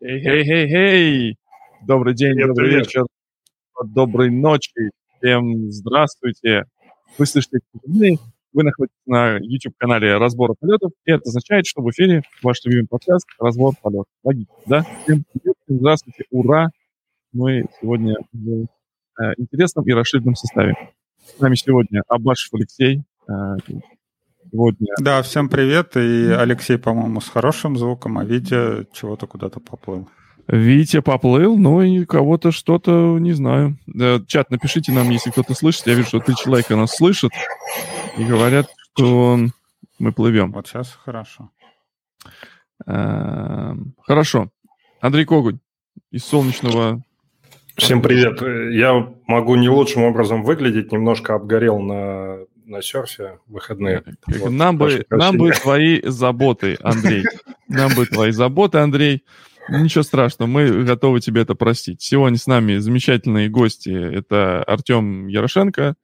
Эй-эй-эй-эй! Добрый день, Привет, добрый привет. вечер, доброй ночи. Всем здравствуйте. Вы слышите мы, вы находитесь на YouTube-канале «Разбор полетов», и это означает, что в эфире ваш любимый подкаст «Разбор полетов». Логично, да? Всем привет, всем здравствуйте, ура! Мы сегодня в э, интересном и расширенном составе. С нами сегодня Абашев Алексей, э, сегодня Да, всем привет. И Алексей, по-моему, с хорошим звуком, а Витя чего-то куда-то поплыл. Витя поплыл, но и кого-то что-то, не знаю. Э, Чат, напишите нам, если кто-то слышит. Я вижу, что три человека нас слышат и говорят, что мы плывем. Вот сейчас хорошо. Эм, Хорошо. Андрей Когунь из солнечного... Всем привет. Я могу не лучшим образом выглядеть, немножко обгорел на, на серфе в выходные. Вот, нам, бы, нам бы твои заботы, Андрей. Нам бы твои заботы, Андрей. Ничего страшного, мы готовы тебе это простить. Сегодня с нами замечательные гости. Это Артем Ярошенко.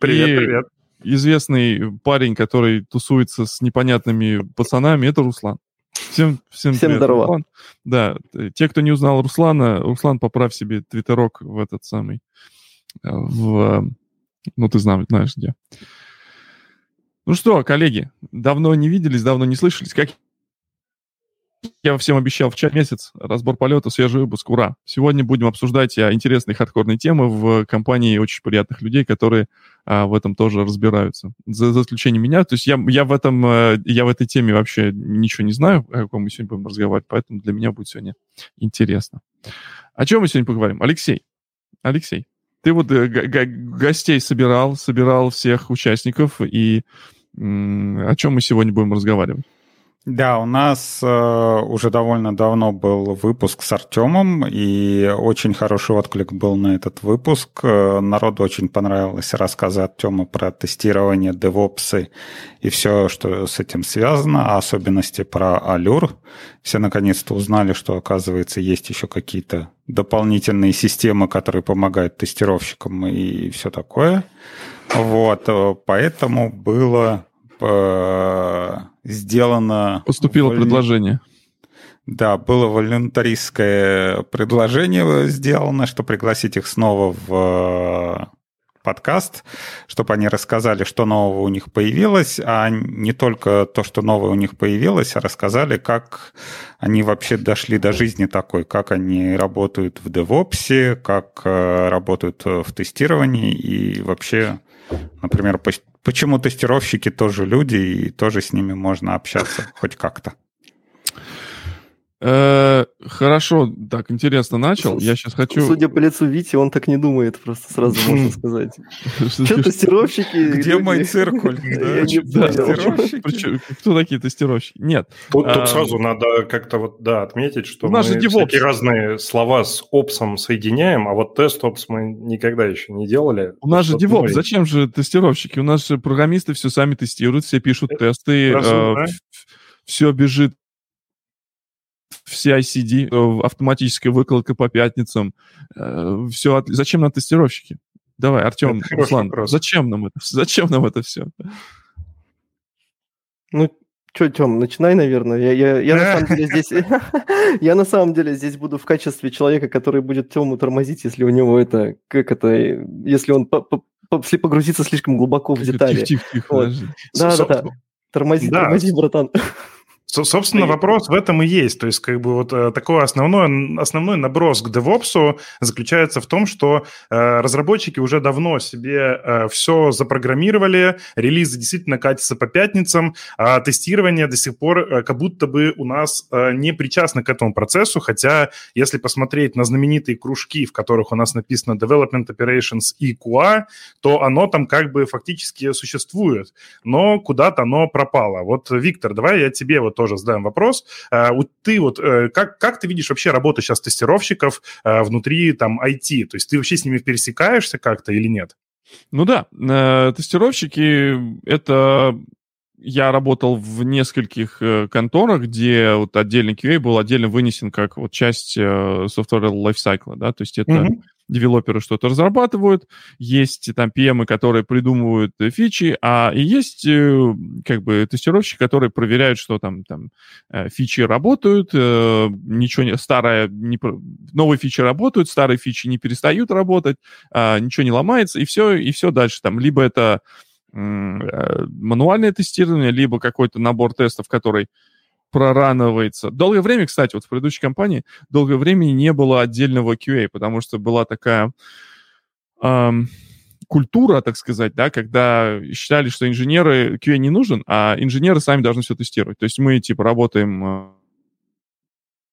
Привет, и привет. известный парень, который тусуется с непонятными пацанами, это Руслан. Всем, всем, Всем привет, здорово. Руслан. Да, э, те, кто не узнал Руслана, Руслан, поправь себе твиттерок в этот самый, э, в, ну, ты знаешь, знаешь где. Ну что, коллеги, давно не виделись, давно не слышались. Как я всем обещал в чат месяц, разбор полета, свежий выпуск, ура. Сегодня будем обсуждать а, интересные хардкорные темы в компании очень приятных людей, которые а, в этом тоже разбираются. За, за исключением меня. То есть я, я, в этом, э, я в этой теме вообще ничего не знаю, о каком мы сегодня будем разговаривать, поэтому для меня будет сегодня интересно. О чем мы сегодня поговорим? Алексей, Алексей, ты вот э, гостей собирал, собирал всех участников, и о чем мы сегодня будем разговаривать? Да, у нас э, уже довольно давно был выпуск с Артемом, и очень хороший отклик был на этот выпуск. Э, Народу очень понравились рассказы Артема про тестирование, девопсы и все, что с этим связано, а особенности про Allure. Все наконец-то узнали, что, оказывается, есть еще какие-то дополнительные системы, которые помогают тестировщикам и все такое. Вот, э, поэтому было э, сделано... Поступило воль- предложение. Да, было волюнтаристское предложение сделано, что пригласить их снова в э, подкаст, чтобы они рассказали, что нового у них появилось, а не только то, что новое у них появилось, а рассказали, как они вообще дошли до жизни такой, как они работают в DevOps, как э, работают в тестировании и вообще, например, поч- почему тестировщики тоже люди и тоже с ними можно общаться хоть как-то. Э, Хорошо, так, интересно начал. Я сейчас хочу... Судя по лицу Вити, он так не думает, просто сразу можно сказать. Что тестировщики? Где мой циркуль? Кто такие тестировщики? Нет. Тут, А, сразу надо как-то вот, да, отметить, что мы всякие разные слова с опсом соединяем, а вот тест-опс мы никогда еще не делали. У нас же ну, зачем же тестировщики? У нас же программисты все сами тестируют, все пишут тесты, разумно. все бежит в CI-CD, э, автоматическая выкладка по пятницам. Все, зачем нам тестировщики? Давай, Артем, Руслан, вопрос. зачем нам это? Зачем нам это все? Ну, что, Тем, начинай, наверное. Я, я, я на самом деле здесь... Я на самом деле здесь буду в качестве человека, который будет Тему тормозить, если у него это... Как это... Если он по- по- по- если погрузится слишком глубоко в детали. Тихо, тихо, тихо. Вот. Да, да, да. Тормози, Да. тормози, братан. Со- Собственно, вопрос в этом и есть. То есть, как бы вот э, такой основной, основной наброс к DevOps заключается в том, что э, разработчики уже давно себе все запрограммировали, релизы действительно катятся по пятницам, а тестирование до сих пор э, как будто бы у нас э, не причастно к этому процессу, хотя если посмотреть на знаменитые кружки, в которых у нас написано Development Operations и QA, то оно там как бы фактически существует, но куда-то оно пропало. Вот, Виктор, давай я тебе вот тоже задам вопрос. Вот ты вот, э, как, как ты видишь вообще работу сейчас тестировщиков э, внутри там IT? То есть ты вообще с ними пересекаешься как-то или нет? Ну да, э, тестировщики — это... Я работал в нескольких э, конторах, где вот отдельный QA был отдельно вынесен как вот часть э, software lifecycle, да, то есть это Мгм. Девелоперы что-то разрабатывают, есть там PM, которые придумывают фичи, а и есть как бы тестировщики, которые проверяют, что там, там фичи работают, ничего не, старое, не, новые фичи работают, старые фичи не перестают работать, а, ничего не ломается, и все, и все дальше. Там либо это мануальное тестирование, либо какой-то набор тестов, который проранивается. Долгое время, кстати, вот в предыдущей компании долгое время не было отдельного QA, потому что была такая эм, культура, так сказать, да, когда считали, что инженеры QA не нужен, а инженеры сами должны все тестировать. То есть мы, типа, работаем э,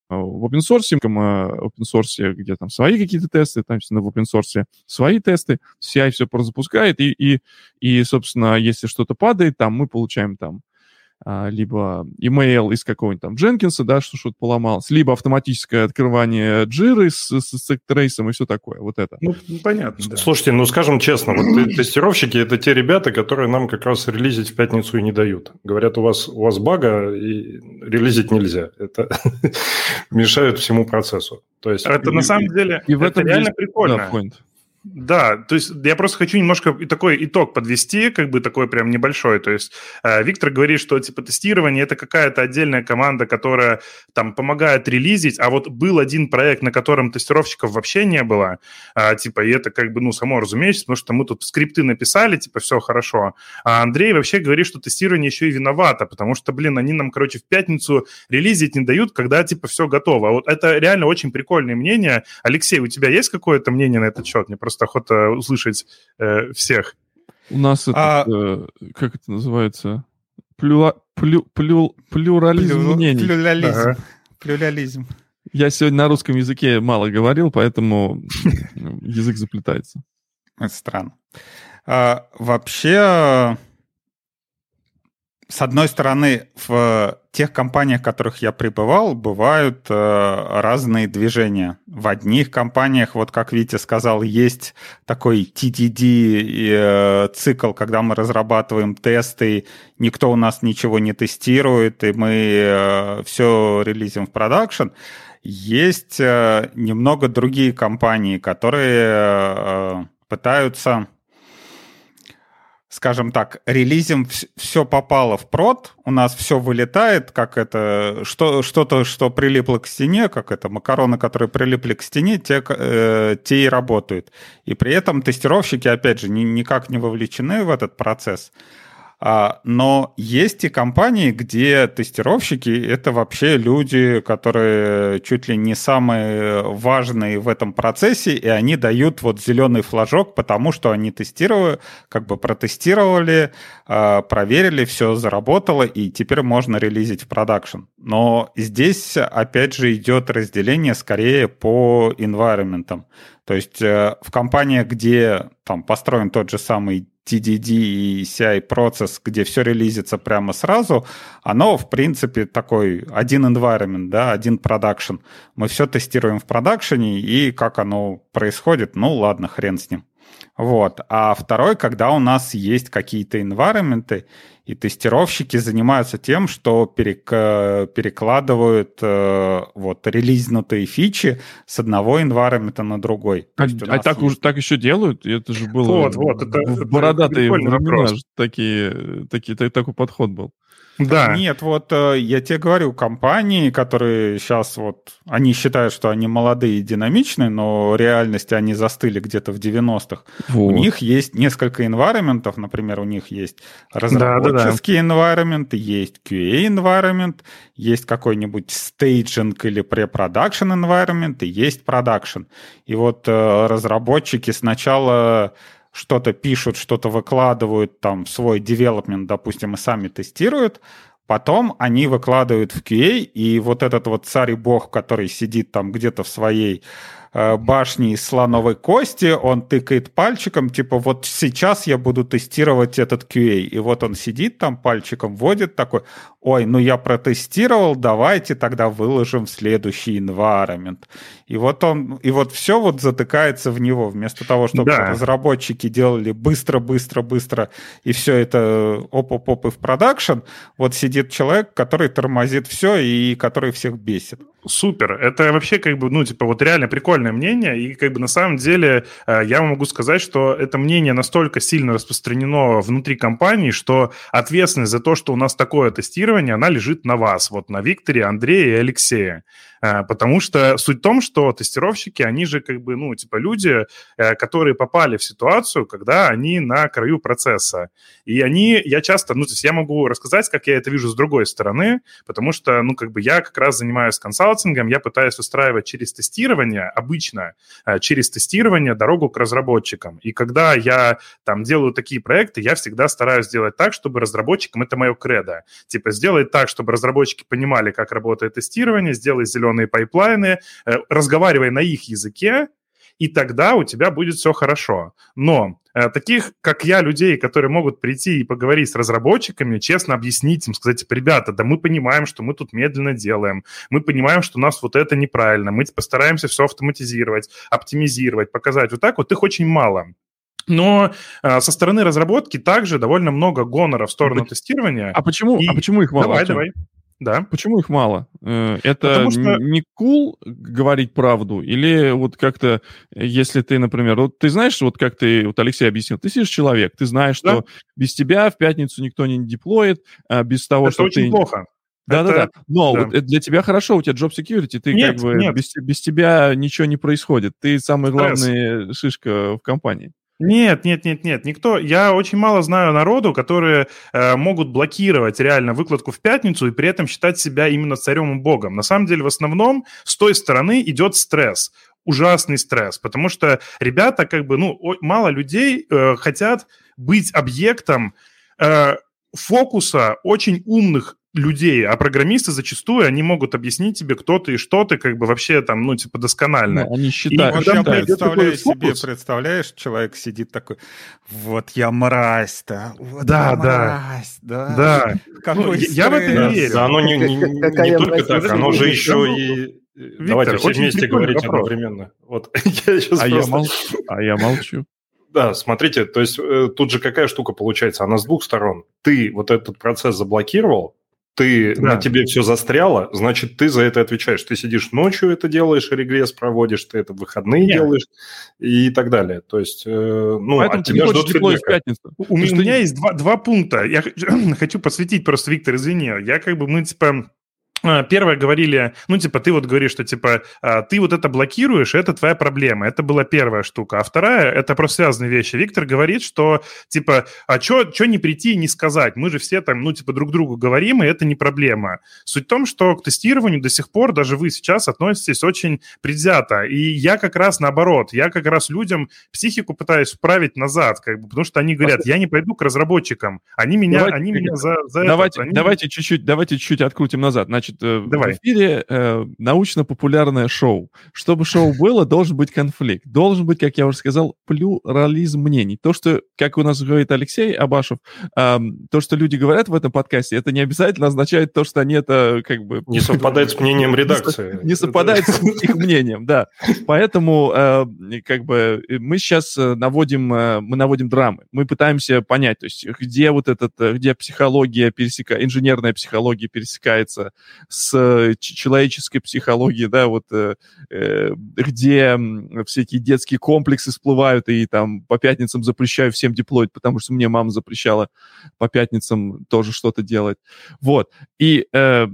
в open source, в open source, где там свои какие-то тесты, там в open source свои тесты, CI все запускает, и, и, и, собственно, если что-то падает, там мы получаем там либо email из какого-нибудь там Дженкинса, да, что что-то поломалось, либо автоматическое открывание джиры с, с, с трейсом и все такое, вот это. Ну, понятно, да. Слушайте, ну, скажем честно, вот тестировщики – это те ребята, которые нам как раз релизить в пятницу и не дают. Говорят, у вас, у вас бага, и релизить нельзя. Это мешает всему процессу. То есть, это и, на самом деле, и в этом реально прикольно. Да, point. Да, то есть я просто хочу немножко такой итог подвести, как бы такой прям небольшой. То есть э, Виктор говорит, что типа тестирование это какая-то отдельная команда, которая там помогает релизить, а вот был один проект, на котором тестировщиков вообще не было, э, типа, и это как бы, ну, само разумеется, потому что мы тут скрипты написали, типа, все хорошо. А Андрей вообще говорит, что тестирование еще и виновато, потому что, блин, они нам, короче, в пятницу релизить не дают, когда, типа, все готово. Вот это реально очень прикольное мнение. Алексей, у тебя есть какое-то мнение на этот счет? Мне просто просто охота услышать э, всех. У нас а... это, э, как это называется? Плюла, плю, плю, плюрализм плю, мнений. Плюрализм. Ага. Плюрализм. Я сегодня на русском языке мало говорил, поэтому язык заплетается. Это странно. А, вообще, с одной стороны, в тех компаниях, в которых я пребывал, бывают э, разные движения. В одних компаниях, вот как Витя сказал, есть такой TDD э, когда мы разрабатываем тесты, никто у нас ничего не тестирует, и мы э, все релизим в продакшн. Есть э, немного другие компании, которые э, пытаются скажем так, релизим все попало в прод, у нас все вылетает, как это, что, что-то, что прилипло к стене, как это, макароны, которые прилипли к стене, те, э, те и работают. И при этом тестировщики, опять же, ни, никак не вовлечены в этот процесс. А, но есть и компании, где тестировщики — это вообще люди, которые чуть ли не самые важные в этом процессе, и они дают вот зеленый флажок, потому что они тестировали, как бы протестировали, а, проверили, все заработало, и теперь можно релизить в продакшн. Но здесь, опять же, идет разделение скорее по environment. То есть э, в компаниях, где там построен тот же самый TDD и CI процесс, где все релизится прямо сразу, оно, в принципе, такой один environment, да, один продакшн. Мы все тестируем в продакшене, и как оно происходит, ну ладно, хрен с ним. Вот. А второй, когда у нас есть какие-то environment, и тестировщики занимаются тем, что перек, перекладывают э, вот релизнутые фичи с одного environment на другой. А, а так, есть... уже, так еще делают? Это же было вот, вот, это, бородатые времена такие, такие, такой подход был. Да. Нет, вот э, я тебе говорю, компании, которые сейчас вот, они считают, что они молодые и динамичные, но в реальности они застыли где-то в 90-х. Вот. У них есть несколько environment, например, у них есть разработческий да, да, да. environment, есть QA environment, есть какой-нибудь staging или pre-production environment, и есть production. И вот э, разработчики сначала что-то пишут, что-то выкладывают, там свой development, допустим, и сами тестируют, потом они выкладывают в QA, и вот этот вот царь и бог, который сидит там где-то в своей башни из слоновой кости, он тыкает пальчиком, типа, вот сейчас я буду тестировать этот QA. И вот он сидит там, пальчиком вводит такой, ой, ну я протестировал, давайте тогда выложим в следующий environment. И вот он, и вот все вот затыкается в него, вместо того, чтобы да. разработчики делали быстро-быстро-быстро, и все это оп-оп-оп и в продакшн, вот сидит человек, который тормозит все и который всех бесит. Супер. Это вообще как бы, ну, типа, вот реально прикольно прикольное мнение, и как бы на самом деле э, я могу сказать, что это мнение настолько сильно распространено внутри компании, что ответственность за то, что у нас такое тестирование, она лежит на вас, вот на Викторе, Андрее и Алексее. Э, потому что суть в том, что тестировщики, они же как бы, ну, типа люди, э, которые попали в ситуацию, когда они на краю процесса. И они, я часто, ну, то есть я могу рассказать, как я это вижу с другой стороны, потому что, ну, как бы я как раз занимаюсь консалтингом, я пытаюсь устраивать через тестирование, обычно э, через тестирование дорогу к разработчикам. И когда я там делаю такие проекты, я всегда стараюсь сделать так, чтобы разработчикам, это мое кредо, типа сделать так, чтобы разработчики понимали, как работает тестирование, сделать зеленый определенные пайплайны, э, разговаривай на их языке, и тогда у тебя будет все хорошо. Но э, таких, как я, людей, которые могут прийти и поговорить с разработчиками, честно объяснить им, сказать, типа, ребята, да мы понимаем, что мы тут медленно делаем, мы понимаем, что у нас вот это неправильно, мы постараемся все автоматизировать, оптимизировать, показать. Вот так вот их очень мало. Но э, со стороны разработки также довольно много гонора в сторону а тестирования. А почему, и... а почему их мало? Давай, давай. Да. Почему их мало? Э, это что... не cool говорить правду? Или вот как-то, если ты, например, вот ты знаешь, вот как ты, вот Алексей объяснил, ты сидишь человек, ты знаешь, да. что без тебя в пятницу никто не деплоит, а без того, это что очень ты... плохо. Да-да-да. Но да. вот для тебя хорошо, у тебя job security, ты нет, как бы нет. Без, без тебя ничего не происходит. Ты самая главная шишка в компании. Нет, нет, нет, нет, никто. Я очень мало знаю народу, которые э, могут блокировать реально выкладку в пятницу и при этом считать себя именно царем и богом. На самом деле, в основном с той стороны идет стресс ужасный стресс, потому что ребята, как бы, ну, мало людей э, хотят быть объектом э, фокуса очень умных людей, а программисты зачастую, они могут объяснить тебе, кто ты и что ты, как бы вообще там, ну, типа, досконально. Ну, они считают. И когда представляешь себе, представляешь, человек сидит такой, вот я мразь-то, вот да, я да. мразь, да. Да. Какой ну, я в это не верю. Да, оно не, не, не, не только так, оно же еще и... Виктор, Давайте все вместе говорить вопрос. одновременно. Вот. я сейчас а, просто... я молчу. а я молчу. Да, смотрите, то есть э, тут же какая штука получается? Она с двух сторон. Ты вот этот процесс заблокировал, ты, да. на тебе все застряло, значит, ты за это отвечаешь. Ты сидишь ночью это делаешь, регресс проводишь, ты это в выходные Нет. делаешь и так далее. То есть, э, ну, Поэтому от тебя ждут в пятницу. У, у меня есть два, два пункта. Я хочу посвятить просто, Виктор, извини. Я как бы, мы, типа, первое говорили, ну, типа, ты вот говоришь, что, типа, а, ты вот это блокируешь, это твоя проблема. Это была первая штука. А вторая, это просто связанные вещи. Виктор говорит, что, типа, а что не прийти и не сказать? Мы же все там, ну, типа, друг другу говорим, и это не проблема. Суть в том, что к тестированию до сих пор даже вы сейчас относитесь очень предвзято. И я как раз наоборот. Я как раз людям психику пытаюсь вправить назад, как бы, потому что они говорят, я не пойду к разработчикам. Они меня, давайте, они меня за, за давайте, этот, они... давайте чуть-чуть, давайте чуть-чуть открутим назад. Значит, Значит, э, Давай. в эфире э, научно-популярное шоу. Чтобы шоу было, должен быть конфликт. Должен быть, как я уже сказал, плюрализм мнений. То, что, как у нас говорит Алексей Абашев, э, то, что люди говорят в этом подкасте, это не обязательно означает то, что они это как бы... Не совпадает с мнением редакции. Не совпадает с их мнением, да. Поэтому э, как бы мы сейчас э, наводим, э, мы наводим драмы. Мы пытаемся понять, то есть где вот этот, где психология пересекается, инженерная психология пересекается с э, человеческой психологией, да, вот э, э, где всякие детские комплексы всплывают, и там по пятницам запрещаю всем деплоить, потому что мне мама запрещала по пятницам тоже что-то делать. Вот. И э,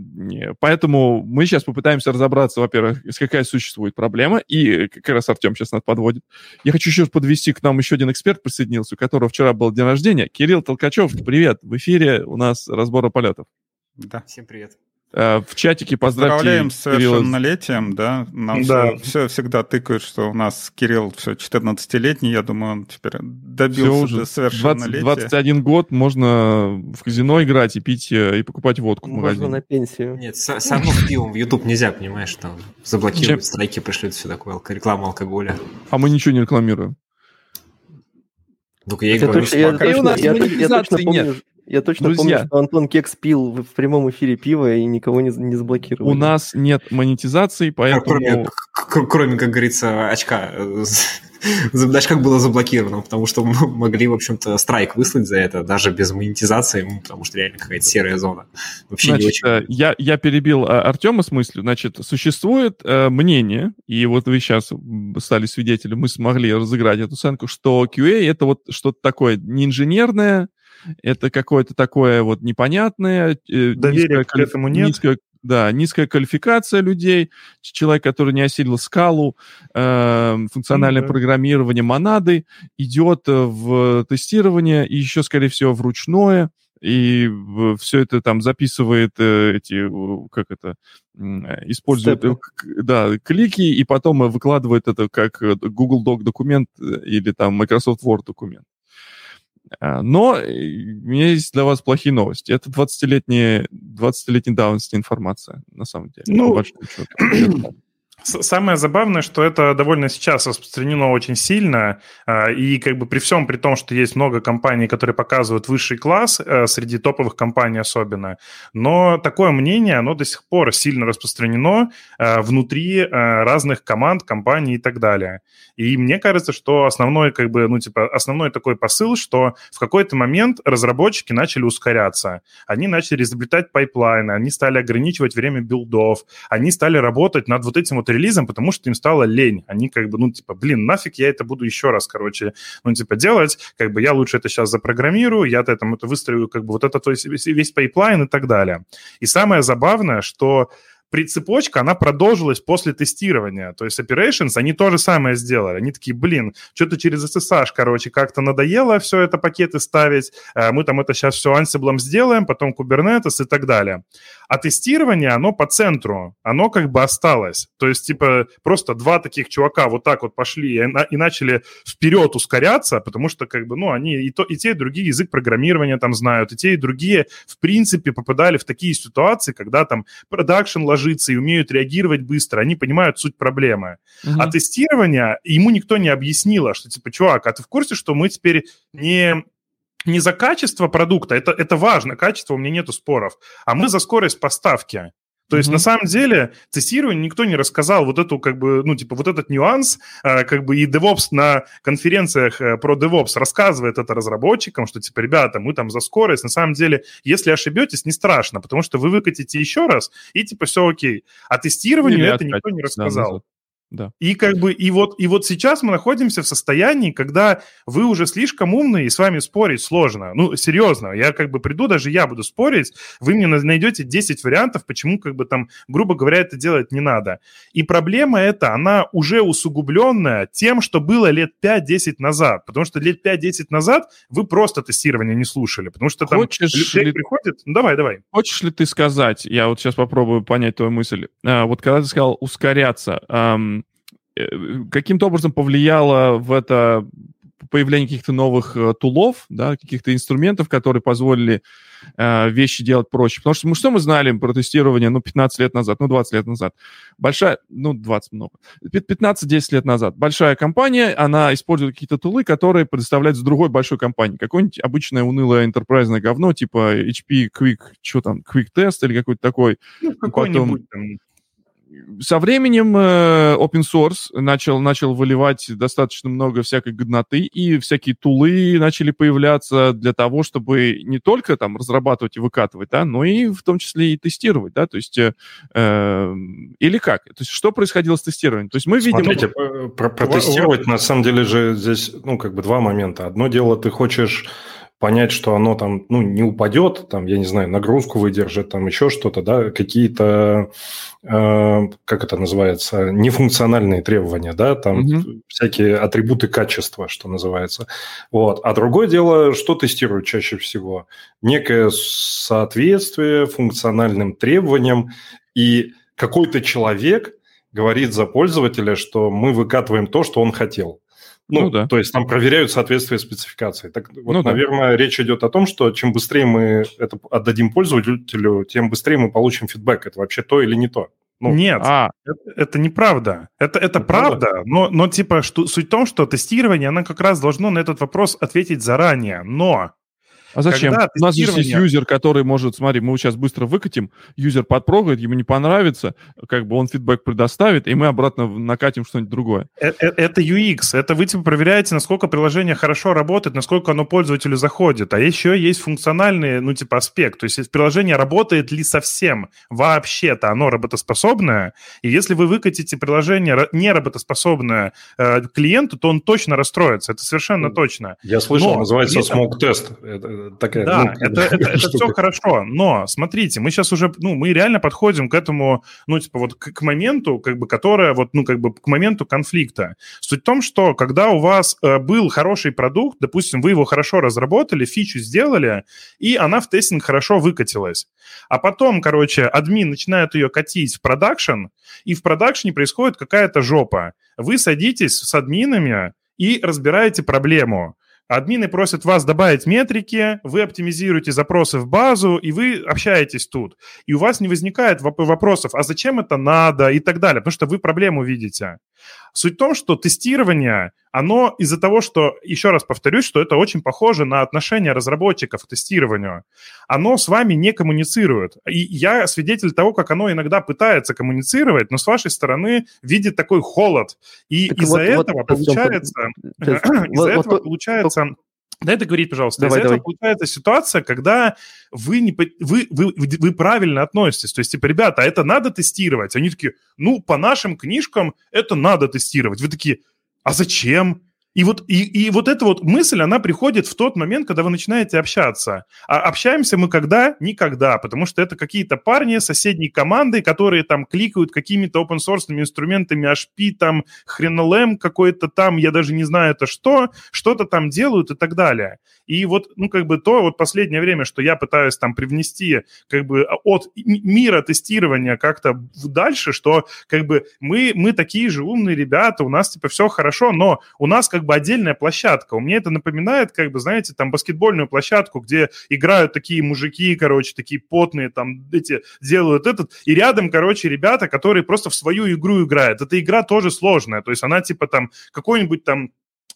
поэтому мы сейчас попытаемся разобраться, во-первых, с какая существует проблема, и как раз Артем сейчас нас подводит. Я хочу еще подвести к нам еще один эксперт присоединился, у которого вчера был день рождения. Кирилл Толкачев, привет. В эфире у нас разбора полетов. Да. Всем привет. Э, в чатике поздравьте Поздравляем с совершеннолетием, да. Нам да. Все, все всегда тыкают, что у нас Кирилл все 14-летний, я думаю, он теперь добился все уже до совершеннолетия. 20, 21 год, можно в казино играть и пить, э, и покупать водку в магазине. Можно на пенсию. Нет, само в пивом в YouTube нельзя, понимаешь, там заблокируют, Чем? страйки пришлют, все такое, реклама алкоголя. А мы ничего не рекламируем. Только я и говорю, что я, я, я, я, я точно помню, нет. Я точно Друзья, помню, что Антон Кекс пил в, в прямом эфире пива и никого не, не заблокировал. У нас нет монетизации, поэтому... Кроме, кроме, как говорится, очка. Знаешь, как было заблокировано, потому что мы могли, в общем-то, страйк выслать за это, даже без монетизации, ну, потому что реально какая-то серая зона. Вообще Значит, не очень... Э, я, я перебил а, Артема с мыслью. Значит, существует э, мнение, и вот вы сейчас стали свидетелем, мы смогли разыграть эту оценку, что QA — это вот что-то такое не инженерное, это какое-то такое вот непонятное. Э, Доверия к этому нет. Низкое, да, низкая квалификация людей, человек, который не осилил скалу, э, функциональное mm-hmm. программирование монады, идет э, в тестирование и еще, скорее всего, в ручное, и все это там записывает э, эти, как это, использует, Степы. да, клики, и потом выкладывает это как Google Doc документ или там Microsoft Word документ. А, но э, у меня есть для вас плохие новости. Это 20-летняя, 20-летней давности информация, на самом деле. Ну, Самое забавное, что это довольно сейчас распространено очень сильно, а, и как бы при всем при том, что есть много компаний, которые показывают высший класс, э, среди топовых компаний особенно, но такое мнение, оно до сих пор сильно распространено э, внутри э, разных команд, компаний и так далее. И мне кажется, что основной, как бы, ну, типа, основной такой посыл, что в какой-то момент разработчики начали ускоряться, они начали изобретать пайплайны, они стали ограничивать время билдов, они стали работать над вот этим вот релизом, потому что им стало лень. Они как бы, ну, типа, блин, нафиг я это буду еще раз, короче, ну, типа, делать, как бы я лучше это сейчас запрограммирую, я там это выстрою, как бы вот это, то есть весь пайплайн и так далее. И самое забавное, что цепочка, она продолжилась после тестирования. То есть operations, они то же самое сделали. Они такие, блин, что-то через SSH, короче, как-то надоело все это пакеты ставить, э, мы там это сейчас все Ansible сделаем, потом Kubernetes и так далее. А тестирование, оно по центру, оно как бы осталось. То есть, типа, просто два таких чувака вот так вот пошли и, и начали вперед ускоряться, потому что, как бы, ну, они и, то, и те, и другие язык программирования там знают, и те, и другие, в принципе, попадали в такие ситуации, когда там продакшн ложится и умеют реагировать быстро, они понимают суть проблемы. Mm-hmm. А тестирование, ему никто не объяснил, а что, типа, чувак, а ты в курсе, что мы теперь не не за качество продукта, это, это важно, качество у меня нету споров, а мы за скорость поставки. То есть, mm-hmm. на самом деле, тестирование никто не рассказал вот эту, как бы, ну, типа, вот этот нюанс, э, как бы, и DevOps на конференциях э, про DevOps рассказывает это разработчикам, что, типа, ребята, мы там за скорость. На самом деле, если ошибетесь, не страшно, потому что вы выкатите еще раз, и, типа, все окей. А тестированию Или это никто не рассказал. Да, да. И как бы и вот и вот сейчас мы находимся в состоянии, когда вы уже слишком умные и с вами спорить сложно. Ну серьезно, я как бы приду, даже я буду спорить, вы мне найдете 10 вариантов, почему как бы там, грубо говоря, это делать не надо. И проблема эта, она уже усугубленная тем, что было лет 5-10 назад, потому что лет 5-10 назад вы просто тестирование не слушали, потому что там Хочешь ли... приходит. Ну давай, давай. Хочешь ли ты сказать? Я вот сейчас попробую понять твою мысль. А, вот когда ты сказал ускоряться. Эм каким-то образом повлияло в это появление каких-то новых э, тулов, да, каких-то инструментов, которые позволили э, вещи делать проще. Потому что мы что мы знали про тестирование, ну, 15 лет назад, ну, 20 лет назад? Большая, ну, 20 много. 15-10 лет назад. Большая компания, она использует какие-то тулы, которые предоставляются другой большой компании. Какое-нибудь обычное унылое enterprise говно, типа HP Quick, что там, Quick Test или какой-то такой. Ну, какой-нибудь Потом со временем э, open source начал, начал выливать достаточно много всякой годноты, и всякие тулы начали появляться для того, чтобы не только там разрабатывать и выкатывать, да, но и в том числе и тестировать, да, то есть э, э или как? То есть что происходило с тестированием? То есть мы видим... Смотрите, про протестировать на самом деле же здесь, ну, как бы два момента. Одно дело, ты хочешь понять, что оно там, ну, не упадет, там, я не знаю, нагрузку выдержит, там еще что-то, да, какие-то, э, как это называется, нефункциональные требования, да, там угу. всякие атрибуты качества, что называется. Вот. А другое дело, что тестируют чаще всего? Некое соответствие функциональным требованиям, и какой-то человек говорит за пользователя, что мы выкатываем то, что он хотел. Ну, ну да. То есть там проверяют соответствие спецификации. Так вот, ну, наверное, да. речь идет о том, что чем быстрее мы это отдадим пользователю, тем быстрее мы получим фидбэк. Это вообще то или не то. Ну, Нет, а. это, это неправда. Это, это правда, правда, но, но типа что, суть в том, что тестирование, оно как раз должно на этот вопрос ответить заранее. Но А зачем? Когда У нас же есть юзер, который может, смотри, мы сейчас быстро выкатим, юзер подпрогает, ему не понравится, как бы он фидбэк предоставит, и мы обратно накатим что-нибудь другое. Э- э- Это UX, это вы типа проверяете, насколько приложение хорошо работает, насколько оно пользователю заходит. А еще есть функциональный, ну, типа, аспект. То есть если приложение работает ли совсем вообще-то, оно работоспособное. И если вы выкатите приложение не работоспособное э, клиенту, то он точно расстроится. Это совершенно точно. Я слышал, Но называется. Это такая, Да, ну, это, это, это все хорошо, но смотрите, мы сейчас уже, ну, мы реально подходим к этому, ну, типа вот к, к моменту, как бы, которое вот, ну, как бы к моменту конфликта. Суть в том, что когда у вас э, был хороший продукт, допустим, вы его хорошо разработали, фичу сделали, и она в тестинг хорошо выкатилась. А потом, короче, админ начинает ее катить в продакшн, и в продакшне происходит какая-то жопа. Вы садитесь с админами и разбираете проблему. Админы просят вас добавить метрики, вы оптимизируете запросы в базу, и вы общаетесь тут. И у вас не возникает воп- вопросов, а зачем это надо и так далее, потому что вы проблему видите. Суть в том, что тестирование, оно из-за того, что, еще раз повторюсь, что это очень похоже на отношение разработчиков к тестированию, оно с вами не коммуницирует. И я свидетель того, как оно иногда пытается коммуницировать, но с вашей стороны видит такой холод. И из-за вот- вот, этого Артём, получается... Из-за вот- этого вот- получается... Дай договорить, пожалуйста. Давай, Из-за этого давай. получается ситуация, когда вы, не, вы, вы, вы правильно относитесь. То есть, типа, ребята, а это надо тестировать? Они такие, ну, по нашим книжкам это надо тестировать. Вы такие, а зачем? И вот, и, и вот эта вот мысль, она приходит в тот момент, когда вы начинаете общаться. А общаемся мы когда? Никогда, потому что это какие-то парни соседней команды, которые там кликают какими-то open-source инструментами HP, там хренолем какой-то там, я даже не знаю это что, что-то там делают и так далее. И вот, ну, как бы то вот последнее время, что я пытаюсь там привнести как бы от м- мира тестирования как-то дальше, что как бы мы, мы такие же умные ребята, у нас типа все хорошо, но у нас как бы отдельная площадка. У меня это напоминает, как бы, знаете, там баскетбольную площадку, где играют такие мужики, короче, такие потные, там эти делают этот, и рядом, короче, ребята, которые просто в свою игру играют. Эта игра тоже сложная, то есть она типа там какой-нибудь там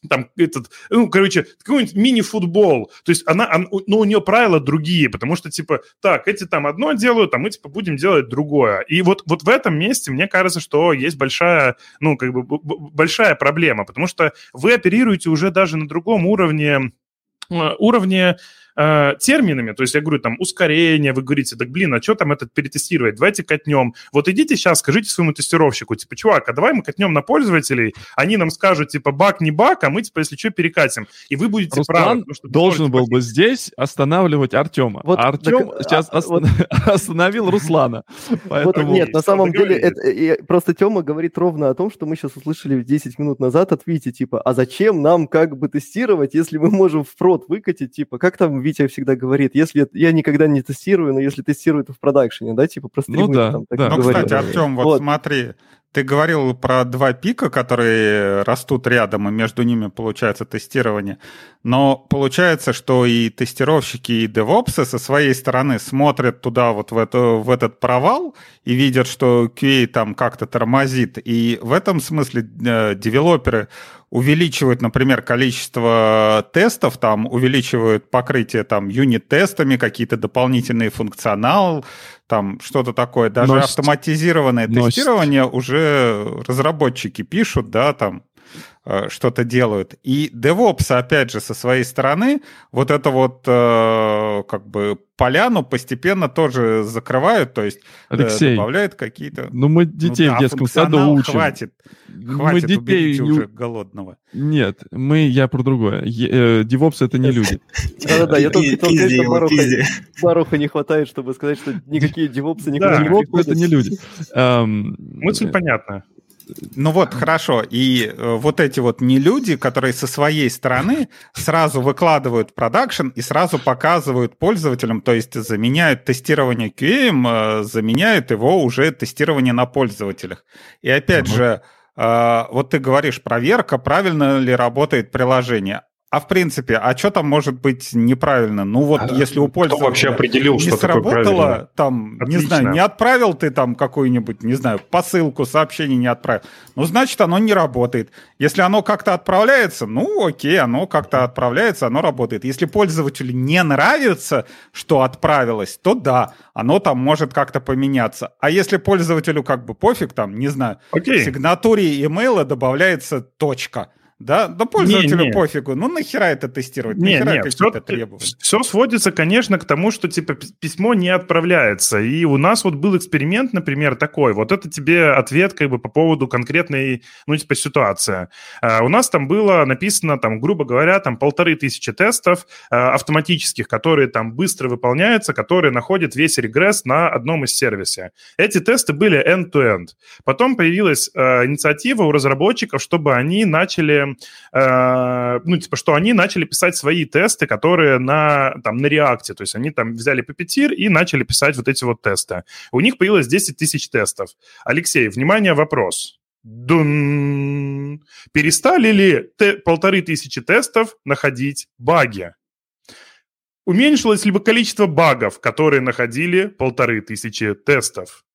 там этот, ну, короче, какой-нибудь мини-футбол. То есть она, он- ну, у нее правила другие, потому что, типа, так, эти там одно делают, а мы, типа, будем делать другое. И вот, вот в этом месте, мне кажется, что есть большая, ну, как бы, большая проблема, потому что вы оперируете уже даже на другом уровне, э, уровне э, терминами, то есть я говорю, там, ускорение, вы говорите, так, блин, а что там этот перетестировать, давайте катнем. Вот идите сейчас, скажите своему тестировщику, типа, чувак, а давай мы катнем на пользователей, они нам скажут, типа, баг, не баг, а мы, типа, если что, перекатим. И вы будете правы. Руслан потому что должен был бы здесь останавливать Артема. Вот, а Артем так, сейчас а, остан- остановил Руслана. Вот Поэтому... нет, на самом деле, это, просто Тёма говорит ровно о том, что мы сейчас услышали 10 минут назад от Вити, типа, а зачем нам как бы тестировать, если мы можем в прод выкатить, типа, как там Витя всегда говорит, если я никогда не тестирую, но если тестирую, то в продакшене, да, типа, про Ну стримы да, там так да. Ну, говорит. кстати, Артем, вот, Вот. смотри, ты говорил про два пика, которые растут рядом, и между ними получается тестирование. Но получается, что и тестировщики, и девопсы со своей стороны смотрят туда вот в, это, в этот провал и видят, что QA там как-то тормозит. И в этом смысле э, девелоперы увеличивают, например, количество тестов, там увеличивают покрытие там юнит-тестами, какие-то дополнительные функционал, там что-то такое. Даже Носит. автоматизированное тестирование уже разработчики пишут, да, там что-то делают. И DevOps, опять же, со своей стороны, вот это вот э, как бы поляну постепенно тоже закрывают, то есть э, Алексей, добавляют какие-то... ну мы Ну детей да, в детском саду учим. Хватит, мы хватит, детей уберите не уже голодного. Нет, мы, я про другое. Э, Девопсы это не люди. Да-да-да, я только хотел сказать, Пизди что его, Баруха, не хватает, чтобы сказать, что никакие девопсы никуда не Девопсы это не люди. Эм, Мысль понятна. Ну вот, хорошо. И э, вот эти вот не люди, которые со своей стороны сразу выкладывают продакшн и сразу показывают пользователям, то есть заменяют тестирование QA, э, заменяют его уже тестирование на пользователях. И опять же, э, вот ты говоришь, проверка, правильно ли работает приложение. А в принципе, а что там может быть неправильно? Ну вот, а, если у пользователя кто вообще определил, не что сработало, там, Отлично. не знаю, не отправил ты там какую-нибудь, не знаю, посылку, сообщение не отправил, ну, значит, оно не работает. Если оно как-то отправляется, ну, окей, оно как-то отправляется, оно работает. Если пользователю не нравится, что отправилось, то да, оно там может как-то поменяться. А если пользователю как бы пофиг, там, не знаю, окей. в сигнатуре имейла добавляется точка – да, да пользователю не, не. пофигу. Ну нахера это тестировать? Не, нахера не, все, требования? Все сводится, конечно, к тому, что типа письмо не отправляется. И у нас вот был эксперимент, например, такой. Вот это тебе ответ как бы по поводу конкретной, ну типа ситуации. А, у нас там было написано, там, грубо говоря, там полторы тысячи тестов а, автоматических, которые там быстро выполняются, которые находят весь регресс на одном из сервисе. Эти тесты были end-to-end. Потом появилась а, инициатива у разработчиков, чтобы они начали э, ну, типа, что они начали писать свои тесты, которые на, там, на реакте, то есть они там взяли Puppeteer и начали писать вот эти вот тесты. У них появилось 10 тысяч тестов. Алексей, внимание, вопрос. Дун. Перестали ли те, полторы тысячи тестов находить баги? Уменьшилось ли бы количество багов, которые находили полторы тысячи тестов?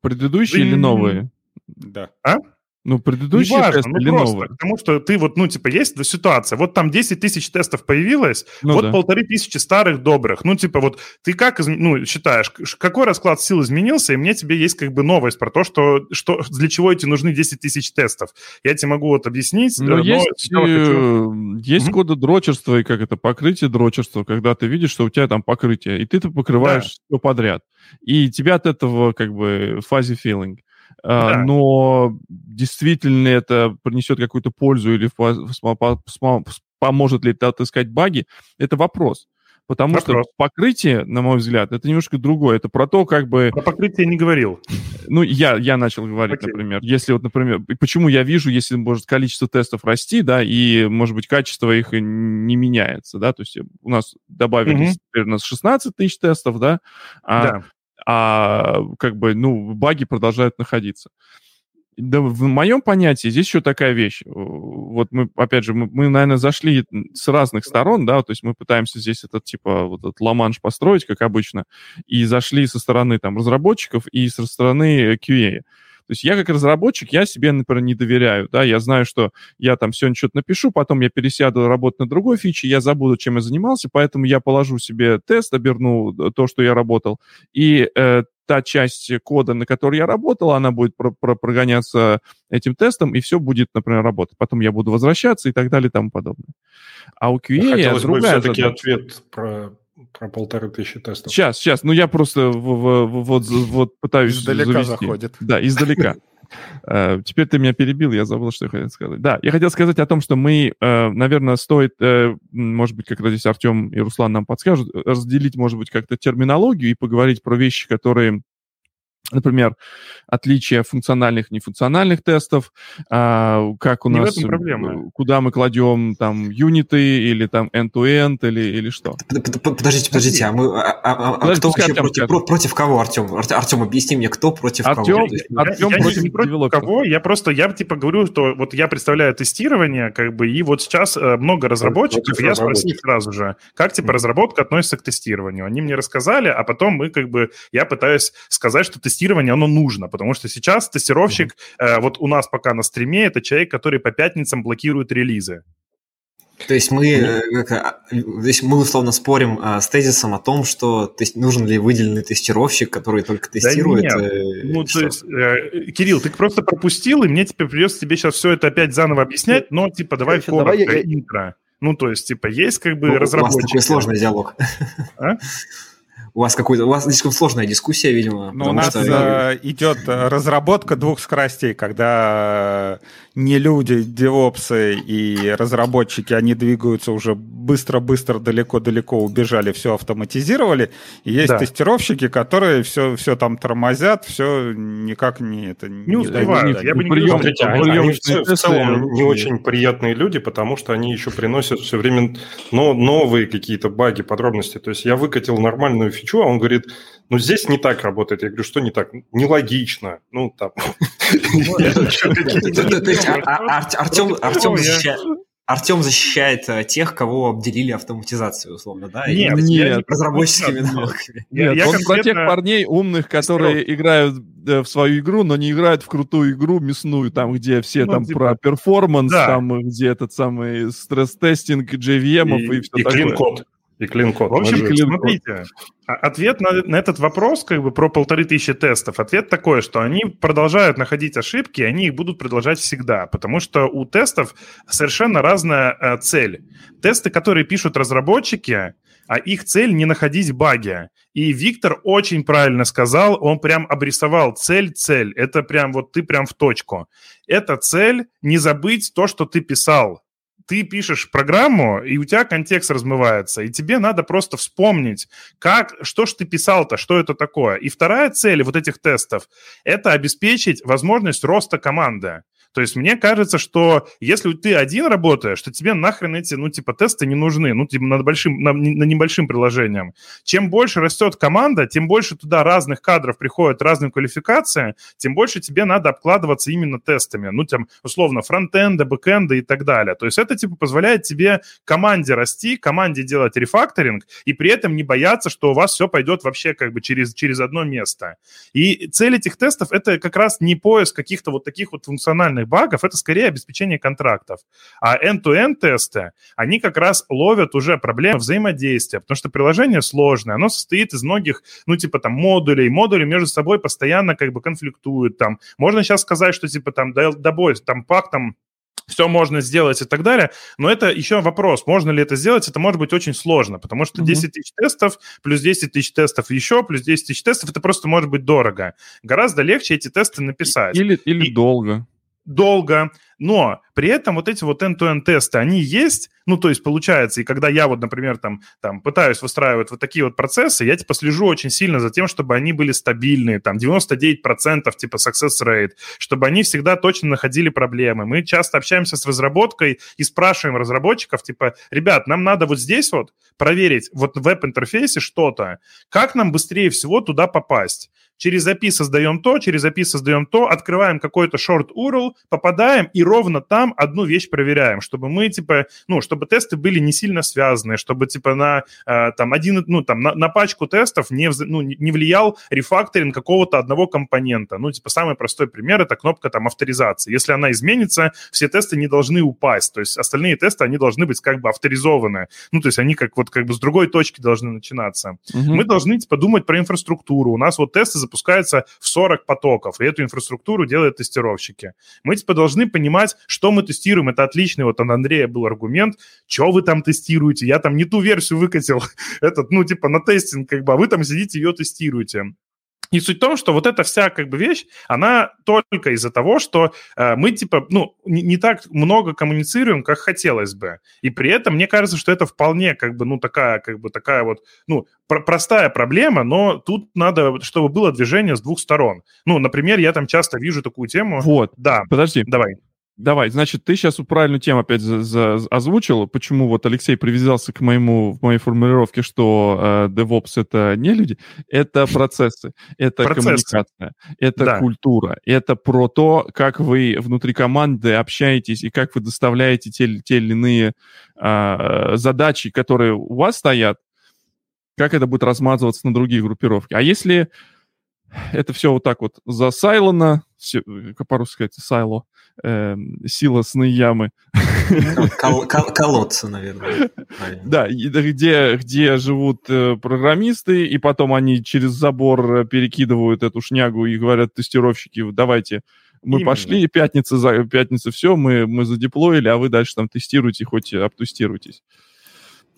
Предыдущие или новые? Да. А? Ну, предыдущий Неважно, тест ну, или просто, новый? Потому что ты вот, ну, типа, есть ситуация, вот там 10 тысяч тестов появилось, ну, вот да. полторы тысячи старых добрых. Ну, типа, вот ты как, ну, считаешь, какой расклад сил изменился, и мне тебе есть как бы новость про то, что, что для чего эти нужны 10 тысяч тестов. Я тебе могу вот объяснить. Но, но есть, хочу... Э, есть mm-hmm. коды дрочерства и как это, покрытие дрочерства, когда ты видишь, что у тебя там покрытие, и ты это покрываешь да. все подряд. И тебя от этого как бы fuzzy feeling. А, да. но действительно это принесет какую-то пользу или поможет ли это отыскать баги, это вопрос. Потому Вопрос. что покрытие, на мой взгляд, это немножко другое. Это про то, как бы... Про покрытие не говорил. Ну, я, я начал говорить, okay. например. Если вот, например, почему я вижу, если может количество тестов расти, да, и, может быть, качество их не меняется, да, то есть у нас добавились, mm-hmm. теперь у нас 16 тысяч тестов, да, а да а как бы, ну, баги продолжают находиться. Да, в моем понятии здесь еще такая вещь. Вот мы, опять же, мы, мы, наверное, зашли с разных сторон, да, то есть мы пытаемся здесь этот, типа, вот этот ламанш построить, как обычно, и зашли со стороны, там, разработчиков и со стороны QA. То есть я как разработчик, я себе, например, не доверяю, да, я знаю, что я там сегодня что-то напишу, потом я пересяду работать на другой фиче, я забуду, чем я занимался, поэтому я положу себе тест, оберну то, что я работал, и э, та часть кода, на которой я работал, она будет про про прогоняться этим тестом, и все будет, например, работать. Потом я буду возвращаться и так далее и тому подобное. А у QA Хотелось другая бы все-таки задача. ответ про про полторы тысячи тестов. Сейчас, сейчас. Ну, я просто вот, вот пытаюсь Издалека завести. заходит. Да, издалека. Uh, теперь ты меня перебил, я забыл, что я хотел сказать. Да, я хотел сказать о том, что мы, uh, наверное, стоит, uh, может быть, как раз здесь Артем и Руслан нам подскажут, разделить, может быть, как-то терминологию и поговорить про вещи, которые Например, отличие функциональных и нефункциональных тестов, а, как у Не нас, куда мы кладем там юниты или там end-to-end или, или что. Подождите, подождите, а, мы, а, а, а кто вообще Артем, против, про, против кого, Артем? Артем, объясни мне, кто против Артем, кого? Артем я, против, я не против кого, я просто, я типа говорю, что вот я представляю тестирование, как бы, и вот сейчас э, много разработчиков, я спросил сразу же, как типа разработка относится к тестированию. Они мне рассказали, а потом мы как бы, я пытаюсь сказать, что тестирование тестирование, оно нужно, потому что сейчас тестировщик, mm-hmm. э, вот у нас пока на стриме, это человек, который по пятницам блокирует релизы. То есть мы, э, то есть мы условно спорим а, с тезисом о том, что то есть, нужен ли выделенный тестировщик, который только тестирует. Да нет. Э, ну, то есть, э, Кирилл, ты просто пропустил, и мне теперь придется тебе сейчас все это опять заново объяснять, но типа давай коротко, давай я... интро. Ну, то есть, типа, есть как бы ну, разработчики. У вас такой сложный диалог. А? у вас какой-то, у вас слишком сложная дискуссия, видимо. Ну, у нас что... идет разработка двух скоростей, когда не люди, девопсы и разработчики, они двигаются уже быстро-быстро, далеко-далеко убежали, все автоматизировали. И есть да. тестировщики, которые все, все там тормозят, все никак не это не, не успевают. Я бы не прием, Смотрите, они, они все, в целом не очень приятные люди, потому что они еще приносят все время но, новые какие-то баги, подробности. То есть я выкатил нормальную фичу, фичу, а он говорит, ну, здесь не так работает. Я говорю, что не так? Нелогично. Ну, там... То есть Артем защищает... Артем защищает э, тех, кого обделили автоматизацией, условно, да? И Нет, нет. разработческими Нет. навыками. Я- Нет, я он про тех парней умных, которые играют э, в свою игру, но не играют в крутую игру мясную, там, где все Ну, там типа, про перформанс, да. там, э, где этот самый стресс-тестинг JVM и, И, все и такое. clean code. И clean code. В общем, clean- смотрите, а- ответ на, на этот вопрос, как бы про полторы тысячи тестов, ответ такой, что они продолжают находить ошибки, они их будут продолжать всегда, потому что у тестов совершенно разная э, цель. Тесты, которые пишут разработчики, а их цель не находить баги. И Виктор очень правильно сказал, он прям обрисовал цель-цель. Это прям вот ты прям в точку. Это цель не забыть то, что ты писал ты пишешь программу, и у тебя контекст размывается, и тебе надо просто вспомнить, как, что ж ты писал-то, что это такое. И вторая цель вот этих тестов – это обеспечить возможность роста команды. То есть мне кажется, что если ты один работаешь, то тебе нахрен эти, ну, типа, тесты не нужны, ну, типа, над большим, на, на небольшим приложением. Чем больше растет команда, тем больше туда разных кадров приходят, разные квалификации, тем больше тебе надо обкладываться именно тестами. Ну, там, условно, фронтенда, бэкенда и так далее. То есть это, типа, позволяет тебе команде расти, команде делать рефакторинг, и при этом не бояться, что у вас все пойдет вообще как бы через, через одно место. И цель этих тестов – это как раз не поиск каких-то вот таких вот функциональных багов, это скорее обеспечение контрактов. А end-to-end тесты, они как раз ловят уже проблемы взаимодействия, потому что приложение сложное, оно состоит из многих, ну, типа там модулей, модули между собой постоянно как бы конфликтуют, там. Можно сейчас сказать, что типа там добой, там пак, там все можно сделать и так далее, но это еще вопрос, можно ли это сделать, это может быть очень сложно, потому что Мгм. 10 тысяч тестов, плюс 10 тысяч тестов еще, плюс 10 тысяч тестов, это просто может быть дорого. Гораздо легче эти тесты написать Или, или И- долго. Долго, но при этом вот эти вот end-to-end тесты, они есть, ну, то есть получается, и когда я вот, например, там, там пытаюсь выстраивать вот такие вот процессы, я, типа, слежу очень сильно за тем, чтобы они были стабильные, там, 99% типа success rate, чтобы они всегда точно находили проблемы. Мы часто общаемся с разработкой и спрашиваем разработчиков, типа, ребят, нам надо вот здесь вот проверить вот в веб-интерфейсе что-то, как нам быстрее всего туда попасть? Через API создаем то, через API создаем то, открываем какой-то short URL, попадаем и ровно там одну вещь проверяем, чтобы мы, типа, ну, чтобы тесты были не сильно связаны, чтобы, типа, на, э, там, один, ну, там, на, на пачку тестов не, вз- ну, не влиял рефакторинг какого-то одного компонента. Ну, типа, самый простой пример – это кнопка, там, авторизации. Если она изменится, все тесты не должны упасть, то есть остальные тесты, они должны быть, как бы, авторизованы. Ну, то есть они, как, вот, как бы, с другой точки должны начинаться. Мгм. Мы должны типа, думать про инфраструктуру. У нас вот тесты запускаются в 40 потоков, и эту инфраструктуру делают тестировщики. Мы типа должны понимать, что мы тестируем. Это отличный, вот от Андрея был аргумент, что вы там тестируете. Я там не ту версию выкатил, этот, ну, типа на тестинг, как бы, а вы там сидите ее тестируете. И суть в том, что вот эта вся как бы вещь, она только из-за того, что э, мы типа, ну, не, не так много коммуницируем, как хотелось бы. И при этом мне кажется, что это вполне как бы, ну, такая, как бы такая вот, ну, про- простая проблема, но тут надо, чтобы было движение с двух сторон. Ну, например, я там часто вижу такую тему. Вот, Да, подожди. давай. Давай, значит, ты сейчас правильную тему опять за- за- озвучил, почему вот Алексей привязался к моему, в моей формулировке, что э, DevOps — это не люди, это процессы, это коммуникация, это Да. культура, это про то, как вы внутри команды общаетесь и как вы доставляете те, те или иные а, задачи, которые у вас стоят, как это будет размазываться на другие группировки. А если это все вот так вот засайлено, все, как по-русски сказать, сайло, эм, силосные ямы, Кол- кол- колодцы, наверное. правильно. да, где, где живут э, программисты, и потом они через забор э, перекидывают эту шнягу и говорят тестировщики, давайте, мы Именно. пошли, пятница, за, пятница, все, мы, мы задеплоили, а вы дальше там тестируете, хоть обтестируйтесь.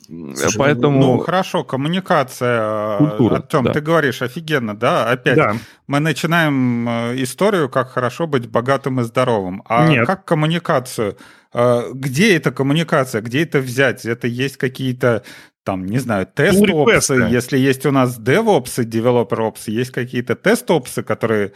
Слушай, Поэтому... Ну, хорошо, коммуникация. Культура, Артем, да. ты говоришь офигенно, да? Опять Да. мы начинаем э, историю, как хорошо быть богатым и здоровым. А Нет. как коммуникацию? Э, Где эта коммуникация? Где это взять? Это есть какие-то там, не знаю, тест-опсы, Pull-реквесты. если есть у нас DevOps DeveloperOps, есть какие-то тест-опсы, которые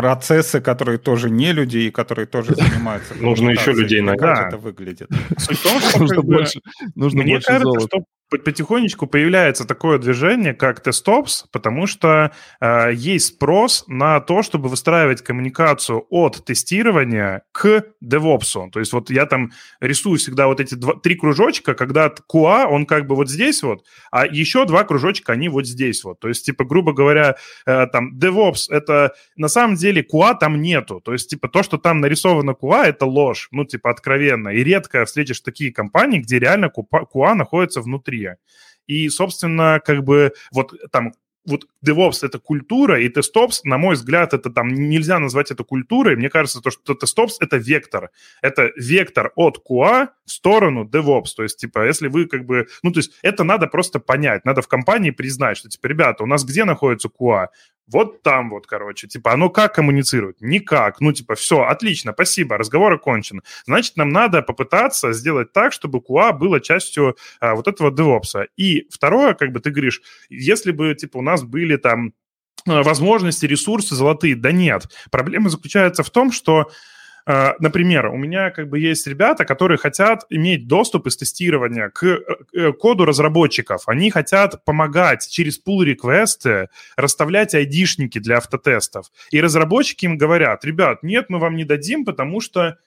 процессы, которые тоже не люди и которые тоже занимаются. Нужно еще людей на Как это выглядит? Суть в том, что Нужно больше, нужно Мне больше кажется, золота. что потихонечку появляется такое движение, как TestOps, потому что э, есть спрос на то, чтобы выстраивать коммуникацию от тестирования к DevOps. То есть вот я там рисую всегда вот эти два, три кружочка, когда QA, он как бы вот здесь вот, а еще два кружочка, они вот здесь вот. То есть, типа, грубо говоря, э, там DevOps — это на самом деле QA там нету. То есть, типа, то, что там нарисовано QA, это ложь, ну, типа, откровенно. И редко встретишь такие компании, где реально QA находится внутри. И, собственно, как бы вот там вот DevOps — это культура, и TestOps, на мой взгляд, это там нельзя назвать это культурой. Мне кажется, то, что TestOps — это вектор. Это вектор от QA в сторону DevOps. То есть, типа, если вы как бы... Ну, то есть это надо просто понять. Надо в компании признать, что, типа, ребята, у нас где находится QA? Вот там вот, короче. Типа, оно как коммуницирует? Никак. Ну, типа, все, отлично, спасибо, разговор окончен. Значит, нам надо попытаться сделать так, чтобы QA было частью а, вот этого DevOps. И второе, как бы ты говоришь, если бы, типа, у нас были там э, возможности, ресурсы золотые, да нет. Проблема заключается в том, что Например, у меня как бы есть ребята, которые хотят иметь доступ из тестирования к э, коду разработчиков. Они хотят помогать через pull реквесты расставлять айдишники для автотестов. И разработчики им говорят, ребят, нет, мы вам не дадим, потому что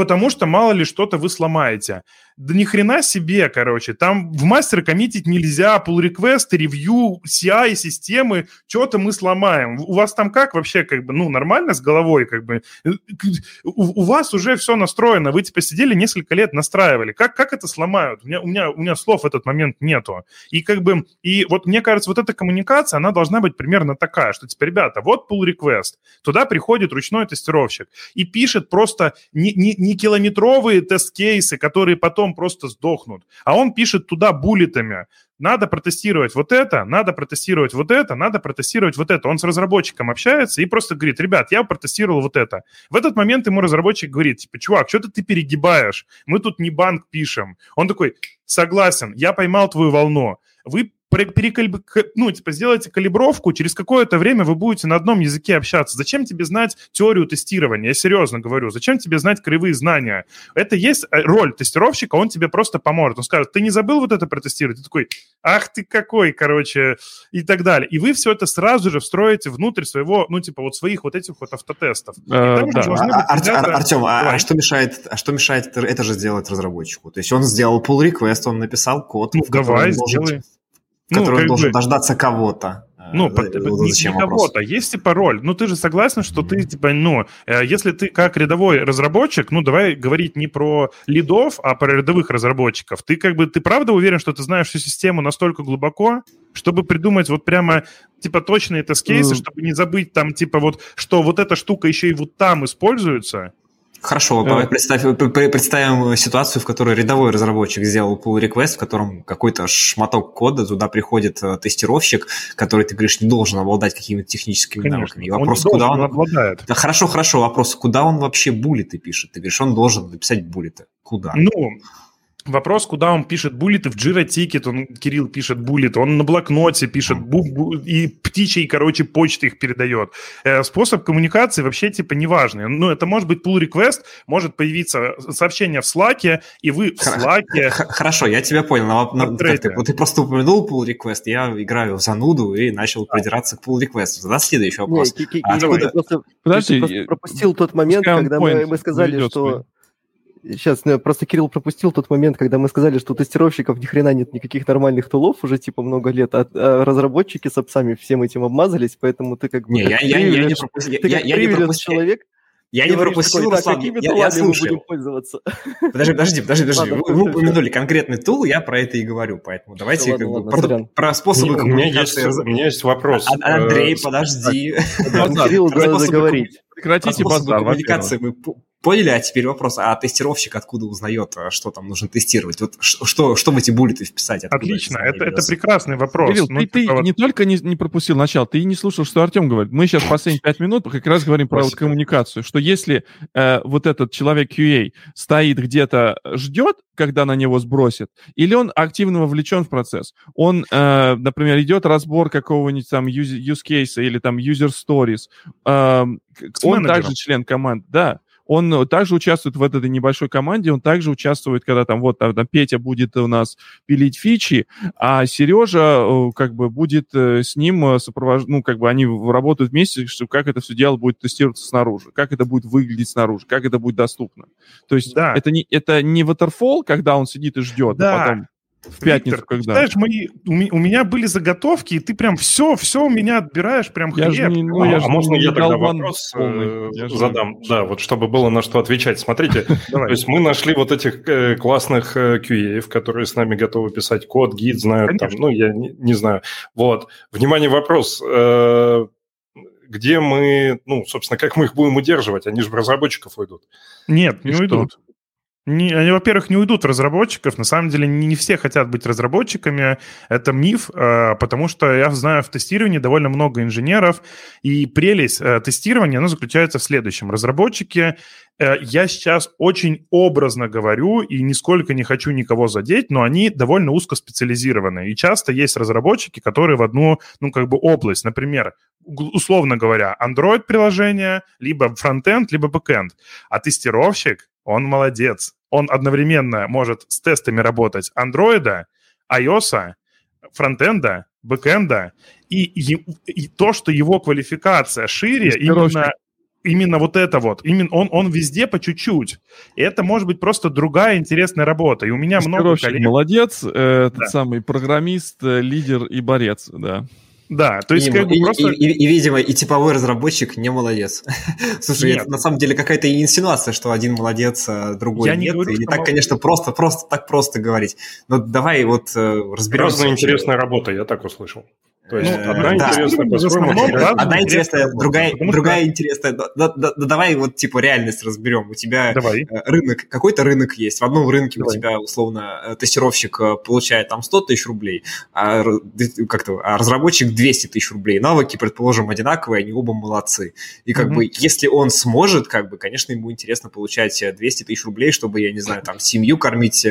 потому что мало ли что-то вы сломаете. Да ни хрена себе, короче. Там в мастер коммитить нельзя, pull реквесты ревью, CI, системы, что-то мы сломаем. У вас там как вообще, как бы, ну, нормально с головой, как бы? У, у вас уже все настроено, вы, типа, сидели несколько лет, настраивали. Как, как это сломают? У меня, у, меня, у меня слов в этот момент нету. И как бы, и вот мне кажется, вот эта коммуникация, она должна быть примерно такая, что, типа, ребята, вот request, туда приходит ручной тестировщик и пишет просто не, не, не километровые тест-кейсы, которые потом просто сдохнут, а он пишет туда буллетами. Надо протестировать вот это, надо протестировать вот это, надо протестировать вот это. Он с разработчиком общается и просто говорит, ребят, я протестировал вот это. В этот момент ему разработчик говорит, типа, чувак, что-то ты перегибаешь, мы тут не банк пишем. Он такой, согласен, я поймал твою волну. Вы перекалиб... ну, типа, сделайте калибровку, через какое-то время вы будете на одном языке общаться. Зачем тебе знать теорию тестирования? Я серьезно говорю. Зачем тебе знать кривые знания? Это есть э, роль тестировщика, он тебе просто поможет. Он скажет, ты не забыл вот это протестировать? Ты такой, ах ты какой, короче, и так далее. И вы все это сразу же встроите внутрь своего, ну, типа, вот своих вот этих вот автотестов. Э, да. А. Артем, а, а что мешает, а что мешает это, это же сделать разработчику? То есть он сделал pull request, он написал код, ну, давай, сделай. Должен который ну, должен бы... дождаться кого-то. Ну, Зачем не кого-то, есть типа роль. Ну, ты же согласен, что ты, типа, ну, если ты как рядовой разработчик, ну, давай говорить не про лидов, а про рядовых разработчиков. Ты как бы, ты правда уверен, что ты знаешь всю систему настолько глубоко, чтобы придумать вот прямо, типа, точные тест-кейсы, mm. чтобы не забыть там, типа, вот, что вот эта штука еще и вот там используется? Хорошо, давай представь, представим ситуацию, в которой рядовой разработчик сделал pull request, в котором какой-то шматок кода, туда приходит э, тестировщик, который, ты говоришь, не должен обладать какими-то техническими Конечно. навыками. И вопрос, он куда он... обладает. Да, хорошо, хорошо, вопрос, куда он вообще буллеты пишет? Ты говоришь, он должен написать буллеты. Куда? Ну, Вопрос, куда он пишет буллеты, в Jira Ticket он, Кирилл, пишет буллеты, он на блокноте пишет бу- бу- и птичьей, короче, почты их передает. Э, способ коммуникации вообще, типа, неважный. Ну, это может быть pull request, может появиться сообщение в Slack, и вы в Slack... Хорошо, я тебя понял. Но, но, ты, ты просто упомянул pull request, я играю в зануду и начал придираться к pull request. Тогда следующий вопрос. Не, а откуда... просто, Подожди, просто пропустил тот момент, когда мы, мы сказали, что... Сейчас, ну, просто Кирилл пропустил тот момент, когда мы сказали, что у тестировщиков ни хрена нет никаких нормальных тулов уже типа много лет, а, а разработчики с апсами всем этим обмазались, поэтому ты как бы... Не, как я, я, я не пропустил. Ты я, как я не пропустил. человек, я не пропустил, такой, так, какими я, я, я мы будем пользоваться? Подожди, подожди, подожди, подожди. Ладно, вы, вы упомянули конкретный тул, я про это и говорю, поэтому давайте ладно, ладно, про, про способы у меня, есть, у меня есть вопрос. А, Андрей, подожди. Кирилл, надо договорить. Прекратите базар, коммуникации мы Поняли? А теперь вопрос, а тестировщик откуда узнает, а, что там нужно тестировать? Вот что, что в эти буллеты вписать? Отлично, это, это прекрасный вопрос. Кирилл, ну, ты, ты вот... не только не, не пропустил начало, ты и не слушал, что Артем говорит. Мы сейчас последние пять минут как раз говорим про вот коммуникацию, что если э, вот этот человек QA стоит где-то, ждет, когда на него сбросит, или он активно вовлечен в процесс. Он, э, например, идет разбор какого-нибудь там use, use case или там user stories. Э, он также член команды, да он также участвует в этой небольшой команде, он также участвует, когда там вот там, Петя будет у нас пилить фичи, а Сережа э, как бы будет э, с ним э, сопровождать, ну, как бы они работают вместе, что как это все дело будет тестироваться снаружи, как это будет выглядеть снаружи, как это будет доступно. То есть да. это, не, это не waterfall, когда он сидит и ждет, да. а потом в пятницу, Виктор, когда? Знаешь, мои, у, меня были заготовки, и ты прям все, все у меня отбираешь, прям хлеб. Я не, ну, а, я а можно я тогда вопрос э, задам? Да, вот чтобы было на что отвечать. Смотрите, то есть мы нашли вот этих э, классных э, QA, которые с нами готовы писать код, гид, знают там, ну, я не, не знаю. Вот. Внимание, вопрос. Э, где мы, ну, собственно, как мы их будем удерживать? Они же в разработчиков уйдут. Нет, не уйдут. Не, они, во-первых, не уйдут разработчиков. На самом деле не, не все хотят быть разработчиками. Это миф, э, потому что я знаю в тестировании довольно много инженеров. И прелесть э, тестирования, она заключается в следующем. Разработчики, э, я сейчас очень образно говорю и нисколько не хочу никого задеть, но они довольно узкоспециализированы. И часто есть разработчики, которые в одну, ну, как бы область. Например, условно говоря, Android-приложение, либо фронтенд, либо бэкенд. А тестировщик он молодец. Он одновременно может с тестами работать андроида, iOS, фронтенда, бэкенда, и, и, и то, что его квалификация шире, именно, именно вот это вот, именно он, он везде по чуть-чуть. И это может быть просто другая интересная работа. И у меня много коллег... молодец, э, да. самый программист, э, лидер и борец, да. Да, то есть и, как бы и, просто... И, и, и, видимо, и типовой разработчик не молодец. Слушай, нет. это на самом деле какая-то инсинуация, что один молодец, а другой Я нет. Не говорю, и не так, конечно, просто, просто, так просто говорить. Но давай вот э, разберемся. Разная интересная работа, я так услышал. То есть ну, одна да. интересная, одна интересная, другая, другая интересная. Да, да, да, давай вот типа реальность разберем. У тебя давай. Э, рынок, какой-то рынок есть. В одном рынке давай. у тебя условно э, тестировщик э, получает там 100 тысяч рублей, а, как-то, а разработчик 200 тысяч рублей. Навыки, предположим, одинаковые, они оба молодцы. И как mm-hmm. бы если он сможет, как бы, конечно, ему интересно получать 200 тысяч рублей, чтобы, я не знаю, там семью кормить,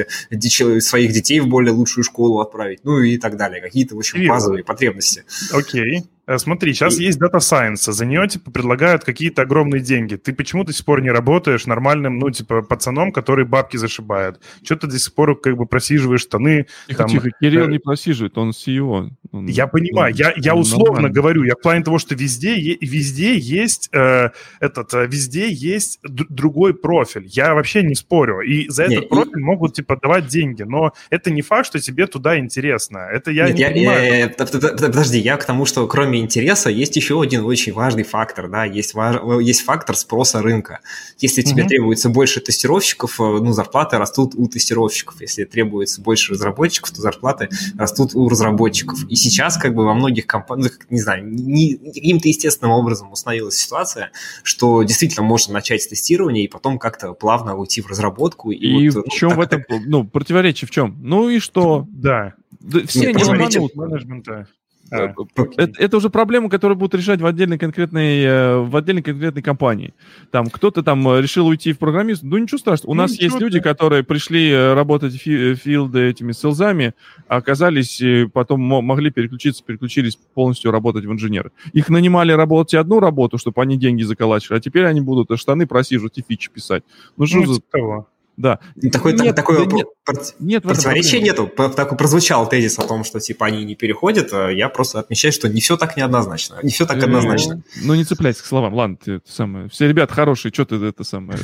своих детей в более лучшую школу отправить, ну и так далее. Какие-то, в общем, базовые потребности области. Э, смотри, сейчас и... есть Data Science, за нее, типа, предлагают какие-то огромные деньги. Ты почему до сих пор не работаешь нормальным, ну, типа, пацаном, который бабки зашибает? Что ты до сих пор, как бы, просиживаешь штаны? Тихо, там, тихо, Кирилл э... не просиживает, он CEO. Он, я понимаю, он, я, я условно нормально. говорю, я в плане того, что везде, везде есть э, этот, э, везде есть другой профиль. Я вообще не спорю. И за этот не, профиль и... могут, типа, давать деньги, но это не факт, что тебе туда интересно. Это я Нет, не я, понимаю. Я, я, подожди, я к тому, что кроме интереса есть еще один очень важный фактор, да, есть, важ... есть фактор спроса рынка. Если тебе mm-hmm. требуется больше тестировщиков, э, ну, зарплаты растут у тестировщиков. Если требуется больше разработчиков, то зарплаты растут у разработчиков. И сейчас как бы во многих компаниях, не знаю, не, каким-то естественным образом установилась ситуация, что действительно можно начать с тестирования и потом как-то плавно уйти в разработку. И, и вот, в чем ну, в этом, так... ну, противоречие в чем? Ну и что? Да. да все не обманут. менеджмента. А, э, это, это уже проблема, которую будут решать в отдельной конкретной, э, в отдельной конкретной компании. Там кто-то там э, решил уйти в программист, ну ничего страшного. У ну, нас есть ты. люди, которые пришли работать в филды этими селзами, а оказались, потом могли переключиться, переключились полностью работать в инженеры. Их нанимали работать одну работу, чтобы они деньги заколачивали, а теперь они будут штаны просиживать и фичи писать. Ну, что ну, за... Типа да. Такой, нет, такое да нет, нет противоречия нету. Так прозвучал тезис о том, что типа они не переходят. А я просто отмечаю, что не все так неоднозначно. Не все так однозначно. Ну, не цепляйся к словам. Ладно, ты это самое. Все ребята хорошие, что ты это самое.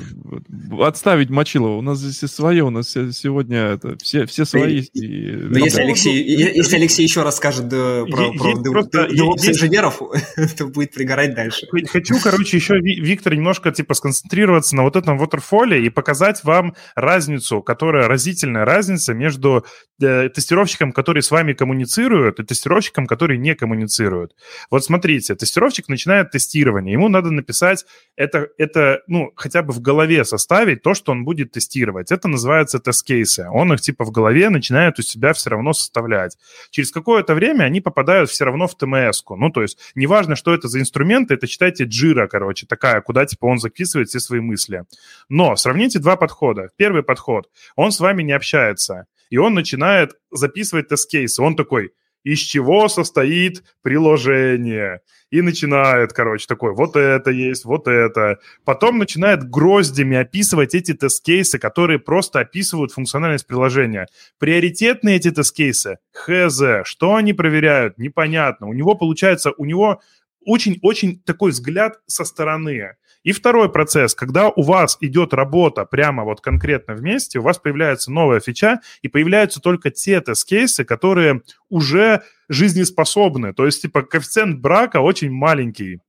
Отставить Мочилова. У нас здесь свое, у нас сегодня это, все, все свои. Но если Алексей, если Алексей еще расскажет про, про инженеров, то будет пригорать дальше. Хочу, короче, еще, Виктор, немножко типа сконцентрироваться на вот этом waterfall и показать вам разницу, которая разительная разница между э, тестировщиком, который с вами коммуницирует, и тестировщиком, который не коммуницирует. Вот смотрите, тестировщик начинает тестирование, ему надо написать это, это ну, хотя бы в голове составить то, что он будет тестировать. Это называется тест-кейсы. Он их типа в голове начинает у себя все равно составлять. Через какое-то время они попадают все равно в ТМС-ку. Ну, то есть неважно, что это за инструменты, это, читайте, джира, короче, такая, куда типа он записывает все свои мысли. Но сравните два подхода. Первый подход, он с вами не общается, и он начинает записывать тест-кейсы. Он такой, из чего состоит приложение. И начинает, короче, такой, вот это есть, вот это. Потом начинает гроздями описывать эти тест-кейсы, которые просто описывают функциональность приложения. Приоритетные эти тест-кейсы, хз, что они проверяют, непонятно. У него получается, у него очень-очень такой взгляд со стороны. И второй процесс, когда у вас идет работа прямо вот конкретно вместе, у вас появляется новая фича, и появляются только те тест-кейсы, которые уже жизнеспособны. То есть, типа, коэффициент брака очень маленький.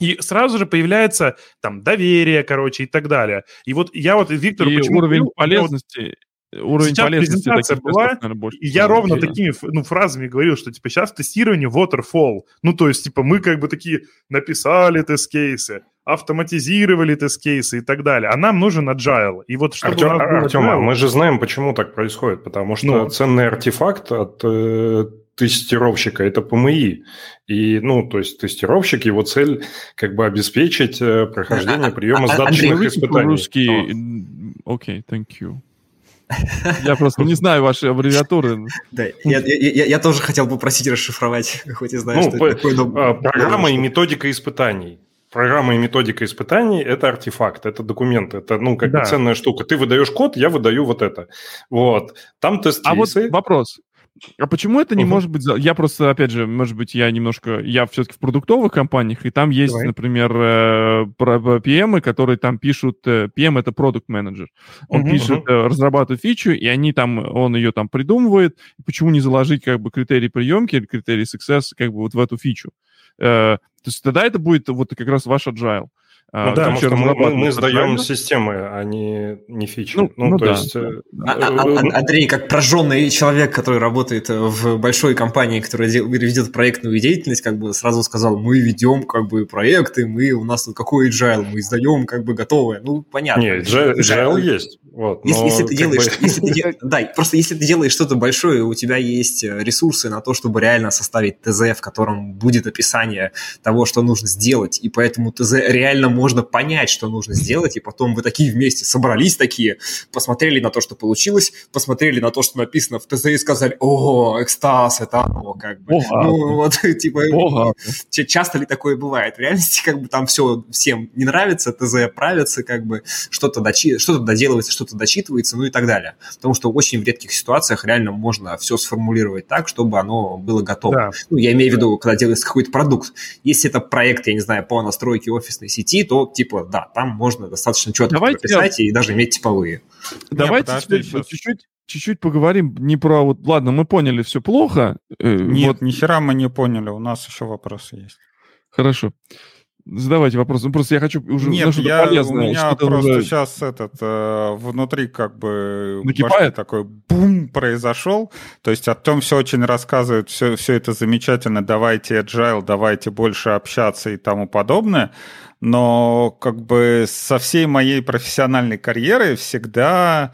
И сразу же появляется там доверие, короче, и так далее. И вот я вот Виктору и почему уровень говорю, полезности, уровень Сейчас полезности презентация таких была, тестов, наверное, больше. И я ровно такими ну, фразами говорил, что типа сейчас тестирование waterfall. Ну, то есть, типа, мы как бы такие написали тест-кейсы, автоматизировали тест-кейсы и так далее. А нам нужен agile. И вот чтобы Артем, Артем, а agile- мы же знаем, почему так происходит. Потому что Ну. ценный артефакт от э, тестировщика – это ПМИ. И, ну, то есть тестировщик, его цель как бы обеспечить э, прохождение А- а- приема а- сдаточных испытаний. по-русски. Окей, thank you. Я просто не знаю ваши аббревиатуры. Да, я, я- я- тоже хотел попросить расшифровать, хоть и знаю, Ну, что по- это такое, но- А, Программа и методика испытаний. Программа и методика испытаний – это артефакт, это документ, это, ну, как Да. бы ценная штука. Ты выдаешь код, я выдаю вот это. Вот. Там А вот вопрос. А почему это не Мгм. может быть... Я просто, опять же, может быть, я немножко... Я все-таки в продуктовых компаниях, и там есть, Давай. например, э, PM, которые там пишут... э, PM — это продукт менеджер. Он Мгм. пишет, э, разрабатывает фичу, и они там, он ее там придумывает. Почему не заложить как бы критерий приемки или критерий success как бы вот в эту фичу? Э, То есть тогда это будет вот как раз ваш agile. А, Ну да, потому что мы, мы- мы сдаем agile? системы, а не, не фичи. Ну, Ну, ну то да, есть... э, А- а- э, а- Андрей, как прожженный человек, который работает э, в большой компании, которая дел- ведет проектную деятельность, как бы сразу сказал, мы ведем как бы проекты, мы у нас тут какой agile, мы издаем как бы готовое. Ну, понятно. Не, Agile Agile а- есть. Вот, Если, но если ты делаешь, бы- если ты да, просто если ты делаешь что-то большое, у тебя есть э, ресурсы на то, чтобы реально составить ТЗ, в котором будет описание того, что нужно сделать, и поэтому ТЗ реально можно понять, что нужно сделать, и потом вы такие вместе собрались такие, посмотрели на то, что получилось, посмотрели на то, что написано в ТЗ и сказали, о, экстаз, это оно, как бы. Ого. Ну, вот, типа, Ого. Часто ли такое бывает? В реальности как бы там все всем не нравится, ТЗ правится, как бы что-то, дочи... что-то доделывается, что-то дочитывается, ну и так далее. Потому что очень в редких ситуациях реально можно все сформулировать так, чтобы оно было готово. Да. Ну, я имею в виду, когда делается какой-то продукт. Если это проект, я не знаю, по настройке офисной сети, то, типа, да, там можно достаточно четко Давайте прописать и даже иметь типовые. Давайте теперь чуть-чуть, чуть-чуть поговорим не про вот, ладно, мы поняли, все плохо. э, Нет, вот, ни хера мы не поняли, у нас еще вопросы есть. хорошо. Задавайте вопрос. Ну, просто я хочу уже на Нет, что-то я, у полезное. меня что-то просто уже- сейчас этот э, внутри как бы Накипает? такой бум произошел. То есть о том все очень рассказывает, все, все это замечательно, давайте agile, давайте больше общаться и тому подобное. Но как бы со всей моей профессиональной карьеры всегда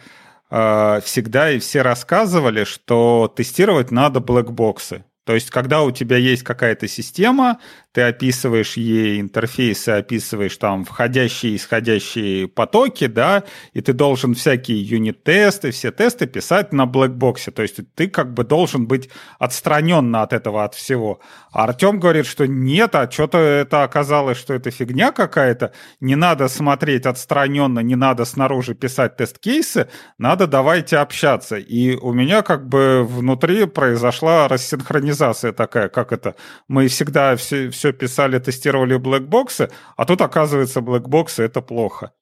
э, всегда и все рассказывали, что тестировать надо блэкбоксы. То есть, когда у тебя есть какая-то система, ты описываешь ей интерфейсы, описываешь там входящие и исходящие потоки, да, и ты должен всякие юнит-тесты, все тесты писать на блэкбоксе. То есть ты как бы должен быть отстраненно от этого, от всего. А Артем говорит, что нет, а что-то это оказалось, что это фигня какая-то. Не надо смотреть отстраненно, не надо снаружи писать тест-кейсы, надо давайте общаться. И у меня как бы внутри произошла рассинхронизация такая, как это, мы всегда все, все писали, тестировали блэкбоксы, а тут оказывается блэкбоксы это плохо.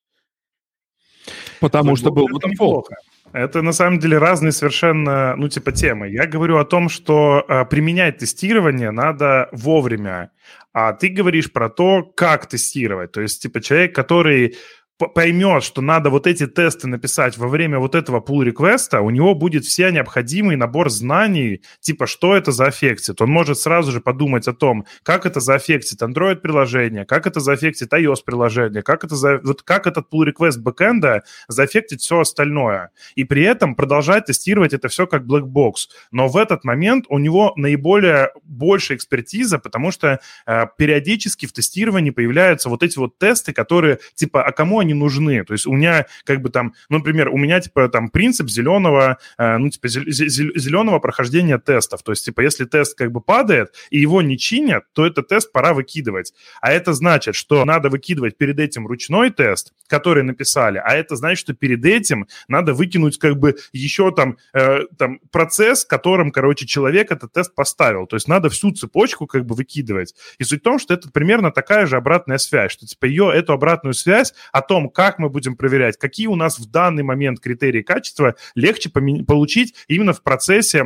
Потому что был Это waterfall. неплохо. Это на самом деле разные совершенно, ну, типа, темы. Я говорю о том, что э, применять тестирование надо вовремя. А ты говоришь про то, как тестировать. То есть, типа, человек, который поймет, что надо вот эти тесты написать во время вот этого pull реквеста у него будет все необходимый набор знаний, типа, что это заэффектит. Он может сразу же подумать о том, как это заэффектит Android-приложение, как это заэффектит iOS-приложение, как это за... вот как этот pull request бэкэнда заэффектит все остальное. И при этом продолжать тестировать это все как black box. Но в этот момент у него наиболее большая экспертиза, потому что э, периодически в тестировании появляются вот эти вот тесты, которые, типа, а кому они нужны. То есть у меня как бы там, ну, например, у меня типа там принцип зеленого, э, ну, типа зеленого прохождения тестов. То есть, типа, если тест как бы падает и его не чинят, то этот тест пора выкидывать. А это значит, что надо выкидывать перед этим ручной тест, который написали, а это значит, что перед этим надо выкинуть как бы еще там, э, там процесс, которым, короче, человек этот тест поставил. То есть надо всю цепочку как бы выкидывать. И суть в том, что это примерно такая же обратная связь, что типа ее, эту обратную связь о том, том, как мы будем проверять, какие у нас в данный момент критерии качества легче получить именно в процессе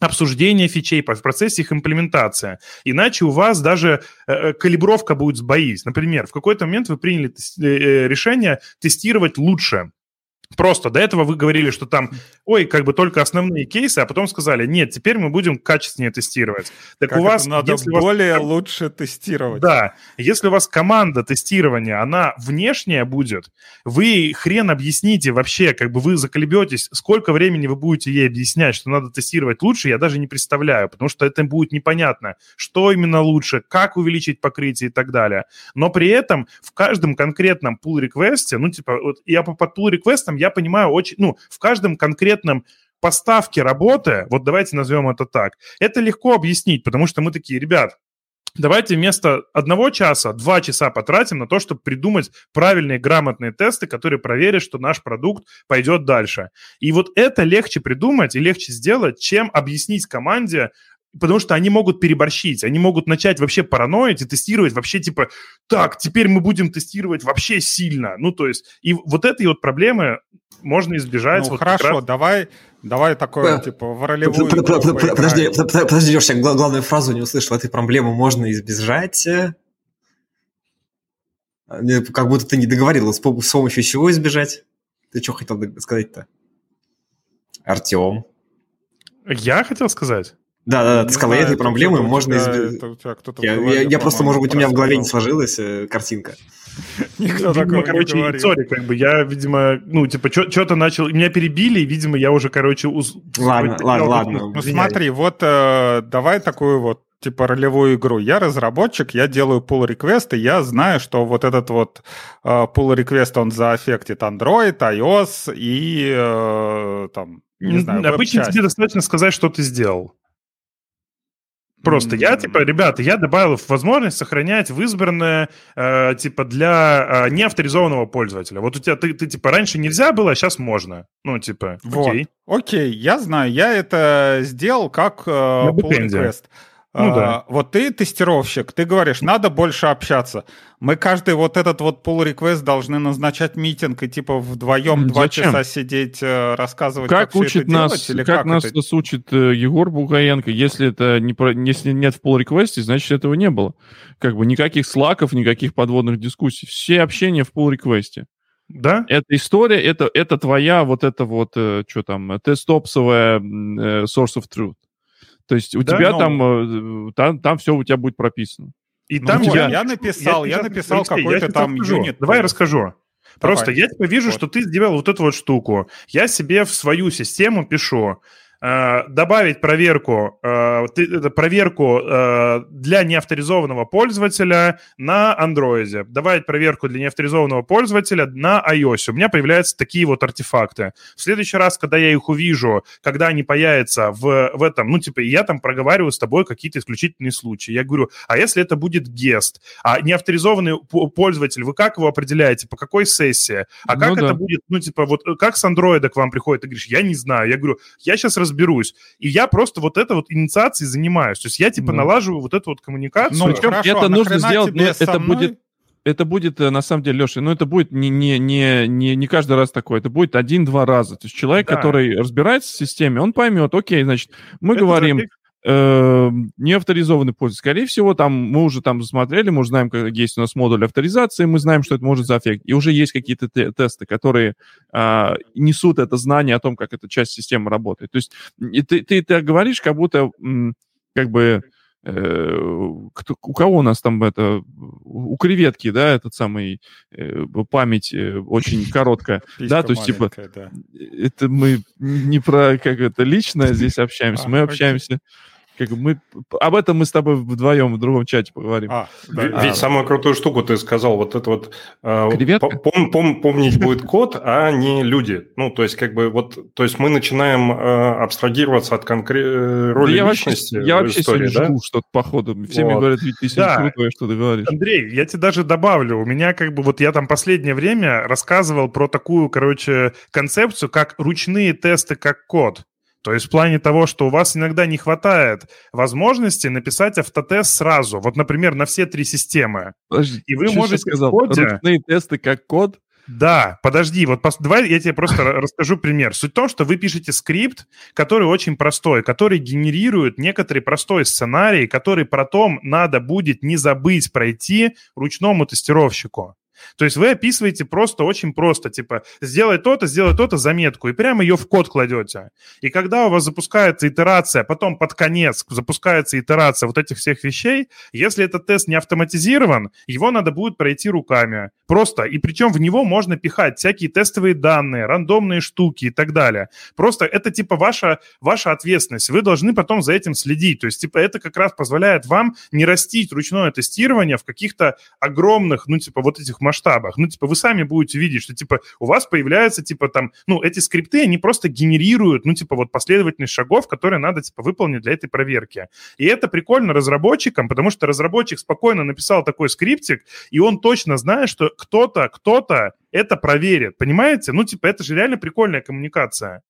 обсуждения фичей, в процессе их имплементации. Иначе у вас даже э, э калибровка будет сбоить. Например, в какой-то момент вы приняли э, э, решение тестировать лучше Просто до этого вы говорили, что там, ой, как бы только основные кейсы, а потом сказали, нет, теперь мы будем качественнее тестировать. Так как у вас... надо если более вас... лучше тестировать. Да. Если у вас команда тестирования, она внешняя будет, вы хрен объясните вообще, как бы вы заколебетесь, сколько времени вы будете ей объяснять, что надо тестировать лучше, я даже не представляю, потому что это будет непонятно, что именно лучше, как увеличить покрытие и так далее. Но при этом в каждом конкретном pull-реквесте, ну, типа, вот я по под pull-реквестам я понимаю очень, ну, в каждом конкретном поставке работы, вот давайте назовем это так, это легко объяснить, потому что мы такие, ребят, Давайте вместо одного часа два часа потратим на то, чтобы придумать правильные грамотные тесты, которые проверят, что наш продукт пойдет дальше. И вот это легче придумать и легче сделать, чем объяснить команде, потому что они могут переборщить, они могут начать вообще параноить и тестировать вообще типа, так, теперь мы будем тестировать вообще сильно. Ну, то есть, и вот этой вот проблемы можно избежать. Ну, вот хорошо, раз... давай, давай такое, типа, в ролевую Подожди, подожди, Леша, я главную фразу не услышал. Этой проблемы можно избежать... Как будто ты не договорил, с помощью чего избежать? Ты что хотел сказать-то? Артем. Я хотел сказать? Да, да, да, ты сказал, этой проблемы можно избежать. Я, я, я просто, может быть, у меня в голове не сложилась э, картинка. Никто видимо, короче, не сори, как бы я, видимо, ну, типа, что-то начал, меня перебили, и, видимо, я уже, короче, уз... Ладно, ладно, ладно. Ну, смотри, вот э, давай такую вот типа ролевую игру. Я разработчик, я делаю pull и я знаю, что вот этот вот э, pull request, он заэффектит Android, iOS и э, там, не знаю, Обычно тебе достаточно сказать, что ты сделал. Просто я, типа, ребята, я добавил возможность сохранять в избранное, э, типа, для э, неавторизованного пользователя. Вот у тебя, ты, ты, типа, раньше нельзя было, а сейчас можно. Ну, типа, вот. окей. Окей, я знаю, я это сделал как э, pull request. Ну, да. А, вот ты тестировщик, ты говоришь, надо больше общаться. Мы каждый вот этот вот pull request должны назначать митинг и типа вдвоем два часа сидеть, э, рассказывать, как, как учит это нас, делать, или как, как нас это... учит э, Егор Бугаенко, если это не про, если нет в pull request, значит этого не было. Как бы никаких слаков, никаких подводных дискуссий. Все общения в pull request. Да? Эта история, это, это твоя вот это вот, э, что там, тестопсовая source of truth. То есть у да, тебя но... там, э, там, там все у тебя будет прописано. И ну, там я, я написал, я, я написал какой-то там юнит. Давай я расскажу. Просто Давай. я типа вижу, вот. что ты сделал вот эту вот штуку. Я себе в свою систему пишу. Э, добавить проверку, э, проверку э, для неавторизованного пользователя на Android, добавить проверку для неавторизованного пользователя на iOS. У меня появляются такие вот артефакты. В следующий раз, когда я их увижу, когда они появятся в, в этом, ну, типа, я там проговариваю с тобой какие-то исключительные случаи. Я говорю, а если это будет гест? А неавторизованный пользователь, вы как его определяете? По какой сессии? А как ну, это да. будет, ну, типа, вот как с Android к вам приходит? Ты говоришь, я не знаю. Я говорю, я сейчас раз разберусь. И я просто вот это вот инициацией занимаюсь. То есть я типа да. налаживаю вот эту вот коммуникацию. Ну, Причем хорошо, это а нужно сделать, но это мной? будет это будет, э, на самом деле, Леша, ну, это будет не, не, не, не, не каждый раз такое, это будет один-два раза. То есть человек, да. который разбирается в системе, он поймет, окей, значит, мы это говорим, э, не авторизованный пользователь. Скорее всего, там мы уже там засмотрели, мы уже знаем, как есть у нас модуль авторизации, мы знаем, что это может заэффект. И уже есть какие-то те- тесты, которые э, несут это знание о том, как эта часть системы работает. То есть и ты, ты, ты говоришь, как будто как бы э, кто, у кого у нас там это, у креветки, да, этот самый э, память э, очень короткая. Да, то есть, типа, да. это мы не про как это личное здесь общаемся, А, мы окей. общаемся как бы мы об этом мы с тобой вдвоем в другом чате поговорим. А, да, Ведь да. самую крутую штуку ты сказал, вот это вот э, Креветка? по- пом- пом- помнить будет код, а не люди. Ну, то есть, как бы вот, то есть мы начинаем э, абстрагироваться от конкретной Да роли я вообще, личности я в вообще истории, сегодня да? жду что-то походу. Все мне Вот. говорят, ведь ты сегодня Да. крутое, что ты говоришь. Андрей, я тебе даже добавлю, у меня как бы вот я там последнее время рассказывал про такую, короче, концепцию, как ручные тесты как код. То есть в плане того, что у вас иногда не хватает возможности написать автотест сразу. Вот, например, на все три системы. Подожди, И вы что можете сказал? в коде- Ручные тесты как код? Да, подожди, вот пос- давай я тебе просто ра- расскажу пример. Суть в том, что вы пишете скрипт, который очень простой, который генерирует некоторый простой сценарий, который потом надо будет не забыть пройти ручному тестировщику. То есть вы описываете просто очень просто, типа, сделай то-то, сделай то-то, заметку, и прямо ее в код кладете. И когда у вас запускается итерация, потом под конец запускается итерация вот этих всех вещей, если этот тест не автоматизирован, его надо будет пройти руками. Просто. И причем в него можно пихать всякие тестовые данные, рандомные штуки и так далее. Просто это типа ваша, ваша ответственность. Вы должны потом за этим следить. То есть типа это как раз позволяет вам не растить ручное тестирование в каких-то огромных, ну типа вот этих масштабах. Ну типа вы сами будете видеть, что типа у вас появляется типа там, ну эти скрипты, они просто генерируют, ну типа вот последовательность шагов, которые надо типа выполнить для этой проверки. И это прикольно разработчикам, потому что разработчик спокойно написал такой скриптик, и он точно знает, что кто-то, кто-то это проверит. Понимаете? Ну, типа, это же реально прикольная коммуникация.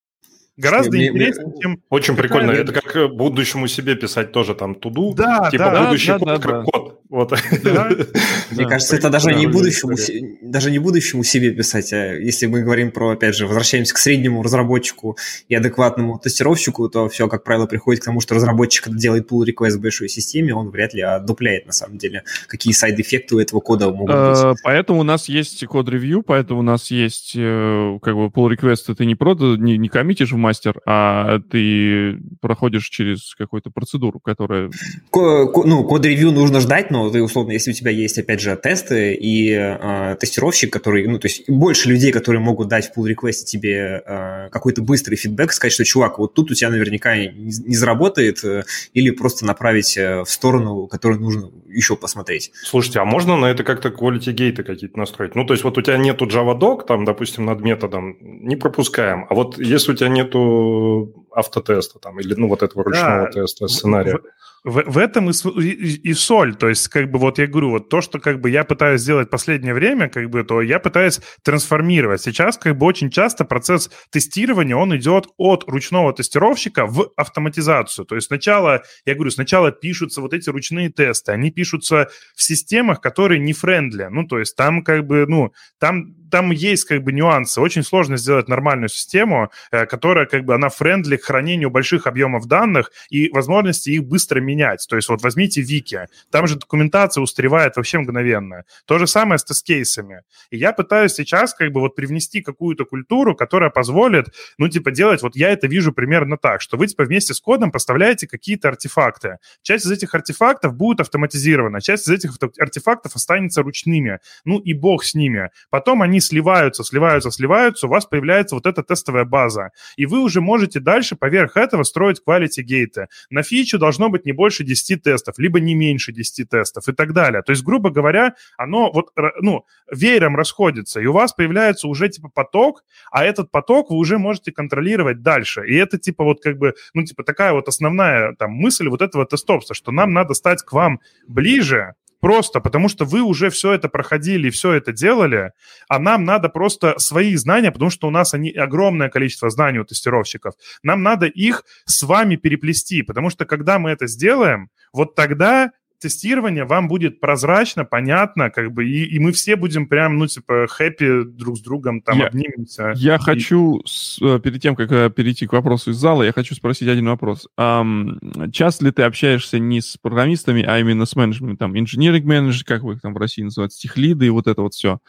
Гораздо Мне- мне- интереснее, чем... Очень прикольно. Это как э, будущему себе писать тоже там туду. Да, Типа да, будущий да, код да, как да. код. Вот. Да. Мне Да. кажется, это даже не будущему, даже не будущему себе писать, а если мы говорим про, опять же, возвращаемся к среднему разработчику и адекватному тестировщику, то все, как правило, приходит к тому, что разработчик делает pull request в большой системе, он вряд ли одупляет, на самом деле, какие сайд-эффекты у этого кода могут быть. Э, Поэтому у нас есть код-ревью, поэтому у нас есть э, как бы pull request, ты не просто не, не коммитишь в мастер, а ты проходишь через какую-то процедуру, которая... Ко- ко- ну, код-ревью нужно ждать, но ты, условно, если у тебя есть, опять же, тесты и э, тестировщик, который, ну, то есть больше людей, которые могут дать в pull request тебе э, какой-то быстрый фидбэк, сказать, что, чувак, вот тут у тебя наверняка не, не заработает, э, или просто направить э, в сторону, которую нужно еще посмотреть. Слушайте, а можно на это как-то quality гейты какие-то настроить? Ну, то есть вот у тебя нету Java Doc, там, допустим, над методом, не пропускаем. А вот если у тебя нету автотеста там, или, ну, вот этого ручного Да. теста, сценария. В, в этом и, и, и соль. То есть, как бы, вот я говорю, вот то, что как бы я пытаюсь сделать последнее время, как бы, то я пытаюсь трансформировать. Сейчас, как бы, очень часто процесс тестирования, он идет от ручного тестировщика в автоматизацию. То есть сначала, я говорю, сначала пишутся вот эти ручные тесты, они пишутся в системах, которые не френдли. Ну, то есть там, как бы, ну, там там есть как бы нюансы. Очень сложно сделать нормальную систему, э, которая как бы она френдли к хранению больших объемов данных и возможности их быстро менять. То есть вот возьмите Вики, там же документация устаревает вообще мгновенно. То же самое с тест-кейсами. И я пытаюсь сейчас как бы вот привнести какую-то культуру, которая позволит, ну, типа, делать, вот я это вижу примерно так, что вы, типа, вместе с кодом поставляете какие-то артефакты. Часть из этих артефактов будет автоматизирована, часть из этих артефактов останется ручными. Ну и бог с ними. Потом они сливаются, сливаются, сливаются, у вас появляется вот эта тестовая база. И вы уже можете дальше поверх этого строить quality гейты. На фичу должно быть не больше 10 тестов, либо не меньше 10 тестов и так далее. То есть, грубо говоря, оно вот, ну, веером расходится, и у вас появляется уже типа поток, а этот поток вы уже можете контролировать дальше. И это типа вот как бы, ну, типа такая вот основная там мысль вот этого тестопса, что нам надо стать к вам ближе, Просто потому что вы уже все это проходили, все это делали, а нам надо просто свои знания, потому что у нас они огромное количество знаний у тестировщиков. Нам надо их с вами переплести, потому что когда мы это сделаем, вот тогда тестирование вам будет прозрачно, понятно, как бы, и, и мы все будем прям, ну, типа, хэппи друг с другом, там, Я- обнимемся. Я И- хочу, с- э, перед тем, как э, перейти к вопросу из зала, я хочу спросить один вопрос. Ам, часто ли ты общаешься не с программистами, а именно с менеджерами, там, инженеринг менеджер, как вы их там в России называют, техлиды и вот это вот все,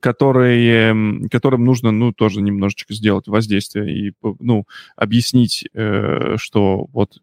которые, м, которым нужно, ну, тоже немножечко сделать воздействие и, ну, объяснить, э, что вот...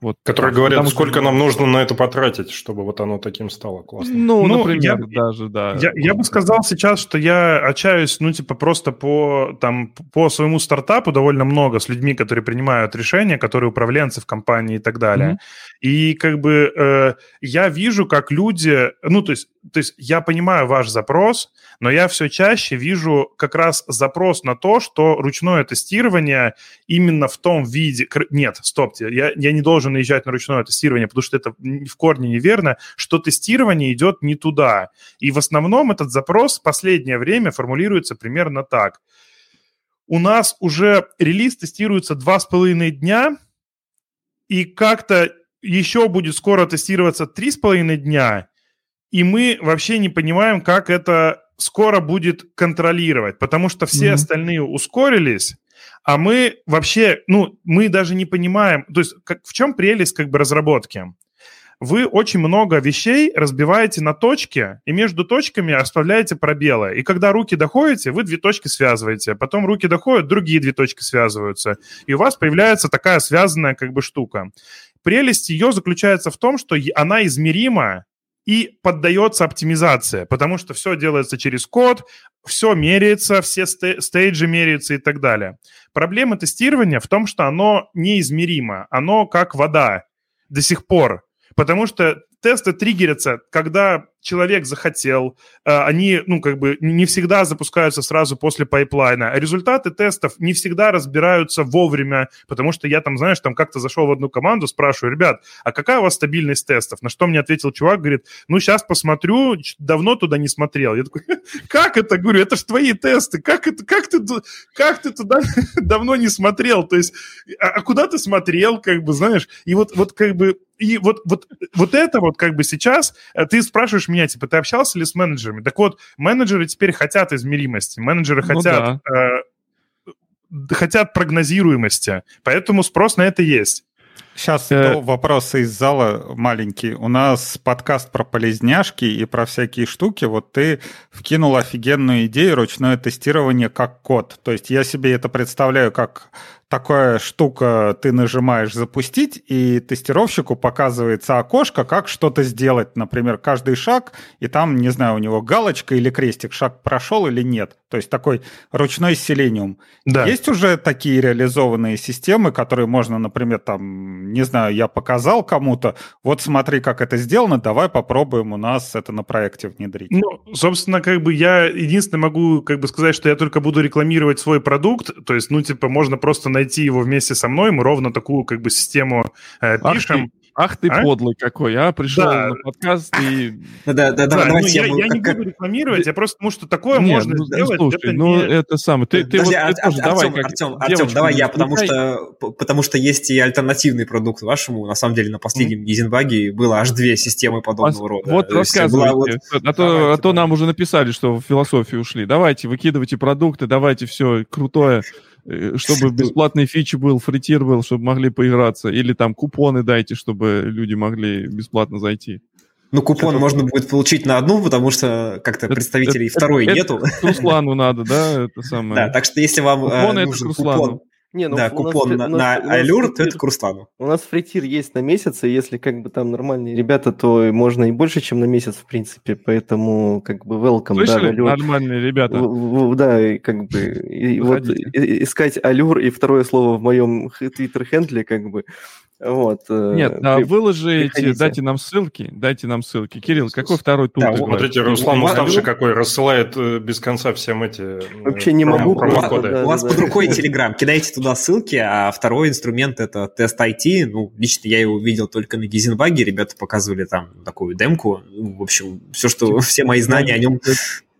вот Которые говорят, потому что- сколько нам нужно на это потратить, чтобы вот оно таким стало классным. Ну, Ну, например, я- даже, да. Я, я бы сказал сейчас, что я общаюсь, ну, типа, просто по, там, по своему стартапу довольно много с людьми, которые принимают решения, которые управленцы в компании и так далее. Мгм. И как бы э, я вижу, как люди, ну, то есть, то есть я понимаю ваш запрос, но я все чаще вижу как раз запрос на то, что ручное тестирование именно в том виде... Нет, стопте, я, я не должен наезжать на ручное тестирование, потому что это в корне неверно, что тестирование идет не туда. И в основном этот запрос в последнее время формулируется примерно так. У нас уже релиз тестируется два с половиной дня, и как-то еще будет скоро тестироваться три с половиной дня, и мы вообще не понимаем, как это скоро будет контролировать, потому что все Мгм. остальные ускорились, а мы вообще, ну, мы даже не понимаем, то есть как, в чем прелесть как бы разработки? Вы очень много вещей разбиваете на точки, и между точками оставляете пробелы. И когда руки доходите, вы две точки связываете, потом руки доходят, другие две точки связываются, и у вас появляется такая связанная как бы штука. Прелесть ее заключается в том, что она измерима и поддается оптимизации, потому что все делается через код, все меряется, все сте- стейджи меряются и так далее. Проблема тестирования в том, что оно неизмеримо, оно как вода до сих пор, потому что тесты триггерятся, когда человек захотел, э, они, ну, как бы не всегда запускаются сразу после пайплайна, результаты тестов не всегда разбираются вовремя, потому что я там, знаешь, там как-то зашел в одну команду, спрашиваю, ребят, а какая у вас стабильность тестов? На что мне ответил чувак, говорит, ну, сейчас посмотрю, давно туда не смотрел. Я такой, как это? Говорю, это же твои тесты, как это, как ты, как ты туда давно не смотрел? То есть, а, а куда ты смотрел, как бы, знаешь? И вот, вот как бы, и вот, вот, вот это вот как бы сейчас, э, ты спрашиваешь меня, типа, ты общался ли с менеджерами? Так вот, менеджеры теперь хотят измеримости, менеджеры Ну хотят, э, хотят прогнозируемости, поэтому спрос на это есть. Сейчас Э, до вопроса из зала маленький. У нас подкаст про полезняшки и про всякие штуки. Вот ты вкинул офигенную идею ручное тестирование как код. То есть я себе это представляю как такая штука, ты нажимаешь «Запустить», и тестировщику показывается окошко, как что-то сделать. Например, каждый шаг, и там, не знаю, у него галочка или крестик, шаг прошел или нет. То есть такой ручной селениум. Да. Есть уже такие реализованные системы, которые можно, например, там, не знаю, я показал кому-то, вот смотри, как это сделано, давай попробуем у нас это на проекте внедрить. Ну, собственно, как бы я единственное могу как бы сказать, что я только буду рекламировать свой продукт, то есть, ну, типа, можно просто найти его вместе со мной, мы ровно такую как бы систему э, Ах пишем. Ах ты А? подлый какой, а? Пришел Да. на подкаст и... Да, да, да, Да, ну, давайте я, я, не буду рекламировать, я просто потому что такое Не, можно ну, сделать. слушай, это ну не- это самое. Ты, ты Подожди, вот Ар- ты тоже Ар- давай Артем, как Артем, Артем, давай я, потому что, потому что есть и альтернативный продукт вашему. На самом деле на последнем Гизенбаге было аж две системы подобного рода. Вот была вот- рассказывайте, а, то, Давайте, а то нам уже написали, что в философию ушли. Давайте, выкидывайте продукты, давайте все крутое, чтобы бесплатный фичи был, фритир был, чтобы могли поиграться. Или там купоны дайте, чтобы люди могли бесплатно зайти. Ну, купон Это- можно будет получить на одну, потому что как-то Это- представителей это- второй это- нету. К Руслану надо, да, это самое. Да, так что если вам э, Купоны это нужен купон, Не, ну, да, нас купон на, нас- на нас Allure, то это к Руслану. У нас фритир есть на месяц, и если как бы там нормальные ребята, то можно и больше, чем на месяц, в принципе. Поэтому как бы welcome. да, Слышали, Allure. нормальные ребята? В- в- Да, и как бы и вот Выходите. и- искать алюр и второе слово в моем твиттер-хендле, как бы. Вот. э, Нет, а при- выложи эти, приходите. дайте нам ссылки, дайте нам ссылки. Кирилл, какой второй тур Да? Смотрите, Руслан уставший какой, рассылает э, без конца всем эти э, Вообще не могу, промокоды. просто, да. У вас под рукой Telegram, кидайте туда ссылки, а второй инструмент это тест IT. Ну, лично я его видел только на Гизенбаге, ребята показывали там такую демку. Ну, в общем, все, что все мои знания о нем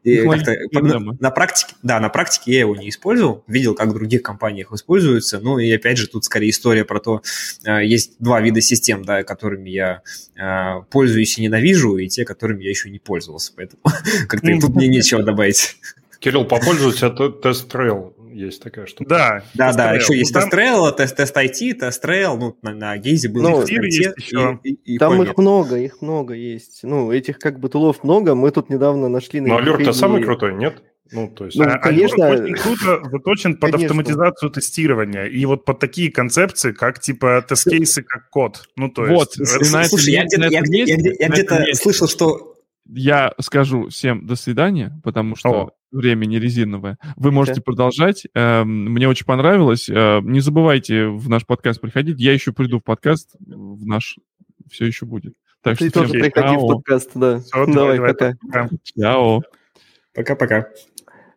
И как-то, на, на практике, да, на практике я его не использовал, видел, как в других компаниях используются, ну и опять же тут скорее история про то, э, есть два вида систем, да, которыми я э, пользуюсь и ненавижу, и те, которыми я еще не пользовался, поэтому как-то тут мне нечего добавить. Кирилл, попользуйся TestRail есть такая штука. Да, да, да. Еще есть ну, TestRail, тест, Test IT, TestRail, ну, на, на Хейзе был ну. И, и, и Там их много, их много есть. Ну, этих как бы тулов много, мы тут недавно нашли... Но Allure-то самый крутой, нет? Ну, то есть, ну, а, конечно, очень круто заточен под конечно. автоматизацию тестирования и вот под такие концепции, как типа тест-кейсы как код. Ну, то вот, есть... Вот, слушай, я где-то, я, я, я, я где-то слышал, что... Я скажу всем до свидания, потому что О время не резиновое. Вы можете okay. продолжать. Эм, мне очень понравилось. Э, не забывайте в наш подкаст приходить. Я еще приду в подкаст, в наш все еще будет. Так Ты что тоже всем... приходи Чао. в подкаст, да. Все, давай, давай, пока. Чао. Пока-пока.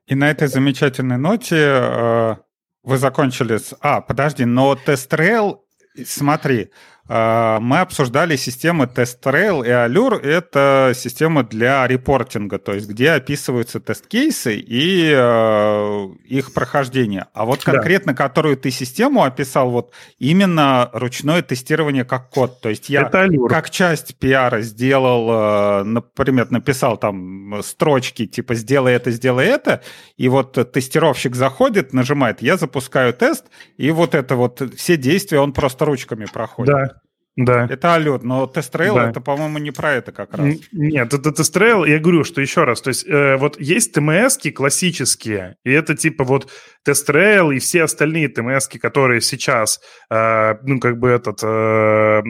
И на этой замечательной ноте э, вы закончили с... А, подожди, но TestRail, смотри, мы обсуждали системы TestRail и Allure. Это системы для репортинга, то есть где описываются тест-кейсы и э, их прохождение. А вот конкретно, да. которую ты систему описал, вот именно ручное тестирование как код. То есть я как часть пиара сделал, э, например, написал там строчки типа «сделай это, сделай это», и вот тестировщик заходит, нажимает «я запускаю тест», и вот это вот все действия он просто ручками проходит. Да, да. Это Allure, но TestRail да. это, по-моему, не про это как раз. Нет, это TestRail, я говорю, что еще раз, то есть э, вот есть TMS классические, и это типа вот TestRail и все остальные TMS которые сейчас, э, ну, как бы этот... Э,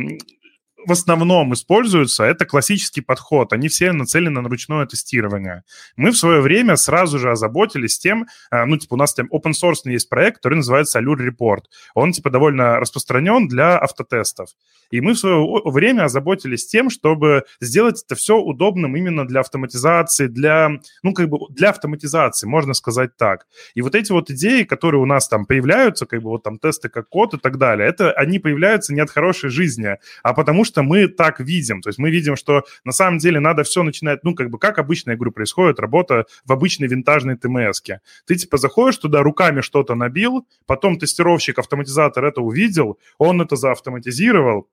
в основном используются, это классический подход. Они все нацелены на ручное тестирование. Мы в свое время сразу же озаботились тем, э, ну, типа, у нас там open source есть проект, который называется Allure Report. Он, типа, довольно распространен для автотестов. И мы в свое время озаботились тем, чтобы сделать это все удобным именно для автоматизации, для, ну, как бы, для автоматизации, можно сказать так. И вот эти вот идеи, которые у нас там появляются, как бы вот там тесты как код и так далее, это они появляются не от хорошей жизни, а потому что мы так видим. То есть мы видим, что на самом деле надо все начинать, ну, как бы, как обычно, я говорю, происходит работа в обычной винтажной тмс -ке. Ты, типа, заходишь туда, руками что-то набил, потом тестировщик, автоматизатор это увидел, он это заавтоматизировал,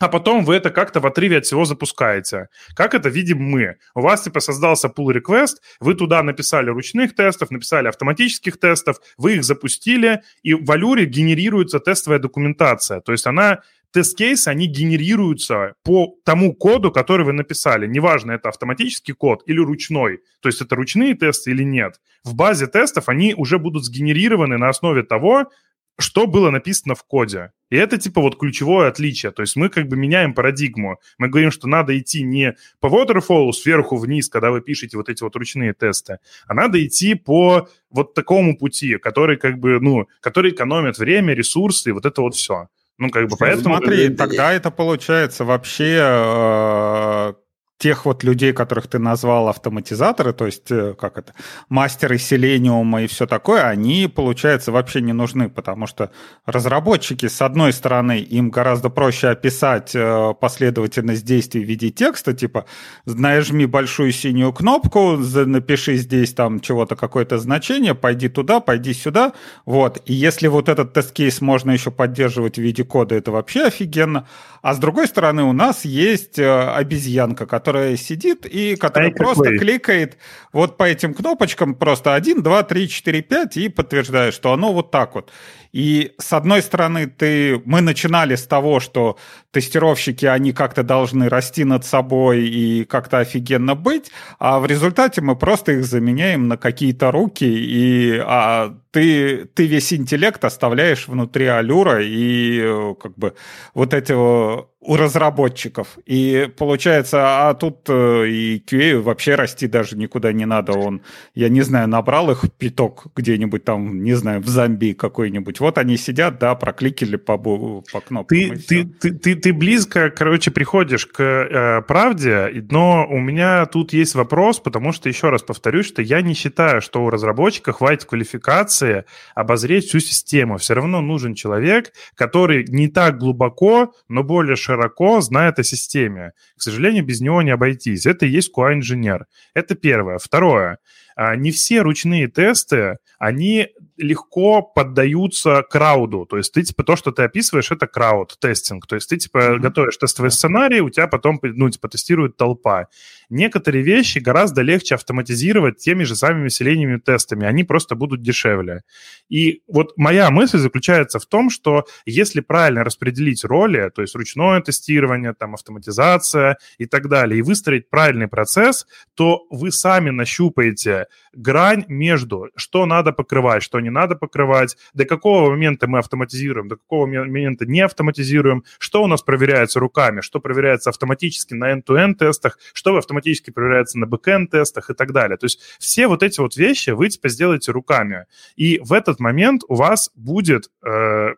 а потом вы это как-то в отрыве от всего запускаете. Как это видим мы? У вас, типа, создался pull request, вы туда написали ручных тестов, написали автоматических тестов, вы их запустили, и в Алюре генерируется тестовая документация. То есть она тест-кейсы, они генерируются по тому коду, который вы написали. Неважно, это автоматический код или ручной. То есть это ручные тесты или нет. В базе тестов они уже будут сгенерированы на основе того, что было написано в коде. И это типа вот ключевое отличие. То есть мы как бы меняем парадигму. Мы говорим, что надо идти не по waterfall сверху вниз, когда вы пишете вот эти вот ручные тесты, а надо идти по вот такому пути, который как бы, ну, который экономит время, ресурсы и вот это вот все. Ну, как бы поэтому... Смотри, тогда это получается вообще э, тех вот людей, которых ты назвал автоматизаторы, то есть, э, как это, мастеры Селениума и все такое, они, получается, вообще не нужны, потому что разработчики, с одной стороны, им гораздо проще описать э, последовательность действий в виде текста, типа, нажми большую синюю кнопку, напиши здесь там чего-то, какое-то значение, пойди туда, пойди сюда, вот. И если вот этот тест-кейс можно еще поддерживать в виде кода, это вообще офигенно. А с другой стороны, у нас есть э, обезьянка, которая сидит и которая а просто какой? кликает вот по этим кнопочкам просто 1, 2, 3, 4, 5 и подтверждает, что оно вот так вот. И с одной стороны, ты, мы начинали с того, что тестировщики, они как-то должны расти над собой и как-то офигенно быть, а в результате мы просто их заменяем на какие-то руки, и а ты, ты весь интеллект оставляешь внутри алюра и э, как бы вот этого у разработчиков. И получается, а тут э, и QA вообще расти даже никуда не надо. Он, я не знаю, набрал их пяток где-нибудь там, не знаю, в Замбии какой-нибудь. Вот они сидят, да, прокликали по, по кнопкам. Ты, ты, ты, ты, ты близко, короче, приходишь к э, правде, но у меня тут есть вопрос, потому что, еще раз повторюсь, что я не считаю, что у разработчика хватит квалификации обозреть всю систему. Все равно нужен человек, который не так глубоко, но более широко широко знает о системе. К сожалению, без него не обойтись. Это и есть QA-инженер. Это первое. Второе. а, не все ручные тесты, они легко поддаются крауду. То есть ты, типа, то, что ты описываешь, это крауд-тестинг. То есть ты, типа, mm-hmm. готовишь тестовый сценарий, у тебя потом, ну, типа, тестирует толпа. Некоторые вещи гораздо легче автоматизировать теми же самыми селениями тестами. Они просто будут дешевле. И вот моя мысль заключается в том, что если правильно распределить роли, то есть ручное тестирование, там, автоматизация и так далее, и выстроить правильный процесс, то вы сами нащупаете грань между, что надо покрывать, что не надо покрывать, до какого момента мы автоматизируем, до какого момента не автоматизируем, что у нас проверяется руками, что проверяется автоматически на end-to-end тестах, что автоматически проверяется на back-end тестах и так далее. То есть все вот эти вот вещи вы теперь сделаете руками. И в этот момент у вас будет э,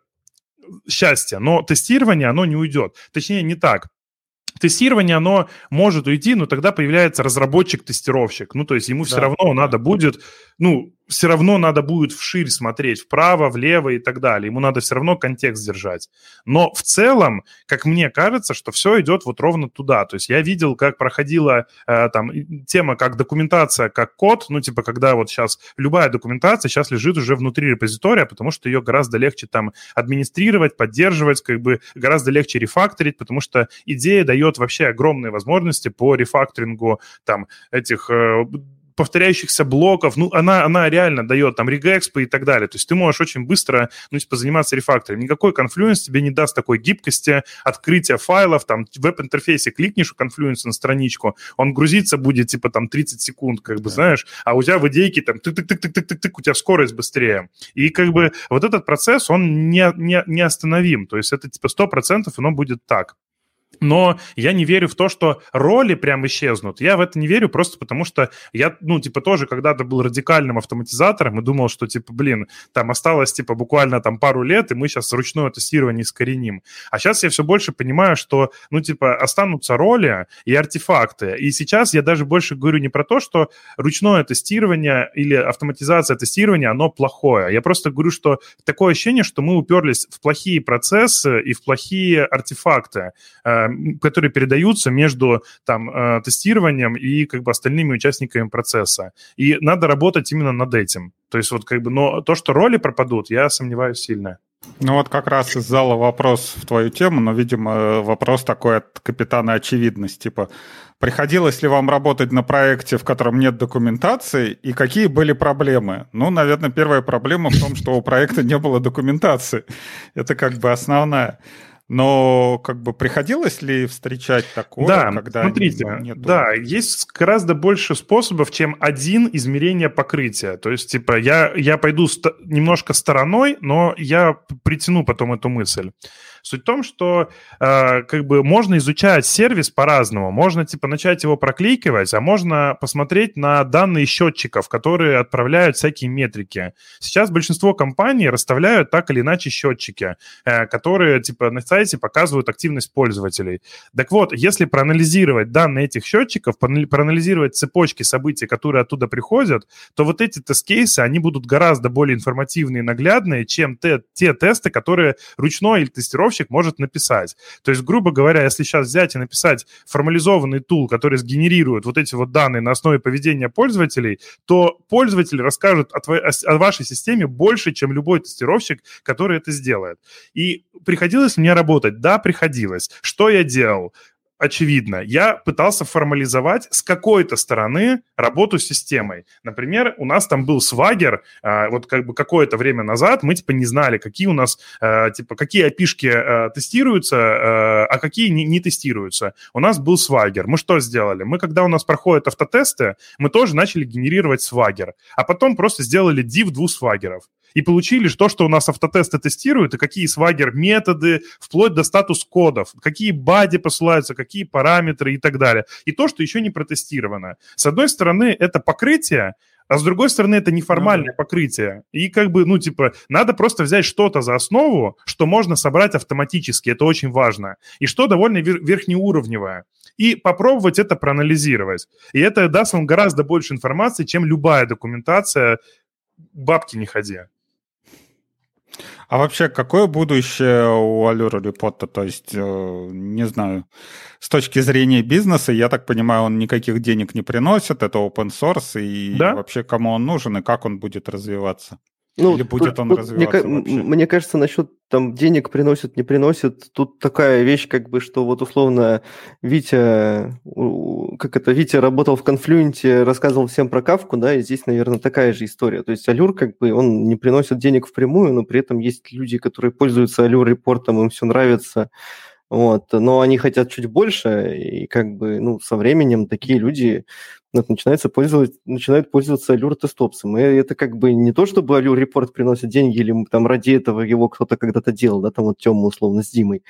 счастье, но тестирование, оно не уйдет. Точнее, не так тестирование, оно может уйти, но тогда появляется разработчик-тестировщик. Ну, то есть ему да, все равно да. надо будет, ну, все равно надо будет вширь смотреть, вправо, влево и так далее. Ему надо все равно контекст держать. Но в целом, как мне кажется, что все идет вот ровно туда. То есть я видел, как проходила э, там тема как документация, как код, ну типа когда вот сейчас любая документация сейчас лежит уже внутри репозитория, потому что ее гораздо легче там администрировать, поддерживать, как бы гораздо легче рефакторить, потому что идея дает вообще огромные возможности по рефакторингу там этих э, повторяющихся блоков, ну, она, она реально дает там регэкспы и так далее. То есть ты можешь очень быстро, ну, типа, заниматься рефактором. Никакой Confluence тебе не даст такой гибкости, открытия файлов, там, в веб-интерфейсе кликнешь у Confluence а на страничку, он грузиться будет, типа, там, 30 секунд, как бы, да. знаешь, а у тебя в идейке там тык-тык-тык-тык-тык-тык, у тебя скорость быстрее. И, как бы, вот этот процесс, он не, не, не остановим. То есть это, типа, 100% оно будет так. Но я не верю в то, что роли прям исчезнут. Я в это не верю просто потому, что я, ну, типа, тоже когда-то был радикальным автоматизатором и думал, что, типа, блин, там осталось, типа, буквально там пару лет, и мы сейчас ручное тестирование искореним. А сейчас я все больше понимаю, что, ну, типа, останутся роли и артефакты. И сейчас я даже больше говорю не про то, что ручное тестирование или автоматизация тестирования, оно плохое. Я просто говорю, что такое ощущение, что мы уперлись в плохие процессы и в плохие артефакты э, которые передаются между там, э, тестированием и как бы остальными участниками процесса. И надо работать именно над этим. То есть вот как бы, но то, что роли пропадут, я сомневаюсь сильно. Ну вот как раз из зала вопрос в твою тему, но, видимо, вопрос такой от капитана очевидность, типа, приходилось ли вам работать на проекте, в котором нет документации, и какие были проблемы? Ну, наверное, первая проблема в том, что у проекта не было документации. Это как бы основная. Но как бы приходилось ли встречать такое, да, когда смотрите, нет? Да, есть гораздо больше способов, чем один измерение покрытия. То есть, типа, я, я пойду ст- немножко стороной, но я притяну потом эту мысль. Суть в том, что э, как бы можно изучать сервис по-разному. Можно типа начать его проклейкивать, а можно посмотреть на данные счетчиков, которые отправляют всякие метрики. Сейчас большинство компаний расставляют так или иначе счетчики, э, которые типа на сайте показывают активность пользователей. Так вот, если проанализировать данные этих счетчиков, проанализировать цепочки событий, которые оттуда приходят, то вот эти тест-кейсы, они будут гораздо более информативные и наглядные, чем те, те тесты, которые ручной или тестировщик тестировщик может написать. То есть, грубо говоря, если сейчас взять и написать формализованный тул, который сгенерирует вот эти вот данные на основе поведения пользователей, то пользователи расскажут о, твоей, о вашей системе больше, чем любой тестировщик, который это сделает. И приходилось мне работать? Да, приходилось. Что я делал? Очевидно. Я пытался формализовать с какой-то стороны работу с системой. Например, у нас там был свагер, а, вот как бы какое-то время назад мы типа не знали, какие у нас, а, типа, какие опишки а, тестируются, а какие не, не тестируются. У нас был свагер. Мы что сделали? Мы, когда у нас проходят автотесты, мы тоже начали генерировать свагер, а потом просто сделали div двух свагеров и получили то, что у нас автотесты тестируют, и какие свагер методы, вплоть до статус-кодов, какие бади посылаются, какие параметры и так далее. И то, что еще не протестировано. С одной стороны, это покрытие, а с другой стороны, это неформальное ну, покрытие. И как бы, ну, типа, надо просто взять что-то за основу, что можно собрать автоматически, это очень важно. И что довольно вер- верхнеуровневое. И попробовать это проанализировать. И это даст вам гораздо больше информации, чем любая документация. Бабки не ходи. А вообще, какое будущее у Allure Report? То есть, э, не знаю, с точки зрения бизнеса, я так понимаю, он никаких денег не приносит, это open source, и да? вообще кому он нужен, и как он будет развиваться? Ну, Или будет тут, он тут, развиваться мне, вообще? мне кажется, насчет там денег приносит, не приносит, тут такая вещь, как бы, что вот условно Витя, как это, Витя работал в Конфлюенте, рассказывал всем про Кавку, да, и здесь, наверное, такая же история. То есть Алюр, как бы, он не приносит денег впрямую, но при этом есть люди, которые пользуются Алюр репортом, им все нравится, вот, но они хотят чуть больше, и как бы, ну, со временем такие люди начинаются пользовать, начинают пользоваться Allure тестопсом. И это как бы не то, чтобы Allure репорт приносит деньги, или там ради этого его кто-то когда-то делал, да, там вот Тёма условно с Димой.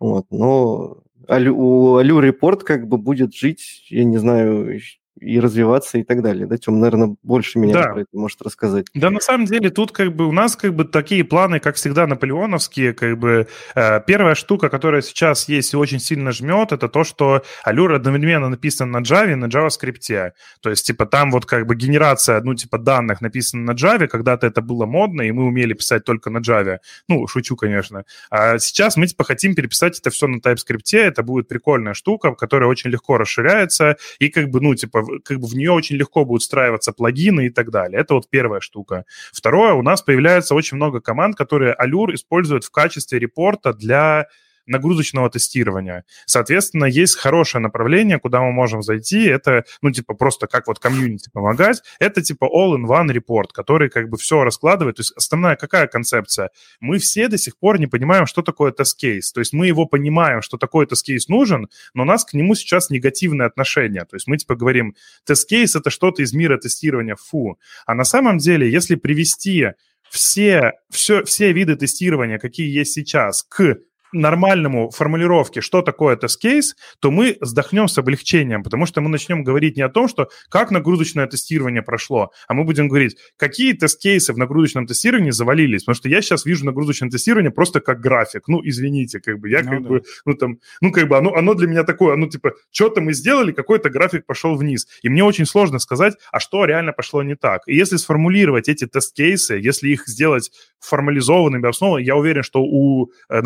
Вот, но Allure репорт как бы будет жить, я не знаю, и развиваться и так далее. Да, Тем, наверное, больше меня да. про это может рассказать. Да, на самом деле тут как бы у нас как бы такие планы, как всегда, наполеоновские. Как бы э, первая штука, которая сейчас есть и очень сильно жмет, это то, что Allure одновременно написан на Java и на JavaScript. То есть, типа, там вот как бы генерация, ну, типа, данных написана на Java, когда-то это было модно, и мы умели писать только на Java. Ну, шучу, конечно. А сейчас мы, типа, хотим переписать это все на TypeScript. Это будет прикольная штука, которая очень легко расширяется, и как бы, ну, типа, как бы в нее очень легко будут встраиваться плагины и так далее. Это вот первая штука. Второе, у нас появляется очень много команд, которые Allure использует в качестве репорта для нагрузочного тестирования. Соответственно, есть хорошее направление, куда мы можем зайти. Это, ну, типа, просто как вот комьюнити помогать. Это, типа, all-in-one репорт, который как бы все раскладывает. То есть основная какая концепция? Мы все до сих пор не понимаем, что такое тест-кейс. То есть мы его понимаем, что такой тест-кейс нужен, но у нас к нему сейчас негативное отношение. То есть мы, типа, говорим, тест-кейс — это что-то из мира тестирования, фу. А на самом деле, если привести все, все, все виды тестирования, какие есть сейчас, к нормальному формулировке, что такое тест-кейс, то мы вздохнем с облегчением, потому что мы начнем говорить не о том, что как нагрузочное тестирование прошло, а мы будем говорить, какие тест-кейсы в нагрузочном тестировании завалились, потому что я сейчас вижу нагрузочное тестирование просто как график. Ну, извините, как бы я ну, как да. бы, ну там, ну как бы оно, оно для меня такое, ну типа, что-то мы сделали, какой-то график пошел вниз. И мне очень сложно сказать, а что реально пошло не так. И если сформулировать эти тест-кейсы, если их сделать формализованными, основанными, я уверен, что у э,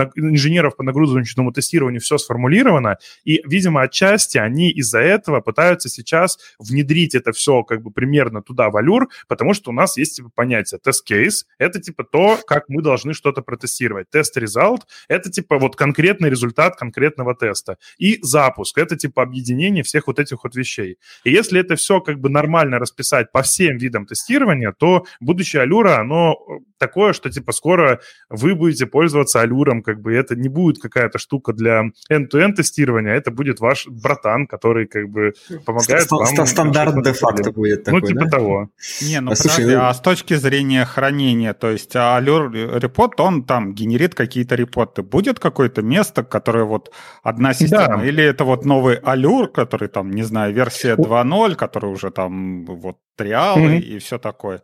инженеров по нагрузочному тестированию все сформулировано, и, видимо, отчасти они из-за этого пытаются сейчас внедрить это все как бы примерно туда, в Allure, потому что у нас есть типа понятие тест-кейс, это типа то, как мы должны что-то протестировать. Тест-результат — это типа вот конкретный результат конкретного теста. И запуск — это типа объединение всех вот этих вот вещей. И если это все как бы нормально расписать по всем видам тестирования, то будущее Allure, оно такое, что типа скоро вы будете пользоваться Allure, как бы это не не будет какая-то штука для end-to-end тестирования, это будет ваш братан, который как бы помогает Ст- вам... Стандарт де-факто будет ну, такой, Ну, типа да? того. Не, ну, а, подожди, слушай, а с точки зрения хранения, то есть Allure Report, он там генерит какие-то репорты. Будет какое-то место, которое вот одна система? Да. Или это вот новый Allure, который там, не знаю, версия 2.0, который уже там вот триалы mm-hmm. и все такое?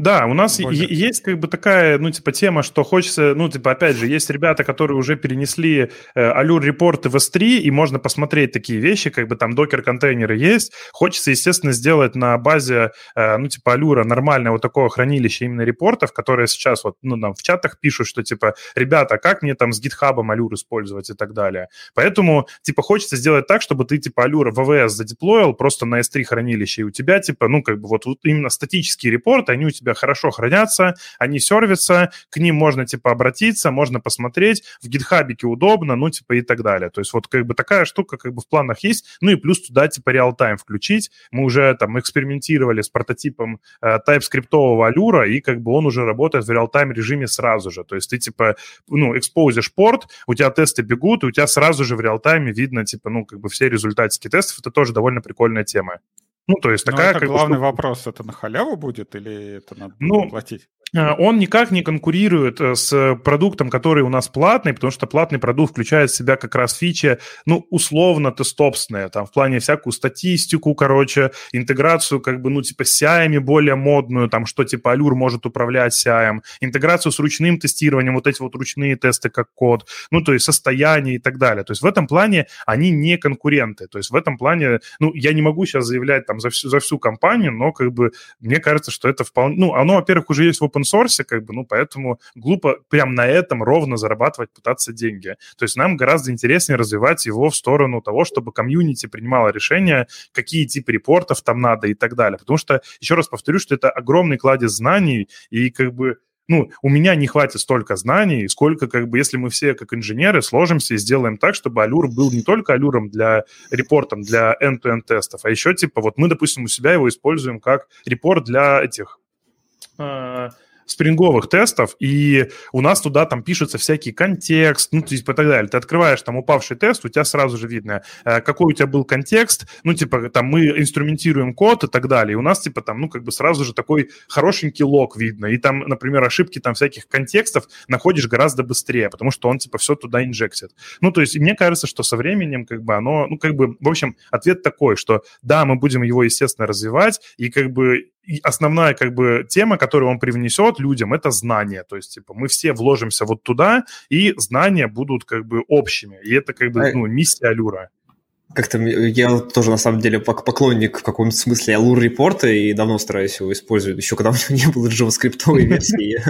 Да, у нас Больше. есть как бы такая, ну, типа, тема, что хочется, ну, типа, опять же, есть ребята, которые уже перенесли э, Allure репорты в S3, и можно посмотреть такие вещи, как бы там докер-контейнеры есть. Хочется, естественно, сделать на базе, э, ну, типа, Allure нормальное вот такое хранилище именно репортов, которое сейчас вот, ну, нам в чатах пишут, что, типа, ребята, как мне там с GitHub Allure использовать и так далее. Поэтому, типа, хочется сделать так, чтобы ты, типа, Allure в AWS задеплоил просто на S3 хранилище, и у тебя, типа, ну, как бы вот, вот именно статические репорты, они у тебя хорошо хранятся, они сервятся, к ним можно, типа, обратиться, можно посмотреть, в гитхабике удобно, ну, типа, и так далее. То есть вот как бы такая штука как бы в планах есть, ну и плюс туда, типа, реал-тайм включить. Мы уже там экспериментировали с прототипом э, TypeScript алюра, и как бы он уже работает в реал-тайм режиме сразу же. То есть ты, типа, ну, экспозишь порт, у тебя тесты бегут, и у тебя сразу же в реал-тайме видно, типа, ну, как бы все результатики тестов. Это тоже довольно прикольная тема. Ну, то есть такая... Но это главный бы, вопрос, это на халяву будет или это надо ну, платить? Э, он никак не конкурирует э, с продуктом, который у нас платный, потому что платный продукт включает в себя как раз фичи, ну, условно тестопсные, там, в плане всякую статистику, короче, интеграцию, как бы, ну, типа, CI более модную, там, что, типа, Allure может управлять CI, интеграцию с ручным тестированием, вот эти вот ручные тесты как код, ну, то есть состояние и так далее. То есть в этом плане они не конкуренты. То есть в этом плане, ну, я не могу сейчас заявлять там за всю, за всю компанию, но как бы мне кажется, что это вполне... Ну, оно, во-первых, уже есть в open source, как бы, ну, поэтому глупо прям на этом ровно зарабатывать, пытаться деньги. То есть нам гораздо интереснее развивать его в сторону того, чтобы комьюнити принимало решение, какие типы репортов там надо и так далее. Потому что, еще раз повторю, что это огромный кладезь знаний, и как бы ну, у меня не хватит столько знаний, сколько, как бы, если мы все, как инженеры, сложимся и сделаем так, чтобы Allure был не только Allure для репортом, для end-to-end тестов, а еще, типа, вот мы, допустим, у себя его используем как репорт для этих. Э, спринговых тестов, и у нас туда там пишется всякий контекст, ну, то есть, и так далее. Ты открываешь там упавший тест, у тебя сразу же видно, э, какой у тебя был контекст, ну, типа, там мы инструментируем код и так далее, и у нас, типа, там, ну, как бы сразу же такой хорошенький лог видно, и там, например, ошибки там всяких контекстов находишь гораздо быстрее, потому что он, типа, все туда инжектит. Ну, то есть, мне кажется, что со временем, как бы, оно, ну, как бы, в общем, ответ такой, что да, мы будем его, естественно, развивать, и как бы основная как бы тема, которую он привнесет людям, это знания. То есть, типа, мы все вложимся вот туда, и знания будут как бы общими. И это как бы, ну, миссия Алюра как-то я тоже на самом деле поклонник в каком-то смысле Allure репорта и давно стараюсь его использовать. Еще когда у него не было JavaScript версии,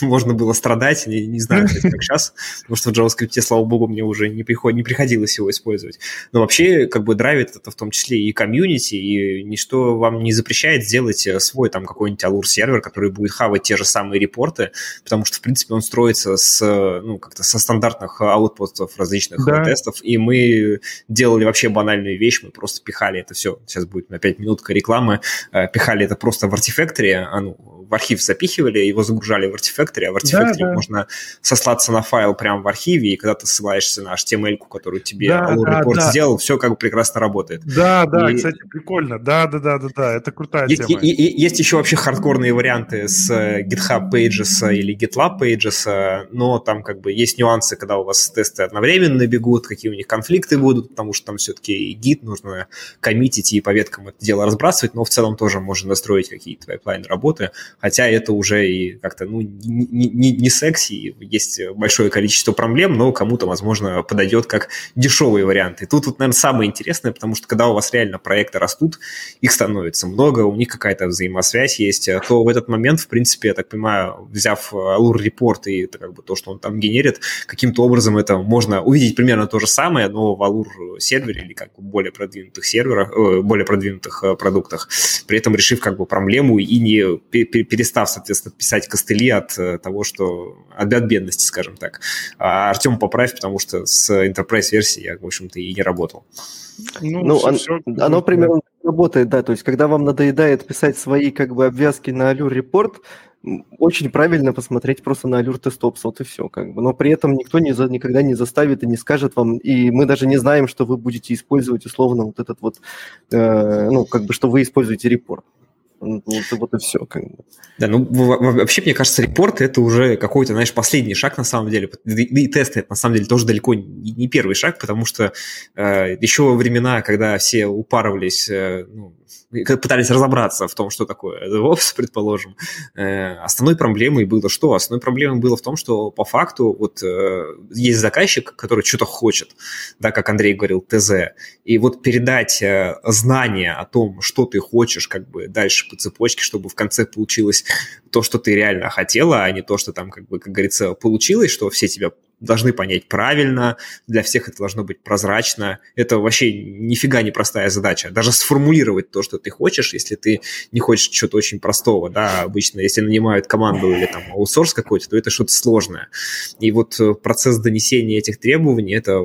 можно было страдать, не, не знаю, как сейчас, потому что в JavaScript, слава богу, мне уже не, приход, не приходилось его использовать. Но вообще, как бы драйвит это в том числе и комьюнити, и ничто вам не запрещает сделать э, свой там какой-нибудь Allure сервер, который будет хавать те же самые репорты, потому что, в принципе, он строится с, ну, как-то со стандартных аутпутов различных да. тестов, и мы делали вообще вообще банальную вещь, мы просто пихали это все, сейчас будет на 5 минутка рекламы, э, пихали это просто в Artifactory, а ну, в архив запихивали, его загружали в Artifactory, а в Artifactory да, да. можно сослаться на файл прямо в архиве, и когда ты ссылаешься на HTML, которую тебе да, Allure да, Report да. сделал, все как бы прекрасно работает. Да, да, и... кстати, прикольно. Да, да, да, да, да, это крутая есть, тема. И, и, есть еще вообще хардкорные варианты с э, GitHub Pages или GitLab Pages, но там как бы есть нюансы, когда у вас тесты одновременно бегут, какие у них конфликты будут, потому что там все-таки гид нужно коммитить и по веткам это дело разбрасывать, но в целом тоже можно настроить какие-то пайплайны работы хотя это уже и как-то ну, не, не, не секси, есть большое количество проблем, но кому-то, возможно, подойдет как дешевый вариант. И тут, вот, наверное, самое интересное, потому что когда у вас реально проекты растут, их становится много, у них какая-то взаимосвязь есть, то в этот момент, в принципе, я так понимаю, взяв Allure Report и это как бы то, что он там генерит, каким-то образом это можно увидеть примерно то же самое, но в Allure сервере или как бы более продвинутых серверах, э, более продвинутых э, продуктах, при этом решив как бы проблему и не перестав, соответственно, писать костыли от э, того, что от, от бедности, скажем так. А Артем поправь, потому что с Enterprise версией я, в общем-то, и не работал. Ну, ну все, он, все, оно примерно работает, да. То есть, когда вам надоедает писать свои как бы обвязки на Allure Report, очень правильно посмотреть просто на Allure Test вот и все. Как бы. Но при этом никто не за, никогда не заставит и не скажет вам, и мы даже не знаем, что вы будете использовать условно вот этот вот, э, ну, как бы, что вы используете репорт. Вот, вот и все. Как бы. Да, ну вообще, мне кажется, репорт это уже какой-то, знаешь, последний шаг на самом деле. И тесты на самом деле тоже далеко не первый шаг, потому что э, еще во времена, когда все упарывались, э, ну, пытались разобраться в том, что такое DevOps, предположим, э, основной проблемой было что? Основной проблемой было в том, что по факту вот э, есть заказчик, который что-то хочет, да, как Андрей говорил, ТЗ, и вот передать э, знания о том, что ты хочешь, как бы дальше по цепочке, чтобы в конце получилось то, что ты реально хотела, а не то, что там, как бы, как говорится, получилось, что все тебя должны понять правильно, для всех это должно быть прозрачно. Это вообще нифига не простая задача. Даже сформулировать то, что ты хочешь, если ты не хочешь чего-то очень простого, да, обычно, если нанимают команду или там аутсорс какой-то, то это что-то сложное. И вот э, процесс донесения этих требований, это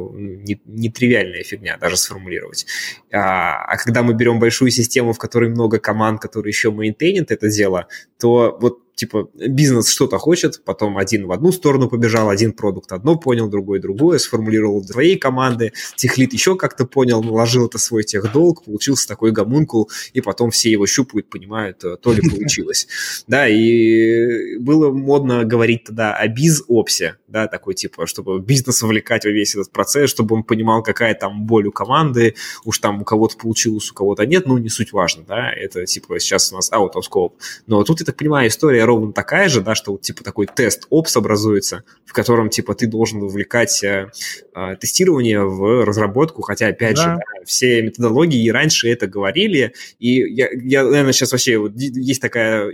нетривиальная не фигня даже сформулировать. А, а когда мы берем большую систему, в которой много команд, которые еще мейнтейнят это дело, то вот типа, бизнес что-то хочет, потом один в одну сторону побежал, один продукт одно понял, другой другое, сформулировал для своей команды, техлит еще как-то понял, наложил это свой техдолг, получился такой гомункул, и потом все его щупают, понимают, э, то ли получилось. Да, и было модно говорить тогда о биз-опсе, да, такой типа, чтобы бизнес вовлекать во весь этот процесс, чтобы он понимал, какая там боль у команды, уж там у кого-то получилось, у кого-то нет, ну, не суть важно, да, это типа сейчас у нас out of scope. Но тут, я так понимаю, история ровно такая же, да, что вот типа такой тест опс образуется, в котором типа ты должен вовлекать э, э, тестирование в разработку, хотя опять да. же да, все методологии и раньше это говорили, и я, я наверное, сейчас вообще вот, есть такая,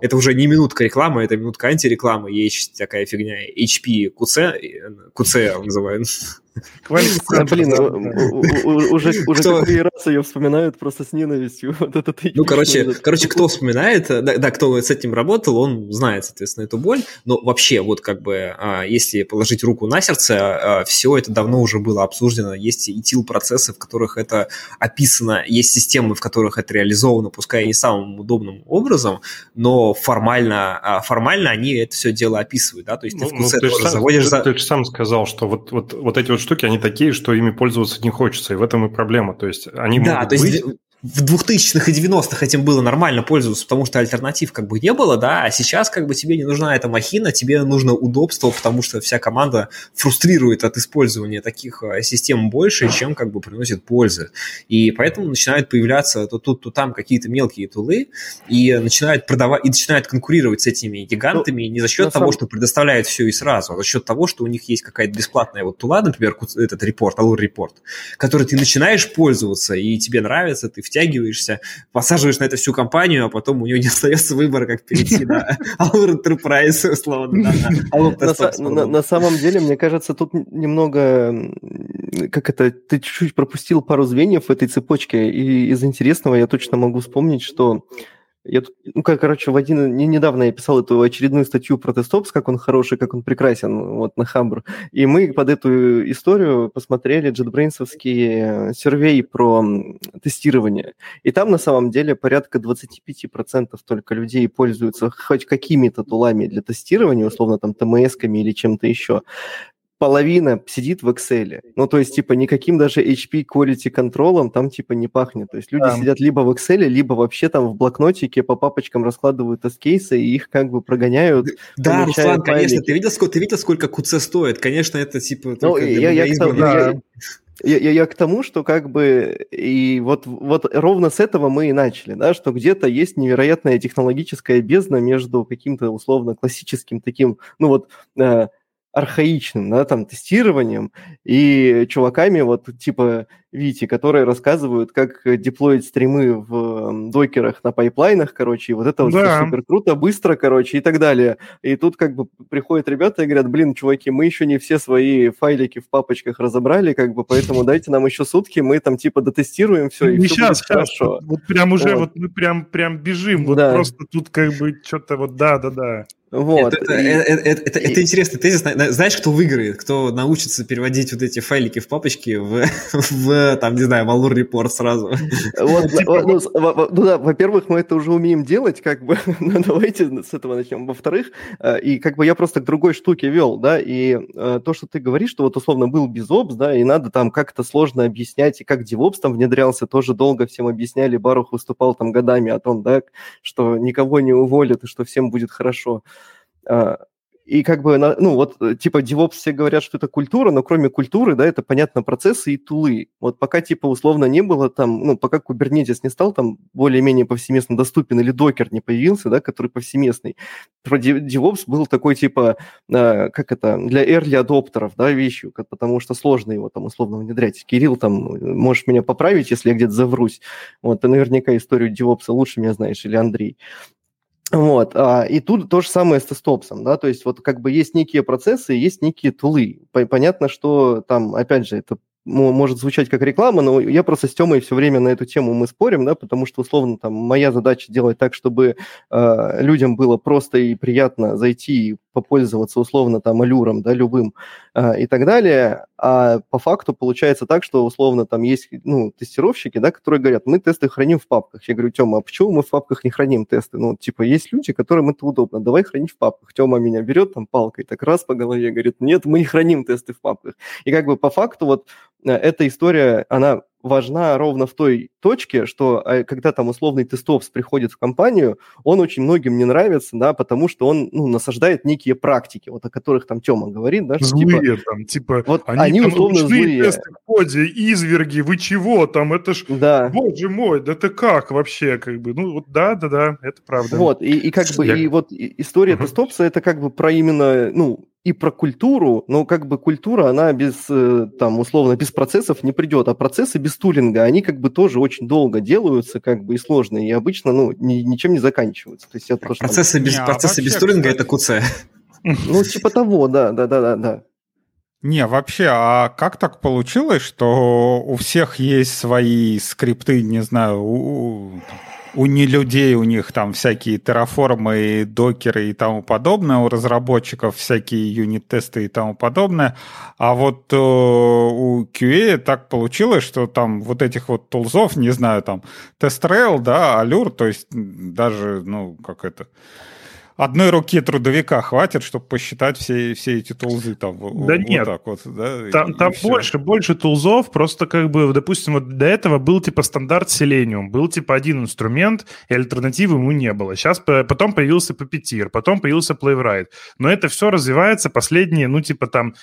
это уже не минутка рекламы, это минутка антирекламы, есть такая фигня HP QC, QC называют, Блин, уже уже какой раз ее вспоминают просто с ненавистью. Ну, короче, короче, кто вспоминает, да, кто с этим работал, он знает, соответственно, эту боль. Но вообще, вот как бы, а, если положить руку на сердце, а, все это давно уже было обсуждено. Есть и тил-процессы, в которых это описано, есть системы, в которых это реализовано, пускай и не самым удобным образом, но формально, а, формально они это все дело описывают, да, то есть ты в QC ну, заводишь... Ты, ты же сам сказал, что вот, вот, вот эти вот штуки, они такие, что ими пользоваться не хочется, и в этом и проблема. То есть они да, могут то есть быть в 2000-х и 90-х этим было нормально пользоваться, потому что альтернатив как бы не было, да, а сейчас как бы тебе не нужна эта махина, тебе нужно удобство, потому что вся команда фрустрирует от использования таких э, систем больше, чем как бы приносит пользы. И поэтому начинают появляться то тут, то там какие-то мелкие тулы, и начинают продавать, и начинают конкурировать с этими гигантами ну, не за счет того, самом... что предоставляют все и сразу, а за счет того, что у них есть какая-то бесплатная вот тула, например, этот репорт, Allure Report, который ты начинаешь пользоваться, и тебе нравится, ты втягиваешься, посаживаешь на это всю компанию, а потом у нее не остается выбора, как перейти на Allure Enterprise, условно. На самом деле, мне кажется, тут немного, как это, ты чуть-чуть пропустил пару звеньев в этой цепочке, и из интересного я точно могу вспомнить, что я тут, ну, как, короче, в один... Не, недавно я писал эту очередную статью про тестопс, как он хороший, как он прекрасен, вот, на Хабр. И мы под эту историю посмотрели JetBrains сервей про тестирование. И там, на самом деле, порядка 25% только людей пользуются хоть какими-то тулами для тестирования, условно, там, ТМС-ками или чем-то еще половина сидит в Excel. Ну, то есть, типа, никаким даже HP quality контролом там, типа, не пахнет. То есть люди да. сидят либо в Excel, либо вообще там в блокнотике по папочкам раскладывают тест-кейсы и их как бы прогоняют. Да, Руслан, конечно, ты видел, сколько, ты видел, сколько QC стоит? Конечно, это, типа, ну, я, я, я, я, я, я, я к тому, что как бы и вот, вот ровно с этого мы и начали, да, что где-то есть невероятная технологическая бездна между каким-то условно классическим таким, ну вот, э, архаичным, да, там, тестированием и чуваками вот типа Вити, которые рассказывают, как деплоить стримы в докерах на пайплайнах, короче, и вот это вот да. супер круто, быстро, короче, и так далее. И тут как бы приходят ребята и говорят, блин, чуваки, мы еще не все свои файлики в папочках разобрали, как бы, поэтому дайте нам еще сутки, мы там типа дотестируем все, и не все сейчас, будет хорошо. Вот прям уже, вот, вот мы прям, прям бежим, вот да. просто тут как бы что-то вот да-да-да. Вот. Это, и, это, это, это, и... это интересный тезис. Знаешь, кто выиграет? Кто научится переводить вот эти файлики в папочки в, в там, не знаю, Valur Report сразу? Вот, типа, ну, ну да, во-первых, мы это уже умеем делать, как бы, ну, давайте с этого начнем. Во-вторых, э, и как бы я просто к другой штуке вел, да, и э, то, что ты говоришь, что вот условно был безопс, да, и надо там как-то сложно объяснять, и как DevOps там внедрялся, тоже долго всем объясняли, Барух выступал там годами о том, да, что никого не уволят и что всем будет хорошо. И как бы, ну, вот, э, типа, DevOps все говорят, что это культура, но кроме культуры, да, это, понятно, процессы и тулы. Вот пока, типа, условно не было там, ну, пока Kubernetes не стал там более-менее повсеместно доступен, или докер не появился, да, который повсеместный, про DevOps был такой, типа, э, как это, для early адоптеров, да, вещью, потому что сложно его там условно внедрять. Кирилл, там, можешь меня поправить, если я где-то заврусь. Вот, ты наверняка историю DevOps лучше меня знаешь, или Андрей. Вот, а, и тут то же самое с тестопсом, да, то есть вот как бы есть некие процессы, есть некие тулы. Понятно, что там, опять же, это может звучать как реклама, но я просто с Тёмой все время на эту тему мы спорим, да, потому что, условно, там, моя задача делать так, чтобы э, людям было просто и приятно зайти и попользоваться, условно, там, алюром, да, любым э, и так далее, а по факту получается так, что, условно, там есть, ну, тестировщики, да, которые говорят, мы тесты храним в папках. Я говорю, Тёма, а почему мы в папках не храним тесты? Ну, типа, есть люди, которым это удобно, давай хранить в папках. Тёма меня берет там палкой, так раз по голове, говорит, нет, мы не храним тесты в папках. И как бы по факту вот Э, эта история, она важна ровно в той точке, что э, когда там условный тестовс приходит в компанию, он очень многим не нравится, да, потому что он ну, насаждает некие практики, вот о которых там Тёма говорит, да, что типа злые типа, там, типа, вот они, они там условно злые. тесты в коде, изверги, вы чего там, это ж, да. боже мой, да ты как вообще, как бы, ну вот да, да, да, это правда. Вот, и, и как бы, Я... и вот история uh-huh. тестопса, это как бы про именно, ну, и про культуру, но как бы культура, она без, э, там, условно, без процессов не придет, а процессы без тулинга, они как бы тоже очень долго делаются, как бы и сложные, и обычно, ну, ни, ничем не заканчиваются. То есть это процессы там... без, не, а процессы без тулинга – это КУЦ. Ну, типа того, да, да, да, да, да. Не, вообще, а как так получилось, что у всех есть свои скрипты, не знаю, у, у не людей у них там всякие терраформы, докеры и тому подобное, у разработчиков всякие юнит-тесты и тому подобное. А вот э, у QA так получилось, что там вот этих вот тулзов, не знаю, там TestRail, да, Allure, то есть даже, ну, как это одной руки трудовика хватит, чтобы посчитать все, все эти тулзы там да вот нет. так вот, да? Там, и, там и больше, больше тулзов, просто как бы, допустим, вот до этого был типа стандарт Selenium, был типа один инструмент, и альтернативы ему не было. Сейчас потом появился Puppeteer, потом появился Playwright. Но это все развивается последние, ну, типа там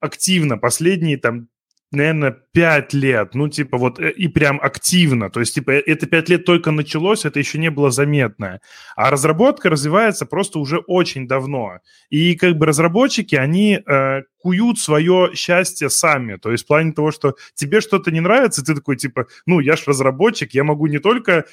активно последние там наверное, пять лет, ну, типа, вот, э, и прям активно, то есть, типа, это пять лет только началось, это еще не было заметно, а разработка развивается просто уже очень давно, и, как бы, разработчики, они э, куют свое счастье сами, то есть, в плане того, что тебе что-то не нравится, ты такой, типа, ну, я ж разработчик, я могу не только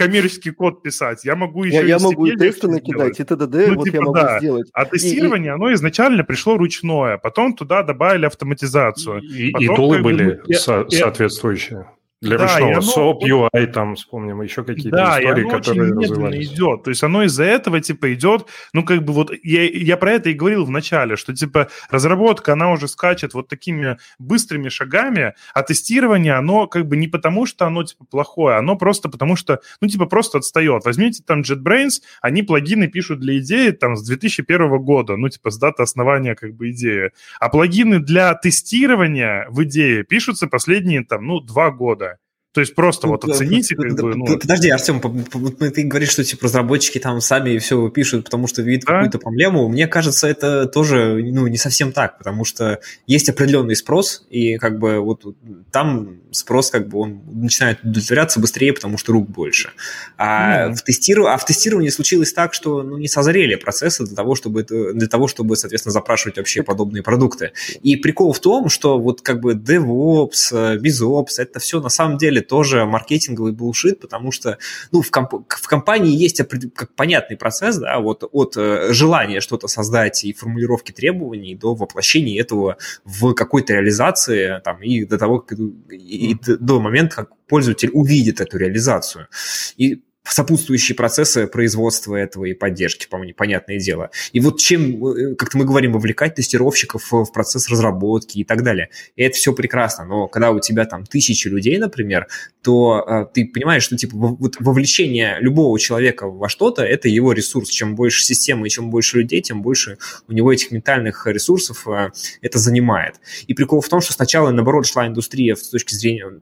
коммерческий код писать, я могу еще я, и я могу и тесты накидать, и т.д. Ну, вот типа, я могу да. сделать. А тестирование, и, оно изначально пришло ручное, потом туда добавили автоматизацию. И, потом, и тулы были и, со- соответствующие. Для да, ручного оно... SOAP, UI, там, вспомним, еще какие-то да, истории, и оно которые очень медленно идет. То есть оно из-за этого, типа, идет, ну, как бы вот, я, я про это и говорил в начале, что, типа, разработка, она уже скачет вот такими быстрыми шагами, а тестирование, оно как бы не потому, что оно, типа, плохое, оно просто потому, что, ну, типа, просто отстает. Возьмите там JetBrains, они плагины пишут для идеи там с 2001 года, ну, типа, с даты основания, как бы, идеи. А плагины для тестирования в идее пишутся последние, там, ну, два года. То есть просто вот оцените, как бы, ну... Подожди, Артем, ты говоришь, что типа разработчики там сами все пишут, потому что видят да? какую-то проблему. Мне кажется, это тоже ну, не совсем так, потому что есть определенный спрос, и как бы вот там спрос как бы он начинает удовлетворяться быстрее, потому что рук больше. А, mm. в, тестиров... а в тестировании случилось так, что ну, не созрели процессы для того, чтобы, это... для того, чтобы, соответственно, запрашивать вообще подобные продукты. И прикол в том, что вот как бы DevOps, BizOps, это все на самом деле деле тоже маркетинговый булшит, потому что ну, в, комп- в компании есть как понятный процесс, да, вот от э, желания что-то создать и формулировки требований до воплощения этого в какой-то реализации там, и до того, и, и до момента, как пользователь увидит эту реализацию. И сопутствующие процессы производства этого и поддержки, по-моему, понятное дело. И вот чем, э, как-то мы говорим, вовлекать тестировщиков в процесс разработки и так далее. И это все прекрасно, но когда у тебя там тысячи людей, например, то э, ты понимаешь, что типа вот вовлечение любого человека во что-то – это его ресурс. Чем больше системы и чем больше людей, тем больше у него этих ментальных ресурсов э, это занимает. И прикол в том, что сначала, наоборот, шла индустрия с точки зрения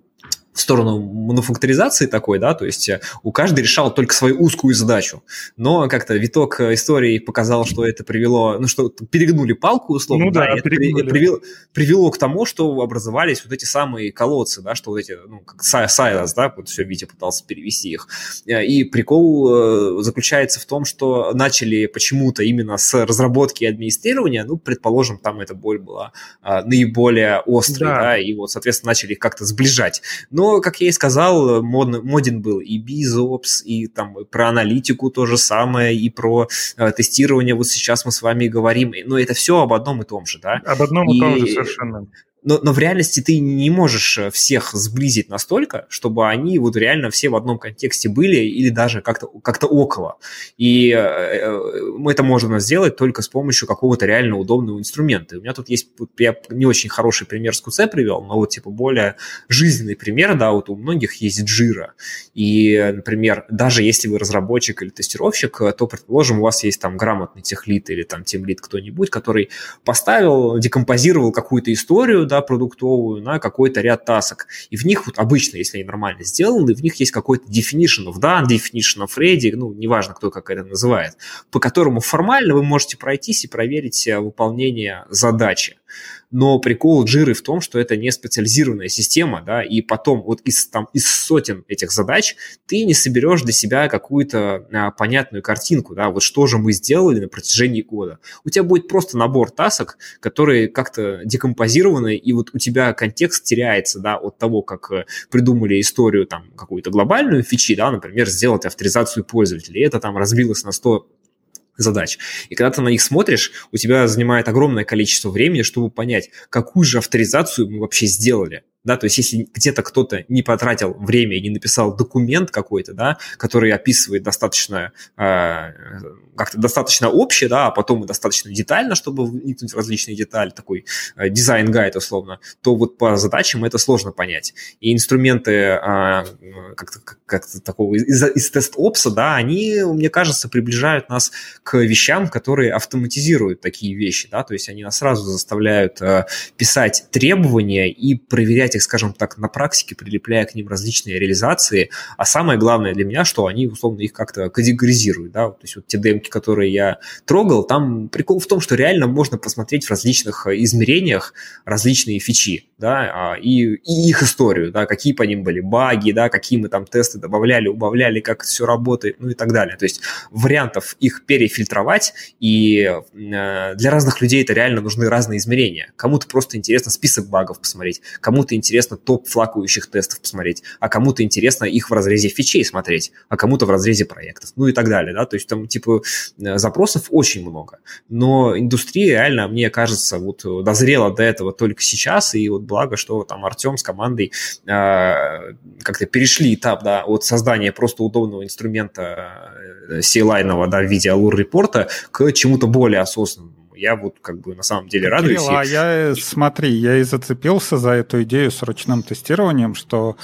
в сторону мануфакторизации такой, да, то есть э, у каждого решал только свою узкую задачу. Но как-то виток э, истории показал, что это привело, ну что перегнули палку условно, ну, да, да, это привело, привело к тому, что образовались вот эти самые колодцы, да, что вот эти, ну, как сайлос, да, вот все Витя пытался перевести их. Э, и прикол заключается в том, что начали почему-то именно с разработки и администрирования, ну, предположим, там эта боль была наиболее острой, да, да и вот, соответственно, начали их как-то сближать. Но как я и сказал, мод, моден был и BizOps, и там про аналитику то же самое, и про э, тестирование вот сейчас мы с вами говорим. Но это все об одном и том же, да? Об одном и, и том же совершенно но, но в реальности ты не можешь э, всех сблизить настолько, чтобы они вот реально все в одном контексте были или даже как-то как около. И э, э это можно сделать только с помощью какого-то реально удобного инструмента. И у меня тут есть, я не очень хороший пример с QC привел, но вот типа более жизненный пример, да, вот у многих есть Jira. И, например, даже если вы разработчик или тестировщик, то, предположим, у вас есть там грамотный техлит или там тимлит кто-нибудь, который поставил, декомпозировал какую-то историю, да, продуктовую на какой-то ряд тасок. И в них вот обычно, если они нормально сделаны, в них есть какой-то definition of done, definition of ready, ну, неважно, кто как это называет, по которому формально вы можете пройтись и проверить выполнение задачи но прикол джиры в том, что это не специализированная система, да, и потом вот из, там, из сотен этих задач ты не соберешь для себя какую-то а, понятную картинку, да, вот что же мы сделали на протяжении года. У тебя будет просто набор тасок, которые как-то декомпозированы, и вот у тебя контекст теряется, да, от того, как э, придумали историю там какую-то глобальную фичи, да, например, сделать авторизацию пользователей, это там разбилось на 100 задач. И когда ты на них смотришь, у тебя занимает огромное количество времени, чтобы понять, какую же авторизацию мы вообще сделали да, то есть если где-то кто-то не потратил время и не написал документ какой-то, да, который описывает достаточно, э, как-то достаточно общее, да, а потом и достаточно детально, чтобы вникнуть в различные детали, такой э, design guide условно, то вот по задачам это сложно понять. И инструменты э, как-то, как-то такого из, из TestOps а, да, они, мне кажется, приближают нас к вещам, которые автоматизируют такие вещи, да, то есть они нас сразу заставляют э, писать требования и проверять их, скажем так, на практике, прилепляя к ним различные реализации. А самое главное для меня, что они, условно, их как-то категоризируют. Да? То есть вот те демки, которые я трогал, там прикол в том, что реально можно посмотреть в различных э, измерениях различные фичи, да, а, и, и их историю, да, какие по ним были баги, да, какие мы там тесты добавляли, убавляли, как все работает, ну и так далее. То есть вариантов их перефильтровать, и э, для разных людей это реально нужны разные измерения. Кому-то просто интересно список багов посмотреть, кому-то интересно топ флакующих тестов посмотреть, а кому-то интересно их в разрезе фичей смотреть, а кому-то в разрезе проектов, ну и так далее, да, то есть там, типа, э, запросов очень много, но индустрия реально, мне кажется, вот дозрела до этого только сейчас, и вот благо, что там Артем с командой э, как-то перешли этап, да, от создания просто удобного инструмента э, C-лайнового, да, в виде Allure репорта к чему-то более осознанному я вот как бы на самом деле радуюсь. Кирилл, а я, смотри, я и зацепился за эту идею с ручным тестированием, что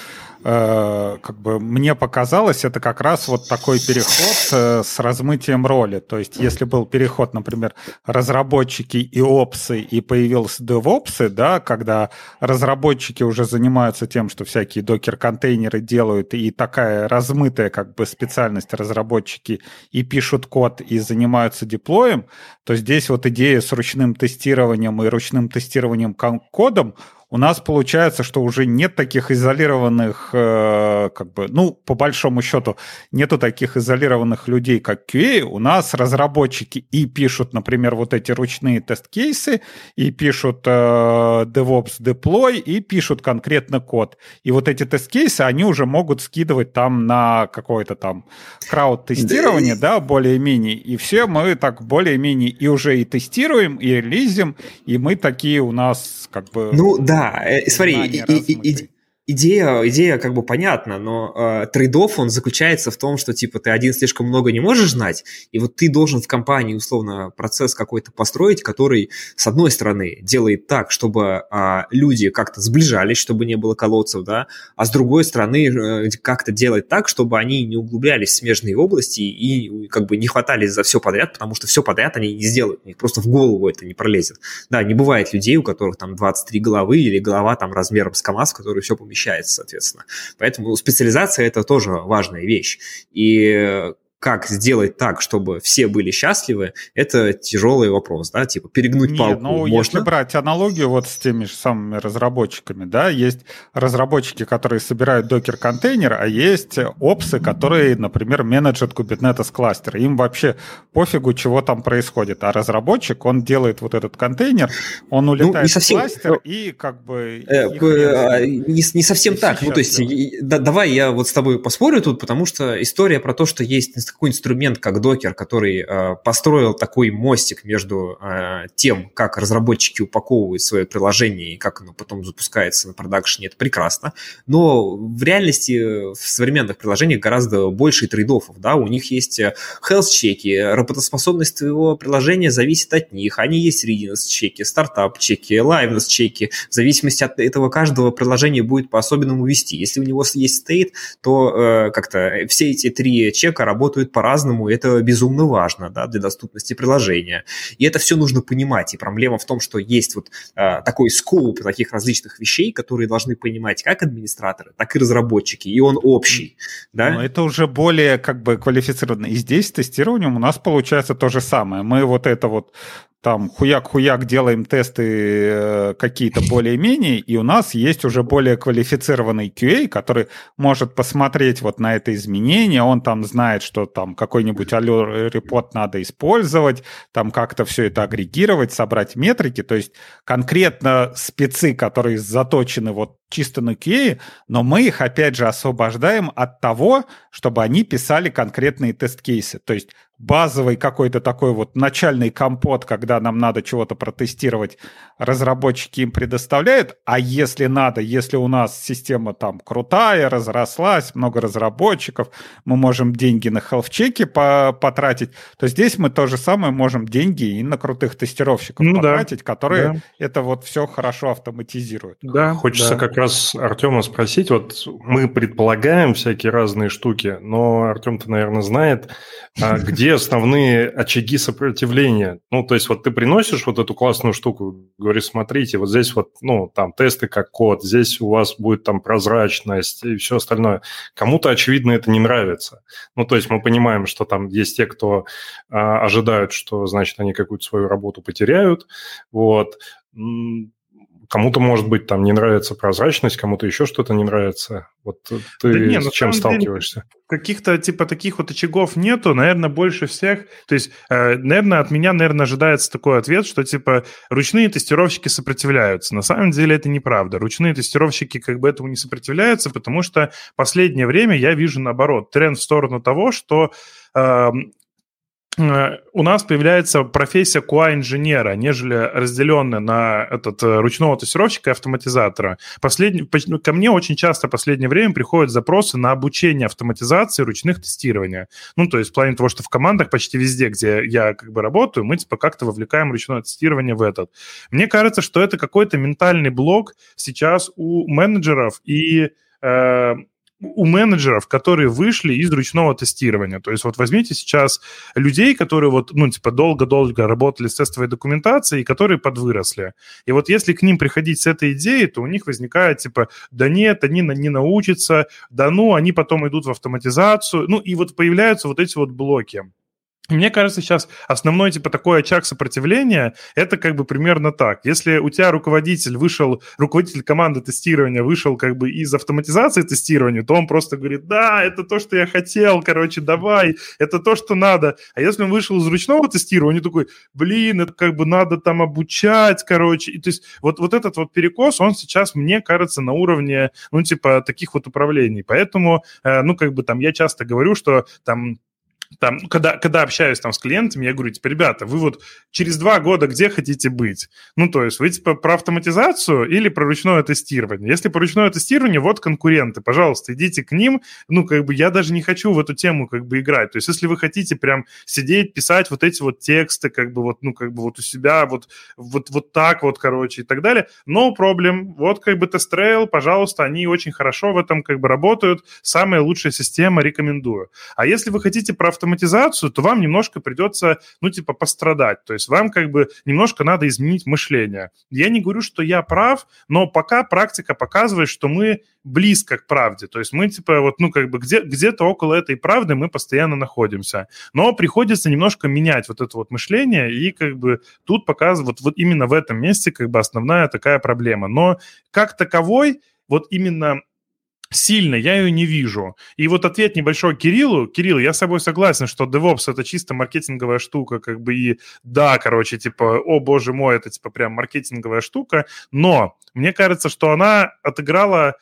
Э, как бы мне показалось, это как раз вот такой переход э, с размытием роли. То есть, если был переход, например, разработчики и опсы, и появился DevOps, да, когда разработчики уже занимаются тем, что всякие докер-контейнеры делают, и такая размытая как бы специальность разработчики и пишут код, и занимаются деплоем, то здесь вот идея с ручным тестированием и ручным тестированием кодом у нас получается, что уже нет таких изолированных, э, как бы, ну, по большому счету, нету таких изолированных людей, как QA. У нас разработчики и пишут, например, вот эти ручные тест-кейсы, и пишут э, DevOps deploy, и пишут конкретно код. И вот эти тест-кейсы, они уже могут скидывать там на какое-то там крауд-тестирование, да, более-менее. И все мы так более-менее и уже и тестируем, и релизим, и мы такие у нас как бы... Ну, да, да, э, смотри, и, и, и, идея, идея как бы понятна, но э, трейдов он заключается в том, что типа ты один слишком много не можешь знать, и вот ты должен в компании условно процесс какой-то построить, который с одной стороны делает так, чтобы э, люди как-то сближались, чтобы не было колодцев, да, а с другой стороны э, как-то делать так, чтобы они не углублялись в смежные области и как бы не хватались за все подряд, потому что все подряд они не сделают, у них просто в голову это не пролезет. Да, не бывает людей, у которых там 23 головы или голова там размером с КАМАЗ, который все помещает помещается, соответственно. Поэтому специализация – это тоже важная вещь. И как сделать так, чтобы все были счастливы, это тяжелый вопрос, да, типа перегнуть Не, палку ну, можно. если брать аналогию вот с теми же самыми разработчиками, да, есть разработчики, которые собирают докер-контейнер, а есть опсы, которые, например, менеджат Kubernetes кластер. Им вообще пофигу, чего там происходит. А разработчик, он делает вот этот контейнер, он улетает ну, не совсем, в кластер но... и как бы... Э, э, не, не совсем так. Ну, то есть, да, давай я вот с тобой поспорю тут, потому что история про то, что есть такой инструмент, как докер, который э, построил такой мостик между э, тем, как разработчики упаковывают свое приложение и как оно потом запускается на продакшене, это прекрасно. Но в реальности в современных приложениях гораздо больше трейдов. Да? У них есть э, health-чеки, работоспособность твоего приложения зависит от них. Они есть readiness-чеки, стартап-чеки, liveness-чеки. В зависимости от этого каждого приложения будет по-особенному вести. Если у него есть state, то э, как-то все эти три чека работают работают по-разному, и это безумно важно да, для доступности приложения. И это все нужно понимать. И проблема в том, что есть вот а, такой скоуп таких различных вещей, которые должны понимать как администраторы, так и разработчики, и он общий. Да? Но это уже более как бы квалифицированно. И здесь с тестированием у нас получается то же самое. Мы вот это вот там хуяк-хуяк делаем тесты э, какие-то более-менее, и у нас есть уже более квалифицированный QA, который может посмотреть вот на это изменение, он там знает, что там какой-нибудь репорт надо использовать, там как-то все это агрегировать, собрать метрики, то есть конкретно спецы, которые заточены вот чисто на QA, но мы их, опять же, освобождаем от того, чтобы они писали конкретные тест-кейсы. То есть базовый какой-то такой вот начальный компот, когда нам надо чего-то протестировать, разработчики им предоставляют, а если надо, если у нас система там крутая, разрослась, много разработчиков, мы можем деньги на хелфчеки потратить, то здесь мы то же самое можем деньги и на крутых тестировщиков ну, потратить, да, которые да. это вот все хорошо автоматизируют. Да, Хочется да. как раз Артема спросить, вот мы предполагаем всякие разные штуки, но Артем-то, наверное, знает, а где основные очаги сопротивления. Ну, то есть вот ты приносишь вот эту классную штуку, говоришь, смотрите, вот здесь вот, ну, там тесты как код, здесь у вас будет там прозрачность и все остальное. Кому-то, очевидно, это не нравится. Ну, то есть мы понимаем, что там есть те, кто а, ожидают, что, значит, они какую-то свою работу потеряют, вот кому-то, может быть, там не нравится прозрачность, кому-то еще что-то не нравится. Вот ты да не, с чем сталкиваешься? Каких-то типа таких вот очагов нету, наверное, больше всех. То есть, э, наверное, от меня, наверное, ожидается такой ответ, что типа ручные тестировщики сопротивляются. На самом деле это неправда. Ручные тестировщики как бы этому не сопротивляются, потому что последнее время я вижу наоборот тренд в сторону того, что э, Э, у нас появляется профессия QA-инженера, нежели разделенная на этот э, ручного тестировщика и автоматизатора. Последний, ну, ко мне очень часто в последнее время приходят запросы на обучение автоматизации ручных тестирования. Ну, то есть в плане того, что в командах почти везде, где я как бы работаю, мы типа как-то вовлекаем ручное тестирование в этот. Мне кажется, что это какой-то ментальный блок сейчас у менеджеров и э, у менеджеров, которые вышли из ручного тестирования. То есть вот возьмите сейчас людей, которые вот, ну, типа, долго-долго работали с тестовой документацией, и которые подвыросли. И вот если к ним приходить с этой идеей, то у них возникает, типа, да нет, они не научатся, да ну, они потом идут в автоматизацию. Ну, и вот появляются вот эти вот блоки. Мне кажется, сейчас основной, типа, такой очаг сопротивления, это как бы примерно так. Если у тебя руководитель вышел, руководитель команды тестирования вышел как бы из автоматизации тестирования, то он просто говорит, да, это то, что я хотел, короче, давай, это то, что надо. А если он вышел из ручного тестирования, такой, блин, это как бы надо там обучать, короче. И то есть вот, вот этот вот перекос, он сейчас, мне кажется, на уровне, ну, типа, таких вот управлений. Поэтому, э, ну, как бы там я часто говорю, что там там, когда, когда общаюсь там с клиентами, я говорю, типа, ребята, вы вот через два года где хотите быть? Ну, то есть вы, типа, про автоматизацию или про ручное тестирование? Если про ручное тестирование, вот конкуренты, пожалуйста, идите к ним. Ну, как бы я даже не хочу в эту тему как бы играть. То есть если вы хотите прям сидеть, писать вот эти вот тексты, как бы вот, ну, как бы вот у себя, вот, вот, вот так вот, короче, и так далее, no problem. Вот как бы TestRail, пожалуйста, они очень хорошо в этом как бы работают. Самая лучшая система, рекомендую. А если вы хотите про автоматизацию, то вам немножко придется, ну, типа, пострадать. То есть вам как бы немножко надо изменить мышление. Я не говорю, что я прав, но пока практика показывает, что мы близко к правде. То есть мы, типа, вот, ну, как бы где, где-то около этой правды мы постоянно находимся. Но приходится немножко менять вот это вот мышление, и как бы тут показывают, вот, вот именно в этом месте как бы основная такая проблема. Но как таковой, вот именно сильно я ее не вижу. И вот ответ небольшой Кириллу. Кирилл, я с собой согласен, что DevOps это чисто маркетинговая штука, как бы и да, короче, типа, о боже мой, это типа прям маркетинговая штука, но мне кажется, что она отыграла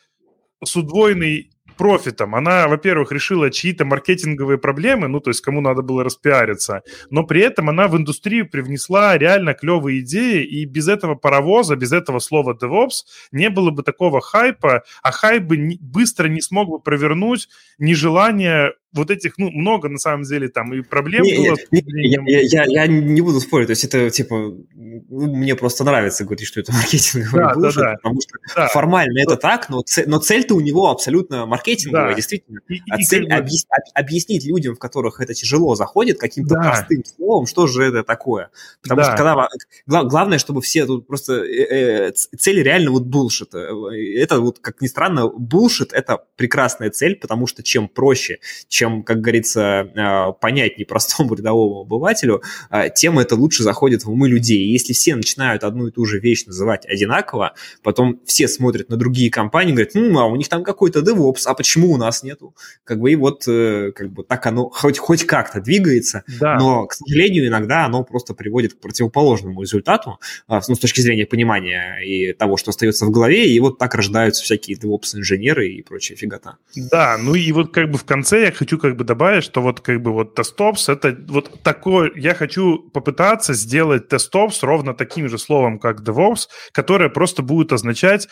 с удвоенной профитом. Она, во-первых, решила чьи-то маркетинговые проблемы, ну, то есть кому надо было распиариться, но при этом она в индустрию привнесла реально клевые идеи, и без этого паровоза, без этого слова DevOps не было бы такого хайпа, а хайп бы быстро не смог бы провернуть нежелание вот этих, ну, много на самом деле там и проблем Не, было. не, я, я, я, не буду спорить, то есть это типа ну, мне просто нравится говорить, что это маркетинговый Да, да, bullshit, да. потому что Да. формально это так, но, цель, но цель-то у него абсолютно маркетинговая, Да. действительно. И- и- А и цель бы- объяс- об- объяснить людям, в которых это тяжело заходит, каким-то Да. простым словом, что же это такое. Потому Да. что когда главное, чтобы все тут просто э, э, цель реально вот булшит. Это вот, как ни странно, булшит это прекрасная цель, потому что чем проще, чем, как говорится, э, понятнее простому рядовому обывателю, э, тем это лучше заходит в умы людей. И если все начинают одну и ту же вещь называть одинаково, потом все смотрят на другие компании и говорят, ну, а у них там какой-то DevOps, а почему у нас нету? Как бы и вот э, как бы так оно хоть, хоть как-то двигается, Да. но, к сожалению, иногда оно просто приводит к противоположному результату, ну, с точки зрения понимания и того, что остается в голове, и вот так рождаются всякие DevOps-инженеры и прочая фигота. Да, ну и вот как бы в конце я хочу как бы добавить, что вот как бы вот TestOps это вот такой, я хочу попытаться сделать TestOps ровно таким же словом, как DevOps, которое просто будет означать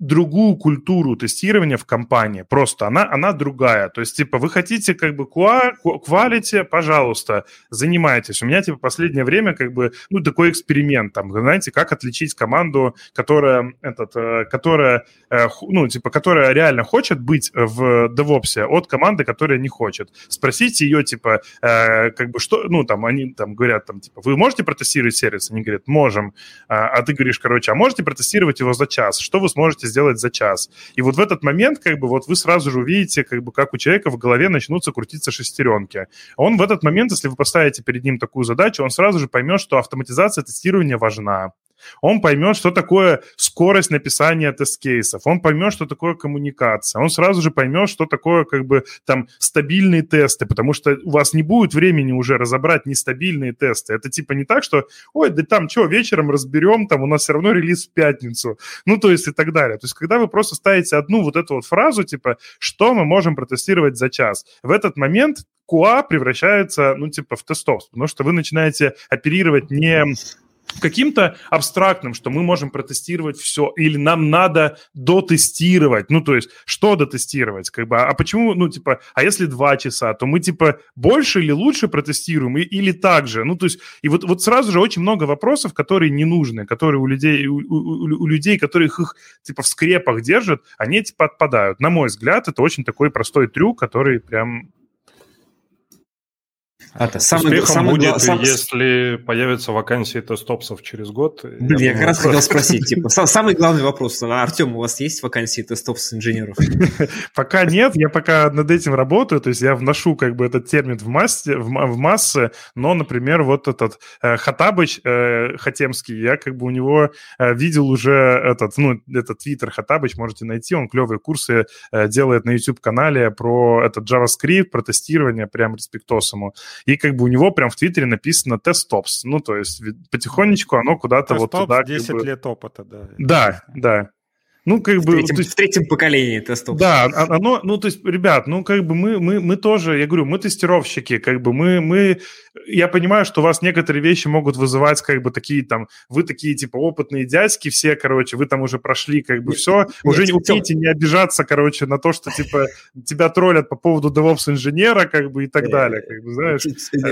другую культуру тестирования в компании. Просто она, она другая. То есть, типа, вы хотите как бы quality, пожалуйста, занимайтесь. У меня, типа, последнее время как бы, ну, такой эксперимент, там, знаете, как отличить команду, которая, этот, э, которая, э, ну, типа, которая реально хочет быть в DevOps от команды, которая не хочет. Спросите ее, типа, э, как бы, что, ну, там, они там говорят, там, типа, вы можете протестировать сервис? Они говорят, можем. А, а ты говоришь, короче, а можете протестировать его за час? Что вы сможете сделать за час? И вот в этот момент, как бы, вот вы сразу же увидите, как бы, как у человека в голове начнутся крутиться шестеренки. Он в этот момент, если вы поставите перед ним такую задачу, он сразу же поймет, что автоматизация тестирования важна. Он поймет, что такое скорость написания тест-кейсов. Он поймет, что такое коммуникация. Он сразу же поймет, что такое как бы там стабильные тесты, потому что у вас не будет времени уже разобрать нестабильные тесты. Это типа не так, что, ой, да там что, вечером разберем, там у нас все равно релиз в пятницу. Ну, то есть и так далее. То есть когда вы просто ставите одну вот эту вот фразу, типа, что мы можем протестировать за час, в этот момент QA превращается, ну, типа, в тестов, потому что вы начинаете оперировать не каким-то абстрактным, что мы можем протестировать все, или нам надо дотестировать. Ну, то есть, что дотестировать? Как бы, а почему, ну, типа, а если два часа, то мы, типа, больше или лучше протестируем, и- или так же? Ну, то есть, и вот, вот сразу же очень много вопросов, которые не нужны, которые у людей, у, у- у людей, которых их, типа, в скрепах держат, они, типа, отпадают. На мой взгляд, это очень такой простой трюк, который прям Это самый, Успехом самый будет, гла- сам- если появятся вакансии тестопсов через год. Блин, я как думаю, раз хотел спросить, типа, са- самый главный вопрос. А, Артем, у вас есть вакансии тестов с инженеров? Пока нет, я пока над этим работаю, то есть я вношу как бы этот термин в, массе, в, в массы, но, например, вот этот э, Хатабыч э, Хатемский, я как бы у него э, видел уже этот, ну, этот твиттер Хатабыч, можете найти, он клевые курсы э, делает на YouTube-канале про этот JavaScript, про тестирование, прям респектосому. И как бы у него прям в твиттере написано TestOps, ну, то есть потихонечку оно куда-то вот туда... как 10 бы- лет опыта, да. Да, да. Ну, как В бы... третьем, есть- в третьем поколении тестов. да, оно, ну, то есть, ребят, ну, как бы мы, мы, мы тоже, я говорю, мы тестировщики, как бы мы, мы, я понимаю, что у вас некоторые вещи могут вызывать, как бы, такие там, вы такие, типа, опытные дядьки все, короче, вы там уже прошли, как бы, Нет, все, уже не умеете не обижаться, короче, на то, что, типа, тебя троллят по поводу DevOps-инженера, как бы, и так Э, далее, как бы, знаешь.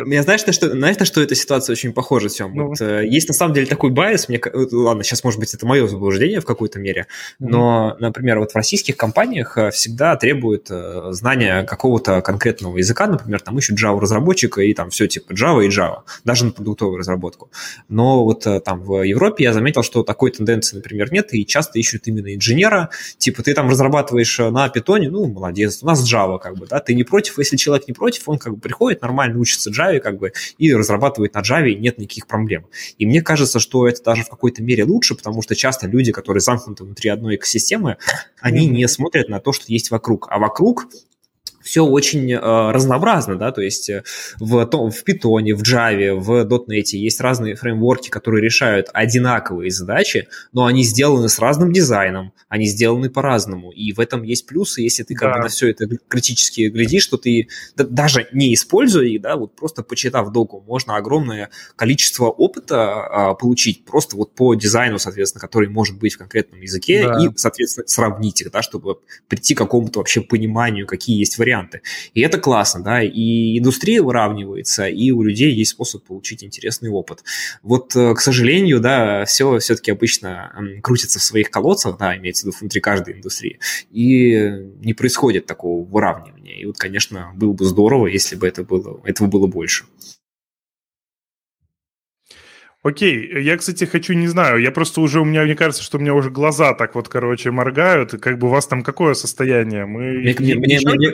Я знаешь, на что, знаешь, на что эта ситуация очень похожа, Тем? Ну. Вот, э, есть на самом деле такой байс, мне, э, ладно, сейчас, может быть, это мое заблуждение в какой-то мере, но, например, вот в российских компаниях э, всегда требуют э, знания какого-то конкретного языка, например, там ищут Java-разработчика и там все типа Java и Java, даже на продуктовую разработку. Но вот э, там в Европе я заметил, что такой тенденции, например, нет, и часто ищут именно инженера, типа ты там разрабатываешь на питоне, ну, молодец, у нас Java, как бы, да, ты не против, если человек не против, он как бы приходит, нормально учится Java, как бы, и разрабатывает на Java, и нет никаких проблем. И мне кажется, что это даже в какой-то мере лучше, потому что часто люди, которые замкнуты внутри одной экосистемы, они не смотрят на то, что есть вокруг. А вокруг все очень э, разнообразно, да, то есть э, в, том- в Python, в Java, в .NET есть разные фреймворки, которые решают одинаковые задачи, но они сделаны с разным дизайном, они сделаны по-разному, и в этом есть плюсы, если ты как Да. бы на все это критически глядишь, что ты да- даже не используя их, да, вот просто почитав доку, можно огромное количество опыта а, получить просто вот по дизайну, соответственно, который может быть в конкретном языке, Да. и, соответственно, сравнить их, да, чтобы прийти к какому-то вообще пониманию, какие есть варианты. Варианты. И это классно, да, и индустрия выравнивается, и у людей есть способ получить интересный опыт. Вот, э, к сожалению, да, все все-таки обычно крутится в своих колодцах, да, имеется в виду внутри каждой индустрии, и не происходит такого выравнивания. И вот, конечно, было бы здорово, если бы это было, этого было больше. Окей, я, кстати, хочу, не знаю, я просто уже, у меня, мне кажется, что у меня уже глаза так вот, короче, моргают, как бы у вас там какое состояние? Мы мне, мне, мне, мне,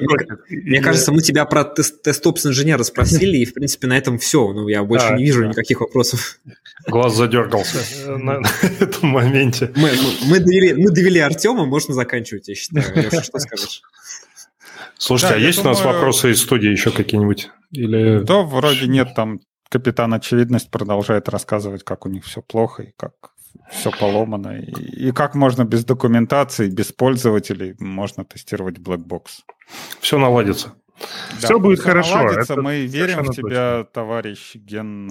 мне кажется, мы тебя про тест-опс инженера спросили, и, в принципе, на этом все, ну, я больше да, не вижу да. никаких вопросов. Глаз задергался на, на этом моменте. Мы, мы, довели, мы довели Артема, можно заканчивать, я считаю. Леша, что скажешь? Слушайте, да, а есть думаю... у нас вопросы из студии еще какие-нибудь? Или... Да, вроде нет, там капитан Очевидность продолжает рассказывать, как у них все плохо и как все поломано, и, и как можно без документации, без пользователей можно тестировать Blackbox. Все наладится. Да, все будет хорошо. Наладится, это мы верим в тебя, точно. товарищ Ген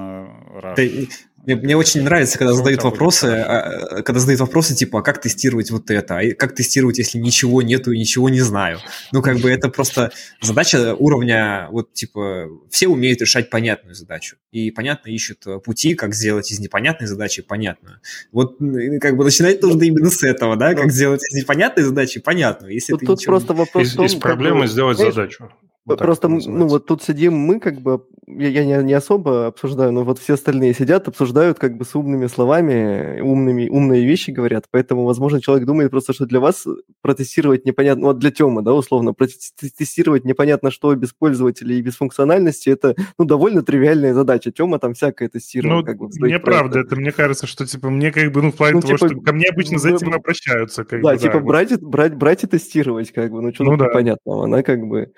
Раш. Ты, мне, мне очень нравится, когда задают вопросы, а, когда задают вопросы типа, а как тестировать вот это, а как тестировать, если ничего нету и ничего не знаю. Ну, как бы это просто задача уровня, вот типа, все умеют решать понятную задачу. И понятно ищут пути, как сделать из непонятной задачи понятную. Вот как бы начинать нужно именно с этого, да, как сделать из непонятной задачи понятную. Если тут, ты тут ничего... просто вопрос из, том, из проблемы как... сделать задачу. Вот Просто, ну вот тут сидим мы, как бы, я, я не, не особо обсуждаю, но вот все остальные сидят, обсуждают как бы с умными словами, умными, умные вещи говорят, поэтому, возможно, человек думает просто, что для вас протестировать непонятно, вот для Тёмы, да, условно, протестировать непонятно что без пользователей и без функциональности, это, ну, довольно тривиальная задача. Тёма там всякое тестировал. Ну, как бы, неправда, это мне кажется, что, типа, мне как бы, ну, в плане ну, того, типа, что ко мне обычно за этим обращаются. Как да, бы, типа, да, брать, вот. брать, брать и тестировать, как бы, ну, что ну, да. непонятного, она как бы,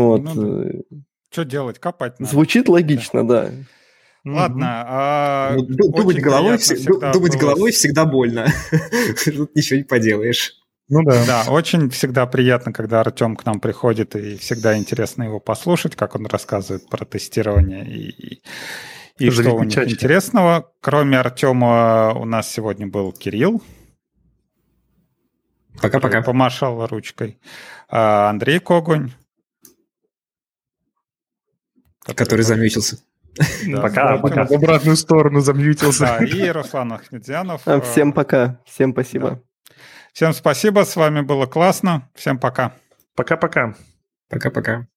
вот. Ну, да. Что делать? Копать надо. Звучит логично, да. Ладно. А ну, думать головой, всегда думать было... головой всегда больно. Тут ничего не поделаешь. Ну да. Да, очень всегда приятно, когда Артем к нам приходит, и всегда интересно его послушать, как он рассказывает про тестирование и, и что у них чаще. интересного. Кроме Артема у нас сегодня был Кирилл. Пока-пока. Помашал ручкой. А Андрей Когунь. Который замьютился. Пока, пока. В обратную сторону замьютился. Да, и Руслан Ахмедзянов. А, всем пока. Всем спасибо. Всем спасибо, с вами было классно. Всем пока. Пока-пока. Пока-пока.